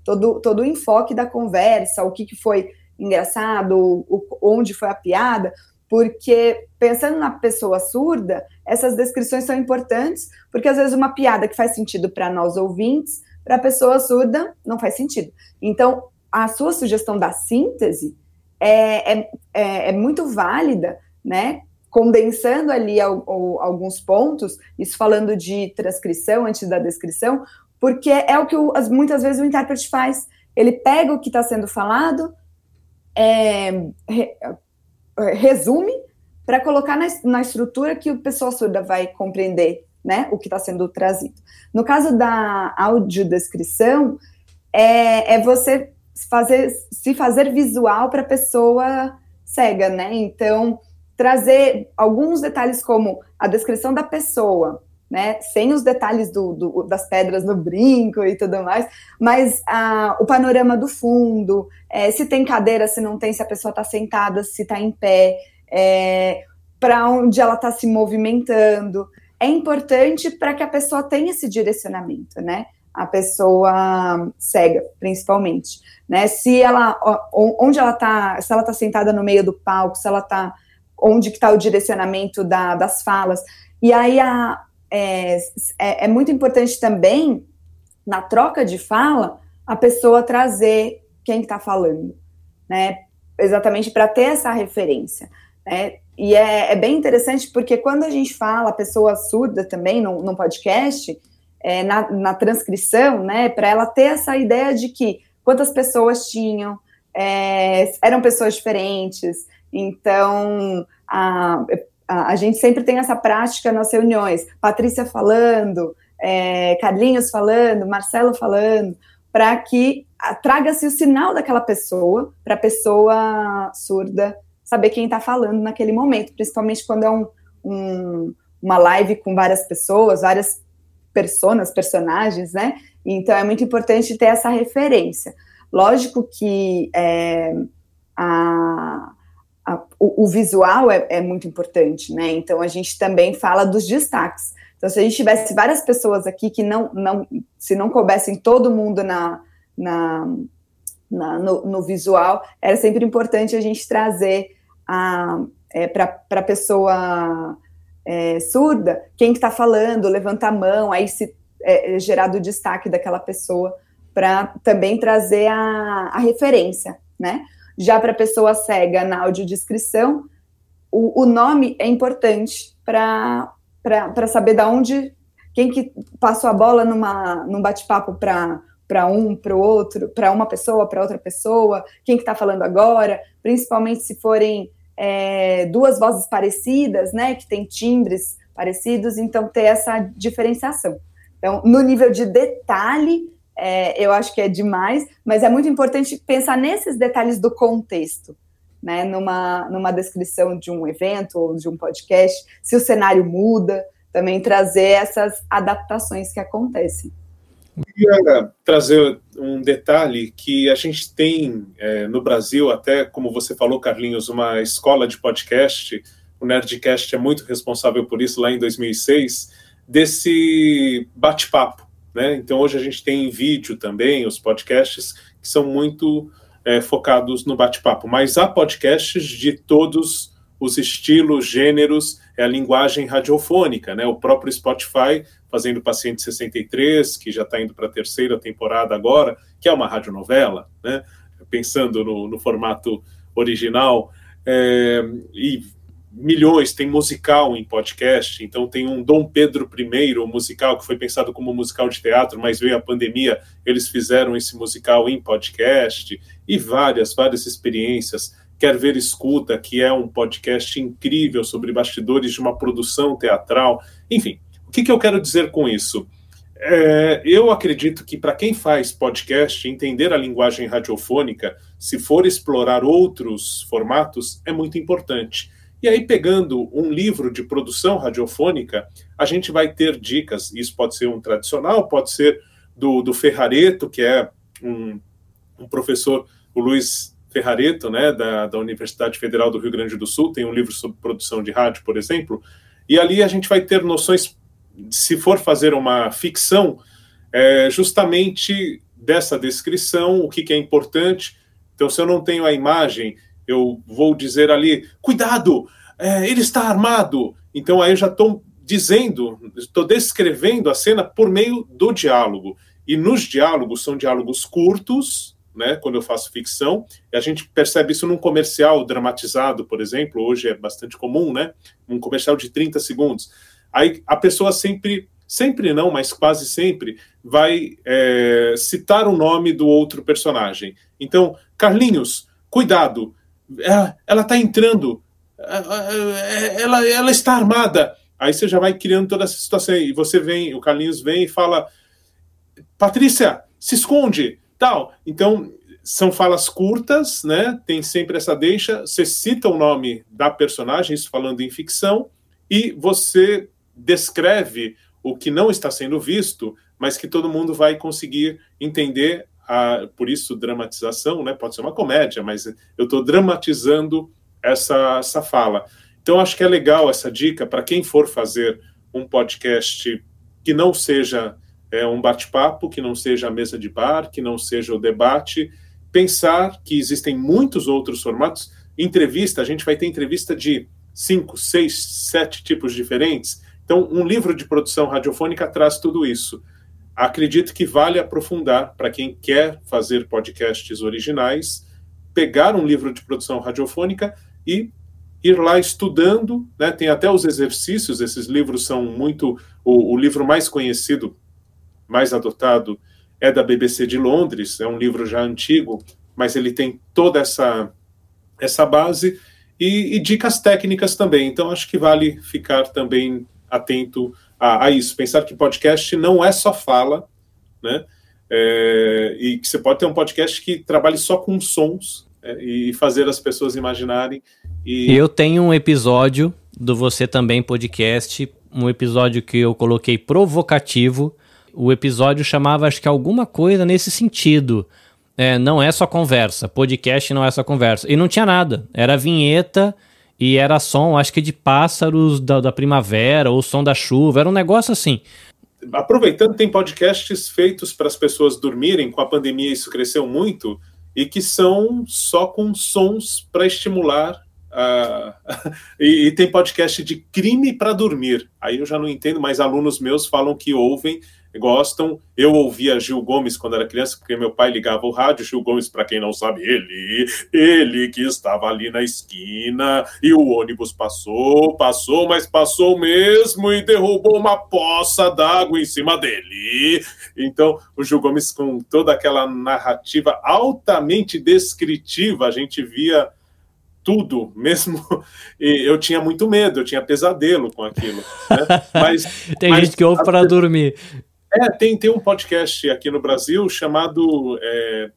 todo, todo o enfoque da conversa, o que, que foi engraçado, o, onde foi a piada, porque pensando na pessoa surda, essas descrições são importantes, porque às vezes uma piada que faz sentido para nós ouvintes, para a pessoa surda não faz sentido. Então, a sua sugestão da síntese é, é, é, é muito válida, né? Condensando ali ao, ao, alguns pontos, isso falando de transcrição antes da descrição, porque é o que o, as, muitas vezes o intérprete faz. Ele pega o que está sendo falado, é, re, resume para colocar na, na, estrutura que o pessoa surda vai compreender né, o que está sendo trazido. No caso da audiodescrição, é, é você fazer, se fazer visual para a pessoa cega, né? Então, trazer alguns detalhes como a descrição da pessoa, né? Sem os detalhes do, do, das pedras no brinco e tudo mais, mas ah, o panorama do fundo, é, se tem cadeira, se não tem, se a pessoa está sentada, se está em pé, é, para onde ela está se movimentando. É importante para que a pessoa tenha esse direcionamento, né? A pessoa cega, principalmente né? Se ela, onde ela está, se ela está sentada no meio do palco, se ela está, onde que está o direcionamento da, das falas. E aí a, é, é, é muito importante também na troca de fala a pessoa trazer quem está falando, né? Exatamente para ter essa referência. Né? E é, é, bem interessante porque quando a gente fala pessoa surda também no, no podcast, é, na, na, transcrição, né, para ela ter essa ideia de que quantas pessoas tinham, é, eram pessoas diferentes. Então, a, a, a, gente sempre tem essa prática nas reuniões. Patrícia falando, é, Carlinhos falando, Marcelo falando, para que traga-se o sinal daquela pessoa, para a pessoa surda saber quem está falando naquele momento, principalmente quando é um, um, uma live com várias pessoas, várias personas, personagens, né? Então é muito importante ter essa referência. Lógico que é, a, a, o, o, visual é, é, muito importante, né? Então a gente também fala dos destaques. Então, se a gente tivesse várias pessoas aqui que não, não se não coubessem todo mundo na, na, na no, no, visual, era sempre importante a gente trazer é, para a pessoa é, surda quem está que tá falando, levanta a mão, aí se é, é, gerado o destaque daquela pessoa para também trazer a, a, referência, né? Já para pessoa cega na audiodescrição, o, o nome é importante para saber da onde, quem que passou a bola numa, num bate-papo para para um, para o outro, para uma pessoa, para outra pessoa, quem que está falando agora, principalmente se forem é, duas vozes parecidas, né, que tem timbres parecidos, então ter essa diferenciação. Então, no nível de detalhe, é, eu acho que é demais, mas é muito importante pensar nesses detalhes do contexto, né? Numa, numa descrição de um evento ou de um podcast, se o cenário muda, também trazer essas adaptações que acontecem. Eu queria trazer um detalhe que a gente tem é, no Brasil, até como você falou, Carlinhos, uma escola de podcast. O Nerdcast é muito responsável por isso lá em 2006 desse bate-papo. Né? Então, hoje a gente tem vídeo também, os podcasts, que são muito é, focados no bate-papo, mas há podcasts de todos os estilos, gêneros, é a linguagem radiofônica, né? O próprio Spotify fazendo Paciente 63, que já está indo para a terceira temporada agora, que é uma radionovela, né? Pensando no, no formato original, é, e milhões, tem musical em podcast, então tem um Dom Pedro I, um musical que foi pensado como musical de teatro, mas veio a pandemia, eles fizeram esse musical em podcast, e várias, várias experiências. Quer Ver Escuta, que é um podcast incrível sobre bastidores de uma produção teatral. Enfim, o que, que eu quero dizer com isso? É, eu acredito que para quem faz podcast, entender a linguagem radiofônica, se for explorar outros formatos, é muito importante. E aí, pegando um livro de produção radiofônica, a gente vai ter dicas. Isso pode ser um tradicional, pode ser do, do Ferrareto, que é um, um professor o Luiz Ferrareto, né, da, da Universidade Federal do Rio Grande do Sul, tem um livro sobre produção de rádio, por exemplo, e ali a gente vai ter noções, se for fazer uma ficção, é, justamente dessa descrição, o que, que é importante. Então, se eu não tenho a imagem, eu vou dizer ali, cuidado, é, ele está armado. Então, aí eu já estou dizendo, estou descrevendo a cena por meio do diálogo. E nos diálogos, são diálogos curtos, né, quando eu faço ficção, e a gente percebe isso num comercial dramatizado, por exemplo, hoje é bastante comum, né, um comercial de 30 segundos. Aí a pessoa sempre, sempre não, mas quase sempre, vai é, citar o nome do outro personagem. Então, Carlinhos, cuidado, ela está entrando, ela, ela está armada. Aí você já vai criando toda essa situação. E você vem, o Carlinhos vem e fala: Patrícia, se esconde, tal. Então, são falas curtas, né? Tem sempre essa deixa. Você cita o nome da personagem, isso falando em ficção, e você descreve o que não está sendo visto, mas que todo mundo vai conseguir entender. A, por isso, dramatização, né? Pode ser uma comédia, mas eu estou dramatizando essa, essa fala. Então, acho que é legal essa dica para quem for fazer um podcast que não seja é, um bate-papo, que não seja a mesa de bar, que não seja o debate, pensar que existem muitos outros formatos. Entrevista, a gente vai ter entrevista de cinco, seis, sete tipos diferentes. Então, um livro de produção radiofônica traz tudo isso acredito que vale aprofundar para quem quer fazer podcasts originais, pegar um livro de produção radiofônica e ir lá estudando, né? Tem até os exercícios, esses livros são muito o, o livro mais conhecido, mais adotado é da BBC de Londres, é um livro já antigo, mas ele tem toda essa essa base e, e dicas técnicas também. Então acho que vale ficar também atento a, a isso, pensar que podcast não é só fala, né? É, e que você pode ter um podcast que trabalhe só com sons é, e fazer as pessoas imaginarem. E... Eu tenho um episódio do Você Também Podcast, um episódio que eu coloquei provocativo. O episódio chamava, acho que alguma coisa nesse sentido. É, não é só conversa, podcast não é só conversa. E não tinha nada, era vinheta e era som, acho que de pássaros da, da primavera ou som da chuva, era um negócio assim. Aproveitando, tem podcasts feitos para as pessoas dormirem, com a pandemia isso cresceu muito, e que são só com sons para estimular. Uh, e, e, tem podcast de crime para dormir. Aí eu já não entendo, mas alunos meus falam que ouvem gostam. Eu ouvia Gil Gomes quando era criança, porque meu pai ligava o rádio. Gil Gomes, para quem não sabe, ele, ele que estava ali na esquina e o ônibus passou, passou, mas passou mesmo e derrubou uma poça d'água em cima dele. Então, o Gil Gomes, com toda aquela narrativa altamente descritiva, a gente via tudo, mesmo eu tinha muito medo, eu tinha pesadelo com aquilo. Né? Mas tem mas, gente que ouve para dormir. É, tem, tem um podcast aqui no Brasil chamado. É,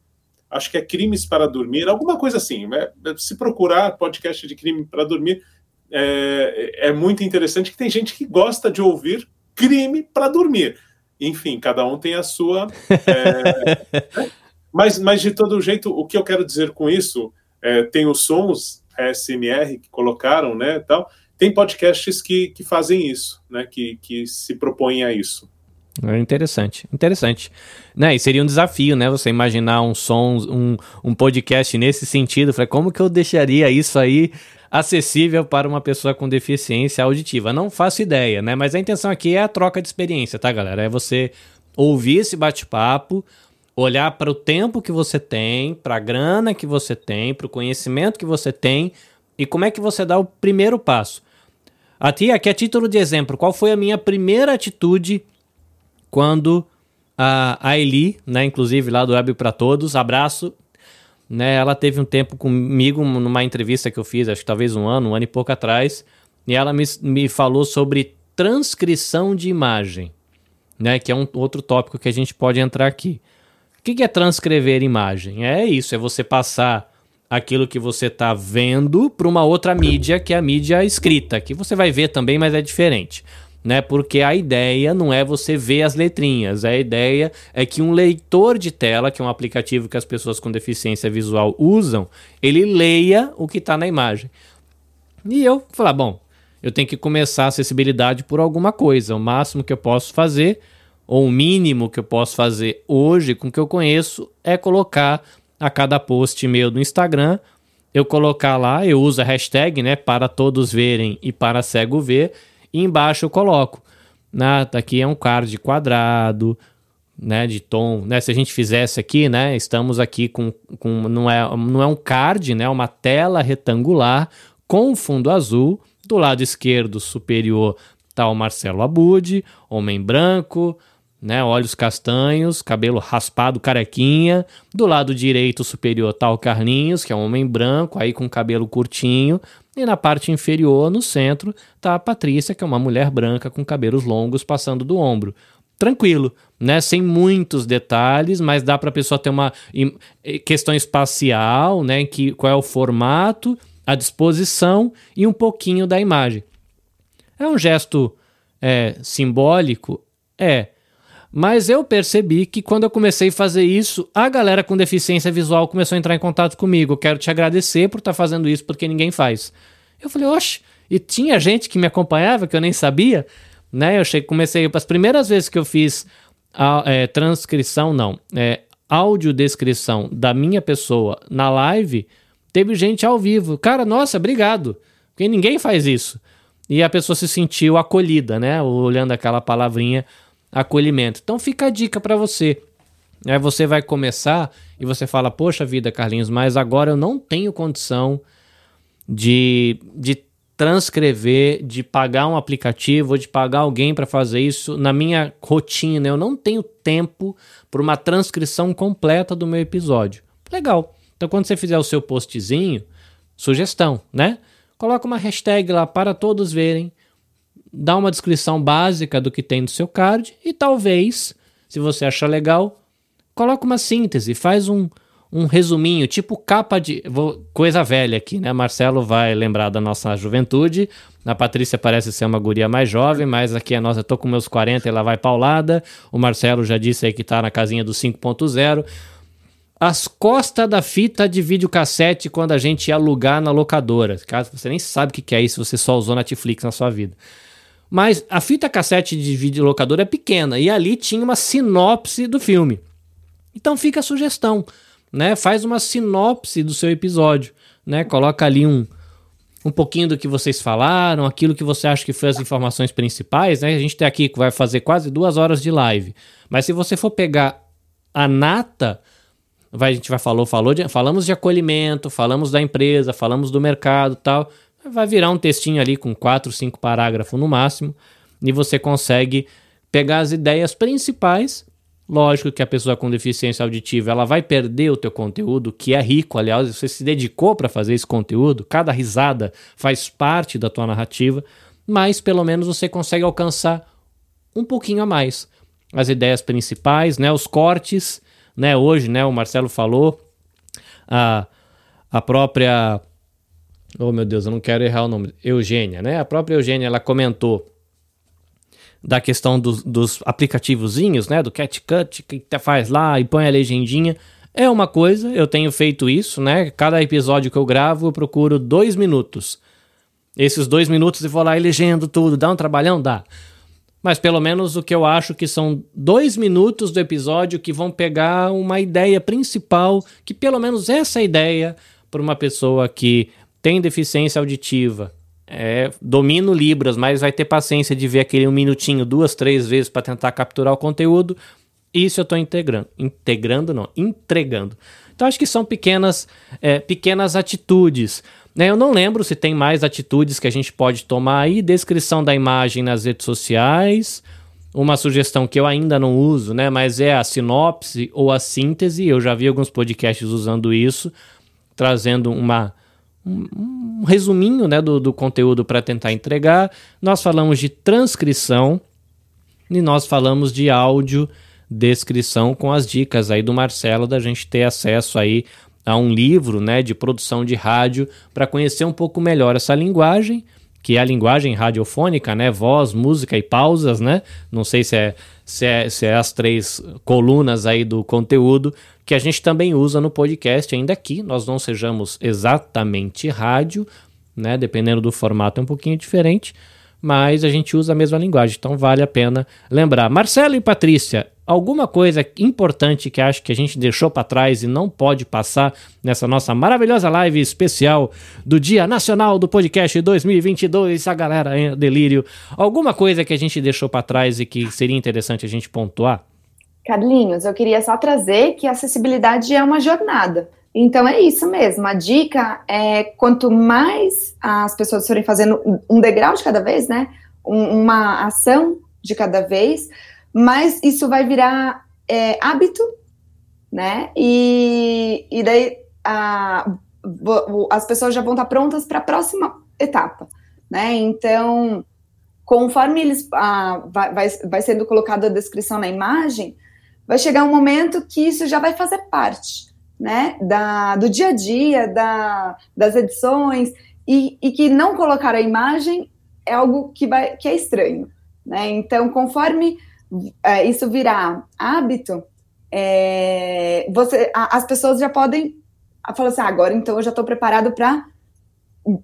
acho que é Crimes para Dormir, alguma coisa assim. Né? Se procurar podcast de crime para dormir, é, é muito interessante que tem gente que gosta de ouvir crime para dormir. Enfim, cada um tem a sua. É, mas, mas, de todo jeito, o que eu quero dizer com isso, é, tem os sons SMR que colocaram, né, tal. Tem podcasts que, que fazem isso, né, que, que se propõem a isso. É interessante, interessante. Né, e seria um desafio, né? Você imaginar um som, um, um podcast nesse sentido. Falei, como que eu deixaria isso aí acessível para uma pessoa com deficiência auditiva? Não faço ideia, né? Mas a intenção aqui é a troca de experiência, tá, galera? É você ouvir esse bate-papo, olhar para o tempo que você tem, para a grana que você tem, para o conhecimento que você tem e como é que você dá o primeiro passo. Aqui, aqui a título de exemplo, qual foi a minha primeira atitude quando a, a Eli, né, inclusive lá do Web para Todos, abraço, né, ela teve um tempo comigo numa entrevista que eu fiz, acho que talvez um ano, um ano e pouco atrás, e ela me, me falou sobre transcrição de imagem, né, que é um outro tópico que a gente pode entrar aqui. O que é transcrever imagem? É isso, é você passar aquilo que você está vendo para uma outra mídia, que é a mídia escrita, que você vai ver também, mas é diferente. Né? Porque a ideia não é você ver as letrinhas, a ideia é que um leitor de tela, que é um aplicativo que as pessoas com deficiência visual usam, ele leia o que está na imagem. E eu falar, bom, eu tenho que começar a acessibilidade por alguma coisa. O máximo que eu posso fazer, ou o mínimo que eu posso fazer hoje com o que eu conheço, é colocar a cada post meu do Instagram, eu colocar lá, eu uso a hashtag, né, para todos verem e para cego ver, e embaixo eu coloco. Né, aqui é um card quadrado, né, de tom, né, se a gente fizesse aqui, né, estamos aqui com, com não, é, não é um card, né, é uma tela retangular com fundo azul, do lado esquerdo superior está o Marcelo Abud, homem branco, né, olhos castanhos, cabelo raspado, carequinha. Do lado direito superior está o Carlinhos, que é um homem branco, aí com cabelo curtinho. E na parte inferior, no centro, está a Patrícia, que é uma mulher branca com cabelos longos passando do ombro. Tranquilo, né? Sem muitos detalhes, mas dá para a pessoa ter uma questão espacial, né? Que, qual é o formato, a disposição e um pouquinho da imagem. É um gesto é, simbólico? É. Mas eu percebi que quando eu comecei a fazer isso, a galera com deficiência visual começou a entrar em contato comigo. Quero te agradecer por estar tá fazendo isso porque ninguém faz. Eu falei, oxe, e tinha gente que me acompanhava que eu nem sabia, né? Eu cheguei, comecei, as primeiras vezes que eu fiz a, é, transcrição, não, é, audiodescrição da minha pessoa na live, teve gente ao vivo. Cara, nossa, obrigado, porque ninguém faz isso. E a pessoa se sentiu acolhida, né? Olhando aquela palavrinha acolhimento. Então fica a dica para você. Aí você vai começar e você fala: Poxa vida, Carlinhos, mas agora eu não tenho condição de, de transcrever, de pagar um aplicativo ou de pagar alguém para fazer isso na minha rotina. Eu não tenho tempo para uma transcrição completa do meu episódio. Legal. Então, quando você fizer o seu postzinho, sugestão, né? Coloca uma hashtag lá para todos verem dá uma descrição básica do que tem no seu card e talvez, se você achar legal, coloca uma síntese, faz um, um resuminho, tipo capa de. Vou, coisa velha aqui, né? Marcelo vai lembrar da nossa juventude. A Patrícia parece ser uma guria mais jovem, mas aqui a nossa, eu tô com meus 40 ela vai paulada. O Marcelo já disse aí que tá na casinha do 5.0. As costas da fita de videocassete quando a gente ia alugar na locadora. Caso você nem sabe o que é isso, você só usou Netflix na sua vida. Mas a fita cassete de videolocador é pequena e ali tinha uma sinopse do filme. Então fica a sugestão, né? Faz uma sinopse do seu episódio, né? Coloca ali um, um pouquinho do que vocês falaram, aquilo que você acha que foi as informações principais, né? A gente tem aqui que vai fazer quase duas horas de live. Mas se você for pegar a nata, vai, a gente vai falou, falou de, falamos de acolhimento, falamos da empresa, falamos do mercado, tal vai virar um textinho ali com quatro, cinco parágrafos no máximo, e você consegue pegar as ideias principais. Lógico que a pessoa com deficiência auditiva ela vai perder o teu conteúdo, que é rico, aliás, você se dedicou para fazer esse conteúdo, cada risada faz parte da tua narrativa, mas pelo menos você consegue alcançar um pouquinho a mais as ideias principais, né, os cortes, né, hoje, né, o Marcelo falou a, a própria Oh, meu Deus, eu não quero errar o nome. Eugênia, né? A própria Eugênia, ela comentou da questão dos, dos aplicativozinhos, né? Do CatCut, que faz lá e põe a legendinha. É uma coisa, eu tenho feito isso, né? Cada episódio que eu gravo, eu procuro dois minutos. Esses dois minutos eu vou lá e legendo tudo. Dá um trabalhão? Dá. Mas pelo menos o que eu acho que são dois minutos do episódio que vão pegar uma ideia principal, que pelo menos essa ideia, para uma pessoa que tem deficiência auditiva, é, domina Libras, mas vai ter paciência de ver aquele um minutinho duas, três vezes para tentar capturar o conteúdo. Isso eu estou integrando. Integrando, não, entregando. Então acho que são pequenas, é, pequenas atitudes. Né? Eu não lembro se tem mais atitudes que a gente pode tomar aí. Descrição da imagem nas redes sociais. Uma sugestão que eu ainda não uso, né? Mas é a sinopse ou a síntese. Eu já vi alguns podcasts usando isso, trazendo uma um, um resuminho né, do, do conteúdo para tentar entregar. Nós falamos de transcrição e nós falamos de áudio descrição com as dicas aí do Marcelo da gente ter acesso aí a um livro né, de produção de rádio para conhecer um pouco melhor essa linguagem que é a linguagem radiofônica, né? Voz, música e pausas, né? Não sei se é, se é, se é as três colunas aí do conteúdo que a gente também usa no podcast, ainda que nós não sejamos exatamente rádio, né? Dependendo do formato é um pouquinho diferente, mas a gente usa a mesma linguagem, então vale a pena lembrar. Marcelo e Patrícia, alguma coisa importante que acho que a gente deixou para trás e não pode passar nessa nossa maravilhosa live especial do Dia Nacional do Podcast 2022, a galera em delírio. Alguma coisa que a gente deixou para trás e que seria interessante a gente pontuar? Carlinhos, eu queria só trazer que a acessibilidade é uma jornada. Então é isso mesmo. A dica é quanto mais as pessoas forem fazendo um degrau de cada vez, né? Um, uma ação de cada vez, mais isso vai virar é, hábito, né? E, e daí a, as pessoas já vão estar prontas para a próxima etapa, né? Então, conforme eles a, vai, vai sendo colocada a descrição na imagem, vai chegar um momento que isso já vai fazer parte né, da, do dia a dia, da, das edições, e, e, que não colocar a imagem é algo que, vai, que é estranho. Né? Então, conforme é, isso virar hábito, é, você, a, as pessoas já podem falar assim, ah, agora então eu já estou preparado para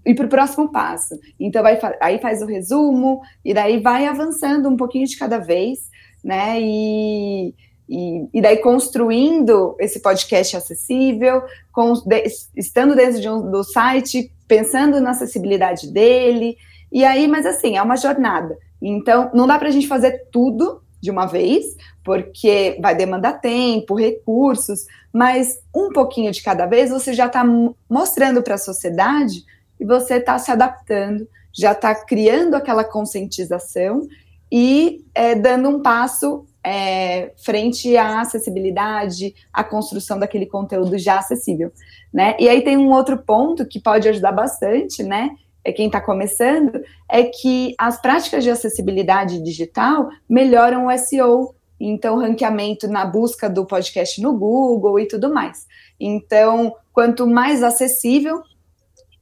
ir para o próximo passo. Então, vai, aí faz o resumo, e daí vai avançando um pouquinho de cada vez, né? E, e, e daí construindo esse podcast acessível, com, de, estando dentro de um, do site, pensando na acessibilidade dele. E aí, mas assim, é uma jornada. Então, não dá para a gente fazer tudo de uma vez, porque vai demandar tempo, recursos, mas um pouquinho de cada vez você já está mostrando para a sociedade e você está se adaptando, já está criando aquela conscientização e é, dando um passo é, frente à acessibilidade, à construção daquele conteúdo já acessível, né? E aí tem um outro ponto que pode ajudar bastante, né? É quem está começando, é que as práticas de acessibilidade digital melhoram o SEO, então ranqueamento na busca do podcast no Google e tudo mais. Então, quanto mais acessível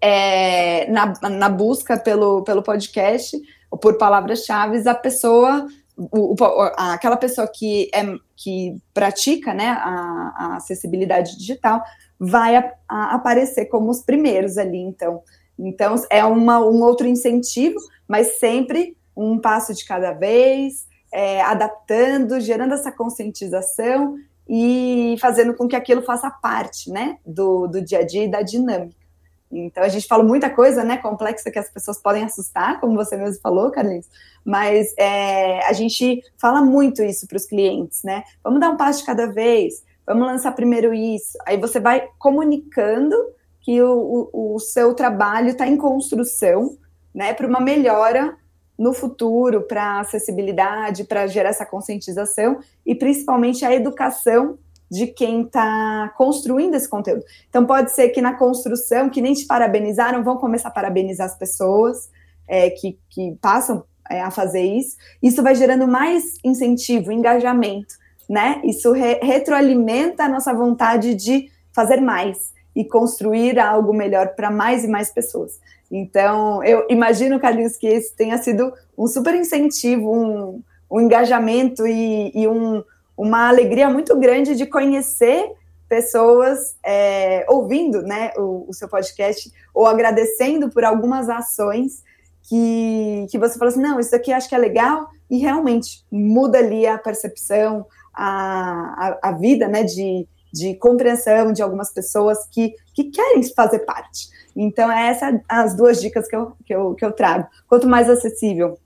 é, na, na busca pelo, pelo podcast ou por palavras-chave, a pessoa o, aquela pessoa que, é, que pratica né, a, a acessibilidade digital vai a aparecer como os primeiros ali, então. Então, é uma, um outro incentivo, mas sempre um passo de cada vez, é, adaptando, gerando essa conscientização e fazendo com que aquilo faça parte, né, do, do dia a dia e da dinâmica. Então, a gente fala muita coisa, né, complexa que as pessoas podem assustar, como você mesmo falou, Carlinhos, mas é, a gente fala muito isso para os clientes, né? Vamos dar um passo de cada vez, vamos lançar primeiro isso. Aí você vai comunicando que o, o, o seu trabalho está em construção, né, para uma melhora no futuro, para acessibilidade, para gerar essa conscientização e principalmente a educação de quem está construindo esse conteúdo. Então, pode ser que na construção, que nem te parabenizaram, vão começar a parabenizar as pessoas é, que, que passam é, a fazer isso. Isso vai gerando mais incentivo, engajamento, né? Isso re retroalimenta a nossa vontade de fazer mais e construir algo melhor para mais e mais pessoas. Então, eu imagino, Carlinhos, que esse tenha sido um super incentivo, um, um engajamento e, e um uma alegria muito grande de conhecer pessoas é, ouvindo né, o, o, seu podcast ou agradecendo por algumas ações que, que você fala assim, não, isso aqui acho que é legal e realmente muda ali a percepção, a, a, a vida né, de, de compreensão de algumas pessoas que, que querem fazer parte. Então, é essas as duas dicas que eu, que, eu, que eu trago. Quanto mais acessível,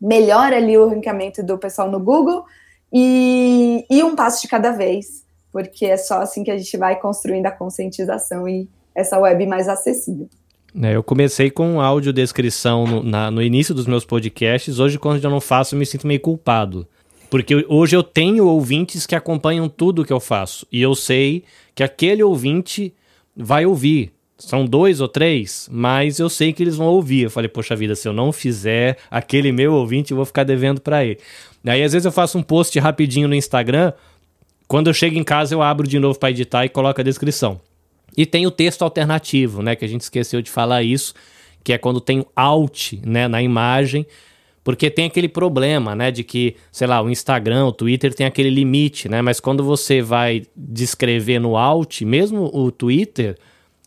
melhor ali o ranqueamento do pessoal no Google, e, e um passo de cada vez, porque é só assim que a gente vai construindo a conscientização e essa web mais acessível. É, eu comecei com audiodescrição no, na, no início dos meus podcasts. Hoje, quando eu não faço, eu me sinto meio culpado. Porque hoje eu tenho ouvintes que acompanham tudo que eu faço. E eu sei que aquele ouvinte vai ouvir. São dois ou três, mas eu sei que eles vão ouvir. Eu falei, poxa vida, se eu não fizer aquele meu ouvinte, eu vou ficar devendo para ele. Daí às vezes eu faço um post rapidinho no Instagram, quando eu chego em casa eu abro de novo para editar e coloco a descrição. E tem o texto alternativo, né, que a gente esqueceu de falar isso, que é quando tem alt né, na imagem, porque tem aquele problema, né, de que, sei lá, o Instagram, o Twitter tem aquele limite, né, mas quando você vai descrever no alt, mesmo o Twitter,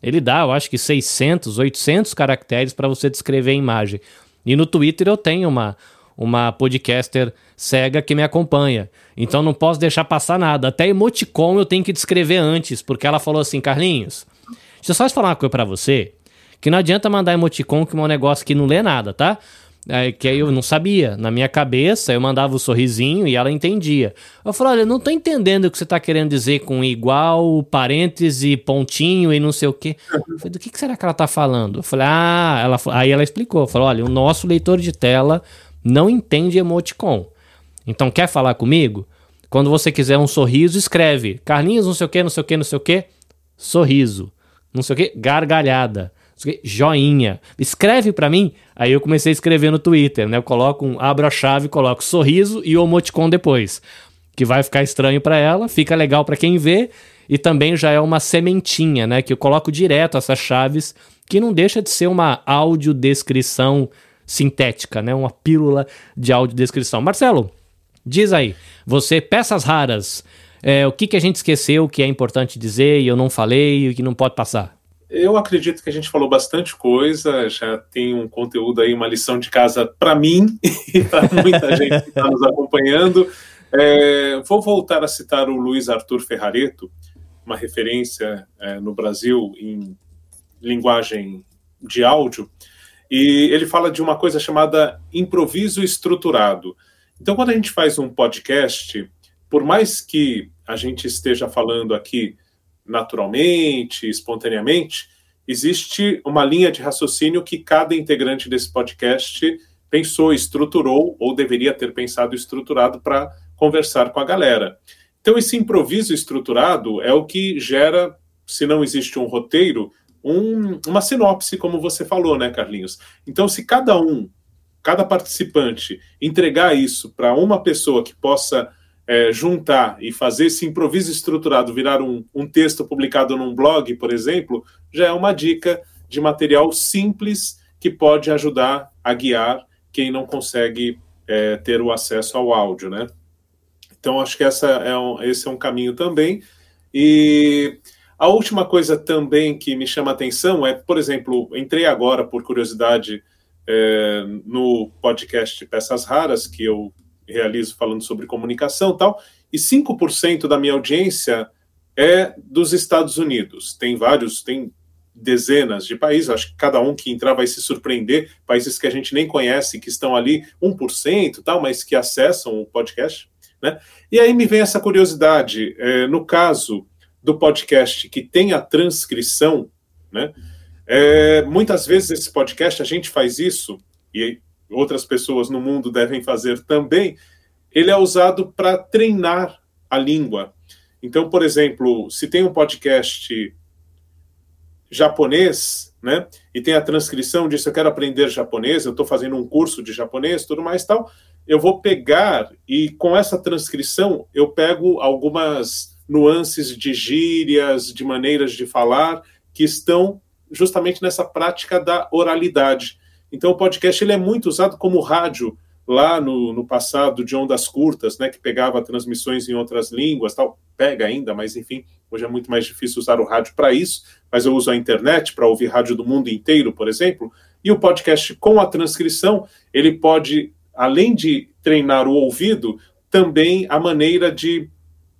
ele dá, eu acho que 600, 800 caracteres para você descrever a imagem. E no Twitter eu tenho uma, uma podcaster cega que me acompanha. Então não posso deixar passar nada. Até emoticon eu tenho que descrever antes, porque ela falou assim, Carlinhos, deixa eu só falar uma coisa para você, que não adianta mandar emoticon que é um negócio que não lê nada, tá? É, que aí eu não sabia. Na minha cabeça, eu mandava o sorrisinho e ela entendia. Eu falei, olha, não tô entendendo o que você tá querendo dizer com igual, parêntese, pontinho e não sei o quê. Eu falei, do que, que será que ela tá falando? Eu falei, ah, ela, aí ela explicou. Falou, olha, o nosso leitor de tela não entende emoticon. Então, quer falar comigo? Quando você quiser um sorriso, escreve Carlinhos, não sei o que, não sei o que, não sei o que, sorriso. Não sei o que, gargalhada joinha, escreve para mim. Aí eu comecei a escrever no Twitter, né? Eu coloco um, abro a chave, coloco sorriso e o emoticon depois, que vai ficar estranho para ela, fica legal para quem vê e também já é uma sementinha, né? Que eu coloco direto essas chaves, que não deixa de ser uma audiodescrição sintética, né? Uma pílula de audiodescrição. Marcelo, diz aí, você peças raras, é, o que, que a gente esqueceu que é importante dizer e eu não falei e que não pode passar? Eu acredito que a gente falou bastante coisa, já tem um conteúdo aí, uma lição de casa para mim e para muita gente que está nos acompanhando. É, vou voltar a citar o Luiz Arthur Ferrareto, uma referência é, no Brasil em linguagem de áudio, e ele fala de uma coisa chamada improviso estruturado. Então, quando a gente faz um podcast, por mais que a gente esteja falando aqui naturalmente, espontaneamente, existe uma linha de raciocínio que cada integrante desse podcast pensou, estruturou, ou deveria ter pensado estruturado para conversar com a galera. Então, esse improviso estruturado é o que gera, se não existe um roteiro, um, uma sinopse, como você falou, né, Carlinhos? Então, se cada um, cada participante entregar isso para uma pessoa que possa é, juntar e fazer esse improviso estruturado virar um, um texto publicado num blog, por exemplo, já é uma dica de material simples que pode ajudar a guiar quem não consegue é, ter o acesso ao áudio, né? Então, acho que essa é um, esse é um caminho também. E a última coisa também que me chama atenção é, por exemplo, entrei agora, por curiosidade, é, no podcast Peças Raras, que eu realizo falando sobre comunicação e tal, e 5% da minha audiência é dos Estados Unidos. Tem vários, tem dezenas de países, acho que cada um que entrar vai se surpreender, países que a gente nem conhece, que estão ali 1% tal, mas que acessam o podcast, né? E aí me vem essa curiosidade, é, no caso do podcast que tem a transcrição, né? É, muitas vezes esse podcast, a gente faz isso, e outras pessoas no mundo devem fazer também, ele é usado para treinar a língua. Então, por exemplo, se tem um podcast japonês, né, e tem a transcrição disso, eu quero aprender japonês, eu estou fazendo um curso de japonês, tudo mais tal, eu vou pegar e com essa transcrição eu pego algumas nuances de gírias, de maneiras de falar que estão justamente nessa prática da oralidade. Então, o podcast ele é muito usado como rádio lá no, no passado de ondas curtas, né, que pegava transmissões em outras línguas, tal, pega ainda, mas enfim, hoje é muito mais difícil usar o rádio para isso, mas eu uso a internet para ouvir rádio do mundo inteiro, por exemplo, e o podcast com a transcrição, ele pode, além de treinar o ouvido, também a maneira de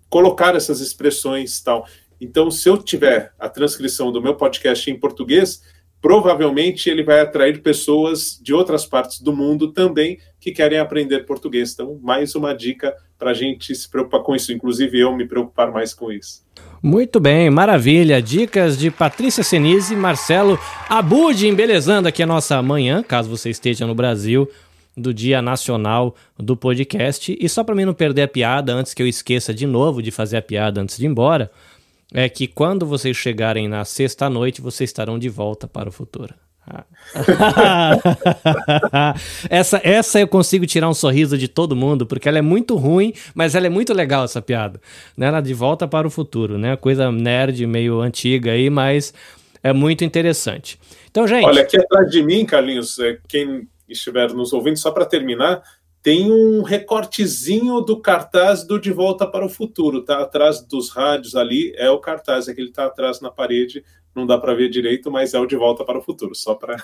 colocar essas expressões tal. Então, se eu tiver a transcrição do meu podcast em português, provavelmente ele vai atrair pessoas de outras partes do mundo também que querem aprender português. Então, mais uma dica para a gente se preocupar com isso, inclusive eu me preocupar mais com isso. Muito bem, maravilha. Dicas de Patrícia Senise e Marcelo Abud, embelezando aqui a nossa manhã, caso você esteja no Brasil, do Dia Nacional do Podcast. E só para mim não perder a piada, antes que eu esqueça de novo de fazer a piada antes de ir embora, é que quando vocês chegarem na sexta-noite, vocês estarão de volta para o futuro. essa, essa eu consigo tirar um sorriso de todo mundo, porque ela é muito ruim, mas ela é muito legal, essa piada. Né? Ela de volta para o futuro, né? Coisa nerd, meio antiga aí, mas é muito interessante. Então, gente. Olha, aqui atrás de mim, Carlinhos, é, quem estiver nos ouvindo, só para terminar, tem um recortezinho do cartaz do De Volta para o Futuro, tá? Atrás dos rádios ali é o cartaz, é que ele está atrás na parede não dá para ver direito, mas é o De Volta para o Futuro, só para.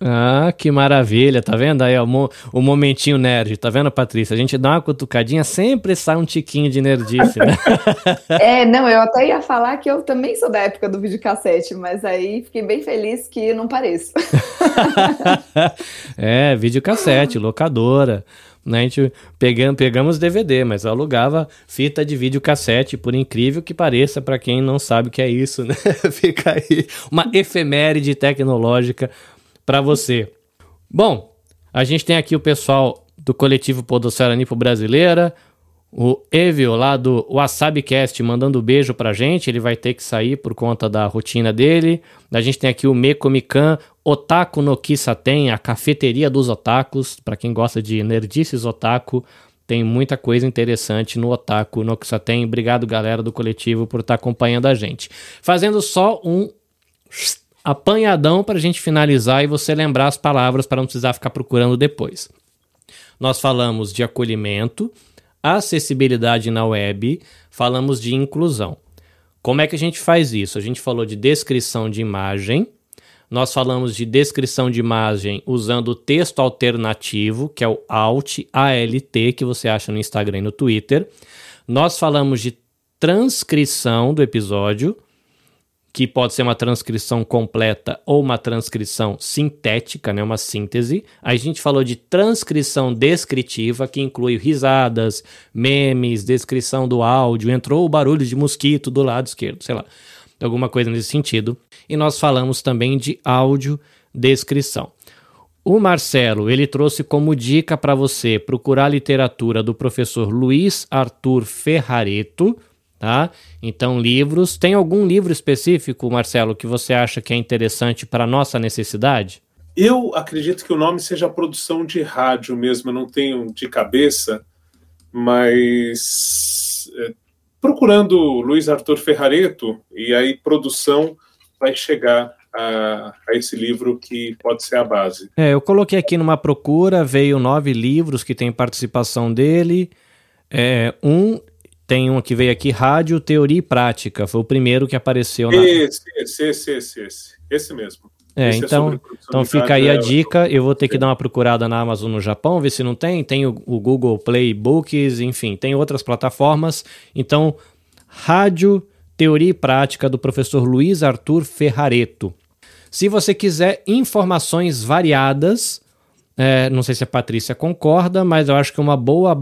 Ah, que maravilha, tá vendo aí ó, o, momentinho nerd, tá vendo, Patrícia? A gente dá uma cutucadinha, sempre sai um tiquinho de nerdice, né? é, não, eu até ia falar que eu também sou da época do videocassete, mas aí fiquei bem feliz que não pareço. é, videocassete, locadora né? A gente pegamos, pegamos DVD, mas alugava fita de vídeo cassete, por incrível que pareça, para quem não sabe o que é isso, né? Fica aí uma efeméride tecnológica para você. Bom, a gente tem aqui o pessoal do coletivo Podosfera Nipo Brasileira, o Evil lá do WasabiCast mandando beijo pra gente, ele vai ter que sair por conta da rotina dele. A gente tem aqui o Mekomikan, Otaku no Kisaten, a cafeteria dos otakus, para quem gosta de nerdices otaku, tem muita coisa interessante no Otaku no Kisaten. Obrigado, galera do coletivo, por estar tá acompanhando a gente. Fazendo só um apanhadão para a gente finalizar e você lembrar as palavras para não precisar ficar procurando depois. Nós falamos de acolhimento, acessibilidade na web, falamos de inclusão. Como é que a gente faz isso? A gente falou de descrição de imagem, nós falamos de descrição de imagem usando o texto alternativo, que é o Alt, ALT, que você acha no Instagram e no Twitter. Nós falamos de transcrição do episódio, que pode ser uma transcrição completa ou uma transcrição sintética, né, uma síntese. A gente falou de transcrição descritiva, que inclui risadas, memes, descrição do áudio, entrou o barulho de mosquito do lado esquerdo, sei lá, alguma coisa nesse sentido. E nós falamos também de áudio descrição. O Marcelo, ele trouxe como dica para você procurar a literatura do professor Luiz Arthur Ferrareto, tá? Então, livros. Tem algum livro específico, Marcelo, que você acha que é interessante para nossa necessidade? Eu acredito que o nome seja produção de rádio mesmo, eu não tenho de cabeça, mas é, procurando Luiz Arthur Ferrareto, e aí produção vai chegar a, a, esse livro que pode ser a base. É, eu coloquei aqui numa procura, veio nove livros que tem participação dele. É, um tem um que veio aqui, Rádio, Teoria e Prática. Foi o primeiro que apareceu na. Esse, esse, esse, esse, esse, esse mesmo. É, esse é então, é então fica aí a dica. Eu vou ter que dar uma procurada na Amazon no Japão, ver se não tem. Tem o, o Google Play Books, enfim, tem outras plataformas. Então, Rádio, Teoria e Prática do professor Luiz Arthur Ferrareto. Se você quiser informações variadas, é, não sei se a Patrícia concorda, mas eu acho que uma boa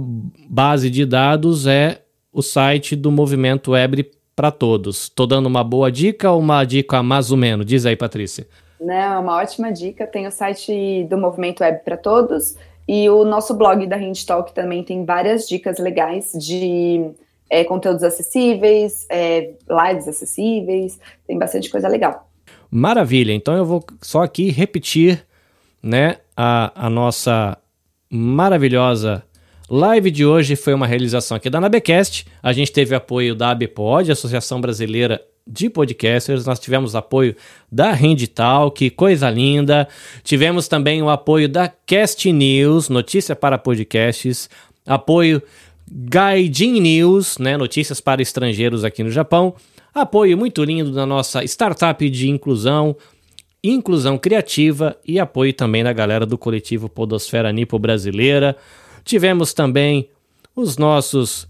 base de dados é o site do Movimento Web para Todos. Estou dando uma boa dica ou uma dica mais ou menos? Diz aí, Patrícia. Não, é uma ótima dica. Tem o site do Movimento Web para Todos e o nosso blog da Hand Talk também tem várias dicas legais de é, conteúdos acessíveis, é, lives acessíveis, tem bastante coisa legal. Maravilha, então eu vou só aqui repetir né, a, a nossa maravilhosa Live de hoje foi uma realização aqui da Nabecast. A gente teve apoio da ABPOD, Associação Brasileira de Podcasters. Nós tivemos apoio da Rendital, que coisa linda. Tivemos também o apoio da Cast News, notícia para podcasts. Apoio Gaijin News, né, notícias para estrangeiros aqui no Japão. Apoio muito lindo da nossa startup de inclusão, inclusão criativa e apoio também da galera do coletivo Podosfera Nipo Brasileira. Tivemos também os nossos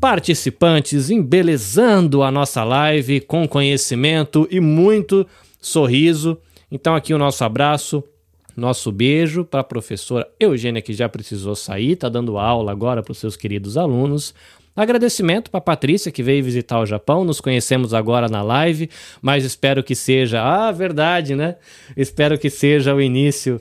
participantes embelezando a nossa live com conhecimento e muito sorriso. Então, aqui o nosso abraço, nosso beijo para a professora Eugênia, que já precisou sair, está dando aula agora para os seus queridos alunos. Agradecimento para Patrícia que veio visitar o Japão. Nos conhecemos agora na live, mas espero que seja, ah, verdade, né? Espero que seja o início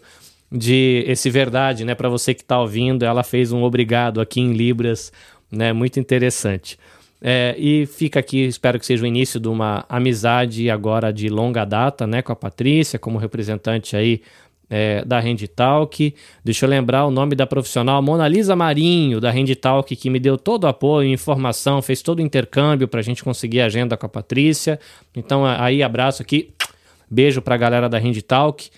de esse verdade, né? Para você que está ouvindo, ela fez um obrigado aqui em Libras, né? Muito interessante. É, e fica aqui, espero que seja o início de uma amizade agora de longa data, né? Com a Patrícia, como representante aí é, da Talk. Deixa eu lembrar o nome da profissional, Mona Lisa Marinho, da Talk, que me deu todo o apoio, informação, fez todo o intercâmbio para a gente conseguir a agenda com a Patrícia. Então, aí, abraço aqui Beijo para a galera da Hand Talk.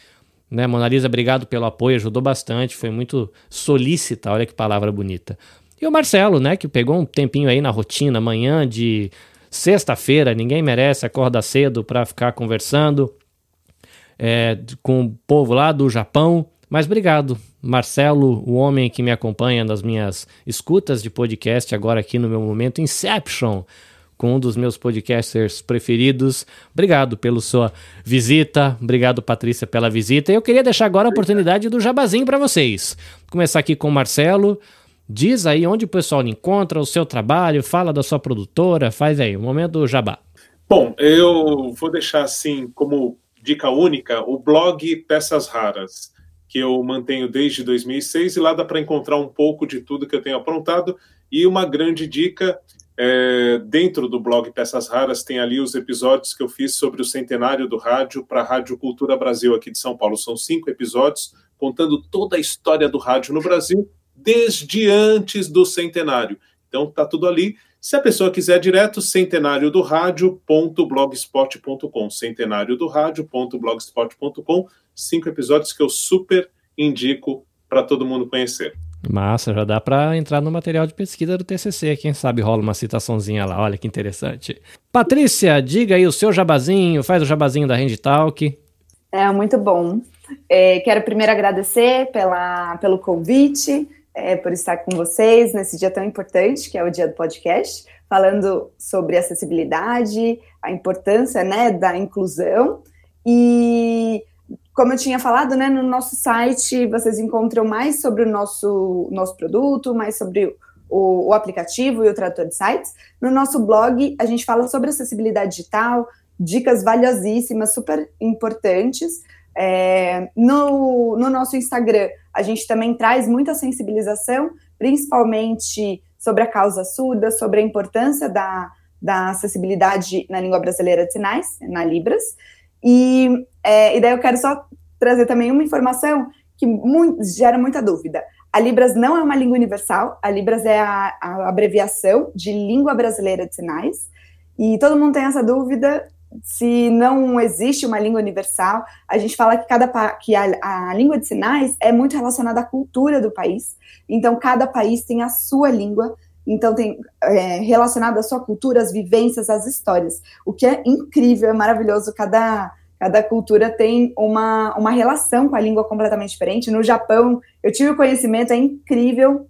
Né, Mona Lisa, obrigado pelo apoio, ajudou bastante, foi muito solícita, olha que palavra bonita. E o Marcelo, né, que pegou um tempinho aí na rotina, manhã de sexta-feira, ninguém merece acordar cedo para ficar conversando é, com o povo lá do Japão. Mas obrigado, Marcelo, o homem que me acompanha nas minhas escutas de podcast, agora aqui no meu momento Inception, com um dos meus podcasters preferidos. Obrigado pela sua visita, obrigado, Patrícia, pela visita. Eu queria deixar agora a oportunidade do jabazinho para vocês. Começar aqui com o Marcelo. Diz aí onde o pessoal encontra o seu trabalho, fala da sua produtora, faz aí, o momento do jabá. Bom, eu vou deixar assim como dica única o blog Peças Raras que eu mantenho desde 2006 e lá dá para encontrar um pouco de tudo que eu tenho aprontado. E uma grande dica, é, dentro do blog Peças Raras, tem ali os episódios que eu fiz sobre o centenário do rádio para a Rádio Cultura Brasil aqui de São Paulo. São cinco episódios contando toda a história do rádio no Brasil desde antes do centenário. Então tá tudo ali. Se a pessoa quiser direto, centenário do rádio.blogspot.com, centenário do rádio.blogspot.com, cinco episódios que eu super indico para todo mundo conhecer. Massa, já dá para entrar no material de pesquisa do TCC, quem sabe rola uma citaçãozinha lá, olha que interessante. Patrícia, diga aí o seu jabazinho, faz o jabazinho da Rende Talk. É, muito bom. É, quero primeiro agradecer pela, pelo convite, é, por estar com vocês nesse dia tão importante, que é o dia do podcast, falando sobre acessibilidade, a importância né, da inclusão. E, como eu tinha falado, né, no nosso site vocês encontram mais sobre o nosso, nosso produto, mais sobre o, o aplicativo e o tradutor de sites. No nosso blog, a gente fala sobre acessibilidade digital, dicas valiosíssimas, super importantes. É, no, no nosso Instagram, a gente também traz muita sensibilização, principalmente sobre a causa surda, sobre a importância da, da acessibilidade na língua brasileira de sinais, na Libras. E, é, e daí eu quero só trazer também uma informação que muito, gera muita dúvida. A Libras não é uma língua universal, a Libras é a, a abreviação de Língua Brasileira de Sinais, e todo mundo tem essa dúvida se não existe uma língua universal, a gente fala que, cada, que a, a língua de sinais é muito relacionada à cultura do país. Então, cada país tem a sua língua, então tem é, relacionado à sua cultura, às vivências, às histórias. O que é incrível, é maravilhoso. Cada, cada cultura tem uma, uma relação com a língua completamente diferente. No Japão, eu tive o conhecimento, é incrível,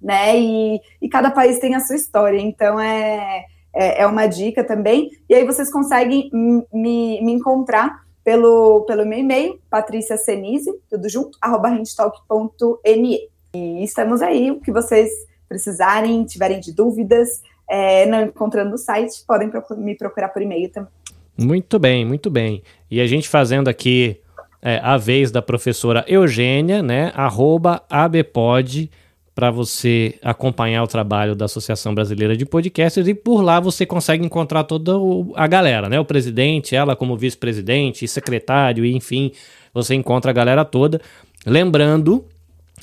né? E, e cada país tem a sua história. Então, é é, é uma dica também. E aí vocês conseguem me, me encontrar pelo, pelo meu e-mail, Patrícia Senise, tudo junto, arroba handtalk.me. E estamos aí, o que vocês precisarem, tiverem de dúvidas, é, não encontrando o site, podem me procurar por e-mail também. Muito bem, muito bem. E a gente fazendo aqui é, a vez da professora Eugênia, né, arroba abpod.com para você acompanhar o trabalho da Associação Brasileira de Podcasters e por lá você consegue encontrar toda a galera, né? O presidente, ela como vice-presidente, secretário, enfim, você encontra a galera toda. Lembrando,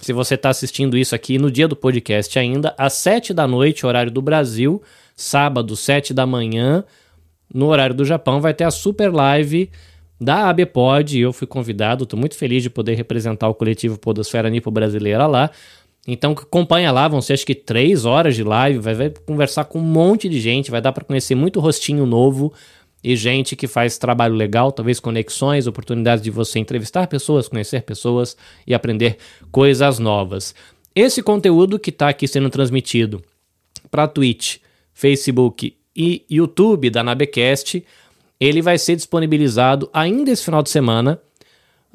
se você está assistindo isso aqui no dia do podcast ainda, às 7 da noite, horário do Brasil, sábado, 7 da manhã, no horário do Japão, vai ter a super live da ABPOD. Eu fui convidado, estou muito feliz de poder representar o coletivo Podosfera Nipo Brasileira lá. Então acompanha lá, vão ser acho que três horas de live, vai, vai conversar com um monte de gente, vai dar para conhecer muito rostinho novo e gente que faz trabalho legal, talvez conexões, oportunidades de você entrevistar pessoas, conhecer pessoas e aprender coisas novas. Esse conteúdo que está aqui sendo transmitido para Twitch, Facebook e YouTube da Nabecast, ele vai ser disponibilizado ainda esse final de semana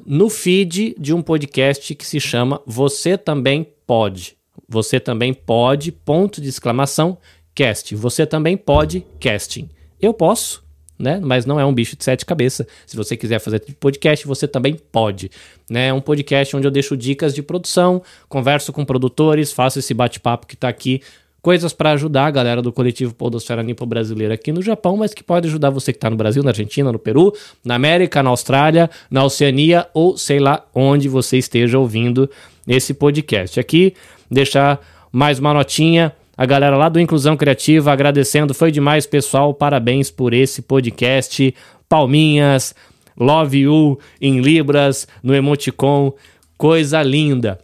no feed de um podcast que se chama Você Também Pode. Você também pode, ponto de exclamação, cast. Você também pode, casting. Eu posso, né? Mas não é um bicho de sete cabeças. Se você quiser fazer podcast, você também pode. Né? É um podcast onde eu deixo dicas de produção, converso com produtores, faço esse bate-papo que está aqui coisas para ajudar a galera do coletivo Podosfera Nipo Brasileira aqui no Japão, mas que pode ajudar você que está no Brasil, na Argentina, no Peru, na América, na Austrália, na Oceania ou sei lá onde você esteja ouvindo esse podcast. Aqui, deixar mais uma notinha. A galera lá do Inclusão Criativa agradecendo. Foi demais, pessoal. Parabéns por esse podcast. Palminhas. Love You em Libras, no emoticon, coisa linda.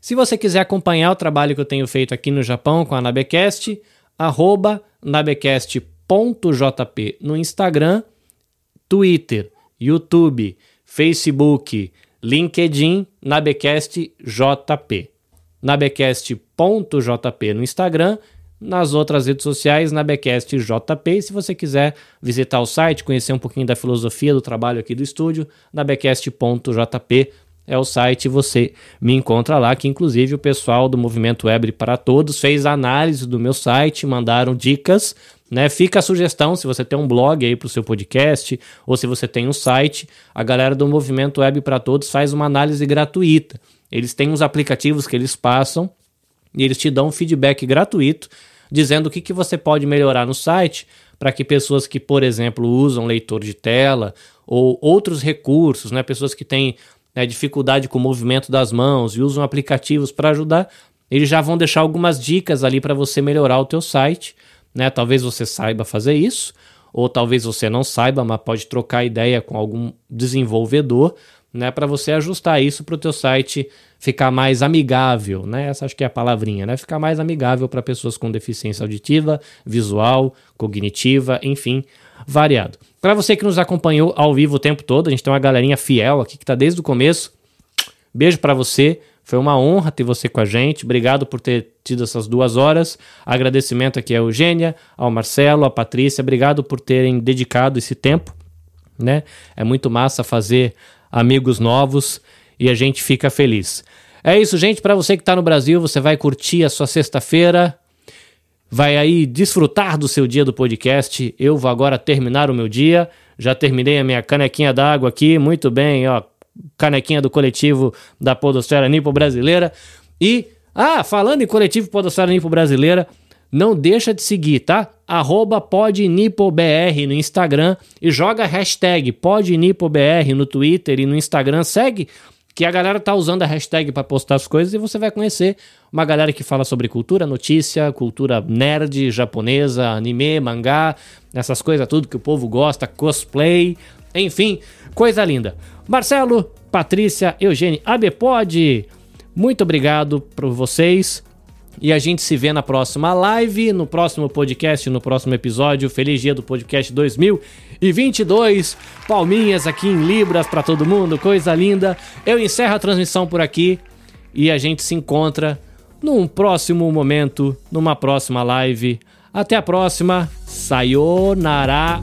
Se você quiser acompanhar o trabalho que eu tenho feito aqui no Japão com a Nabecast, arroba nabecast.jp no Instagram, Twitter, YouTube, Facebook, LinkedIn, nabecastjp. nabecast.jp no Instagram, nas outras redes sociais, nabecastjp. Se você quiser visitar o site, conhecer um pouquinho da filosofia do trabalho aqui do estúdio, nabecast.jp é o site, você me encontra lá, que inclusive o pessoal do Movimento Web para Todos fez análise do meu site, mandaram dicas, né? Fica a sugestão, se você tem um blog aí para o seu podcast, ou se você tem um site, a galera do Movimento Web para Todos faz uma análise gratuita. Eles têm uns aplicativos que eles passam e eles te dão um feedback gratuito, dizendo o que, que você pode melhorar no site para que pessoas que, por exemplo, usam leitor de tela ou outros recursos, né, pessoas que têm né, dificuldade com o movimento das mãos e usam aplicativos para ajudar, eles já vão deixar algumas dicas ali para você melhorar o teu site, né? Talvez você saiba fazer isso, ou talvez você não saiba, mas pode trocar ideia com algum desenvolvedor, né, para você ajustar isso para o teu site ficar mais amigável, né? Essa acho que é a palavrinha, né? Ficar mais amigável para pessoas com deficiência auditiva, visual, cognitiva, enfim, variado. Para você que nos acompanhou ao vivo o tempo todo, a gente tem uma galerinha fiel aqui que está desde o começo. Beijo para você. Foi uma honra ter você com a gente. Obrigado por ter tido essas duas horas. Agradecimento aqui a Eugênia, ao Marcelo, à Patrícia. Obrigado por terem dedicado esse tempo. Né? É muito massa fazer amigos novos e a gente fica feliz. É isso, gente. Para você que está no Brasil, você vai curtir a sua sexta-feira vai aí desfrutar do seu dia do podcast. Eu vou agora terminar o meu dia. Já terminei a minha canequinha d'água aqui, muito bem, ó, canequinha do coletivo da Podosfera Nipo Brasileira. E, ah, falando em coletivo Podosfera Nipo Brasileira, não deixa de seguir, tá? Arroba PodNipoBR no Instagram e joga a hashtag PodNipoBR no Twitter e no Instagram. Segue que a galera tá usando a hashtag para postar as coisas e você vai conhecer uma galera que fala sobre cultura, notícia, cultura nerd, japonesa, anime, mangá, essas coisas tudo que o povo gosta, cosplay, enfim, coisa linda. Marcelo, Patrícia, Eugênio, ABPod, muito obrigado por vocês. E a gente se vê na próxima live, no próximo podcast, no próximo episódio. Feliz dia do podcast 2022. Palminhas aqui em Libras para todo mundo, coisa linda. Eu encerro a transmissão por aqui e a gente se encontra num próximo momento, numa próxima live. Até a próxima. Sayonara.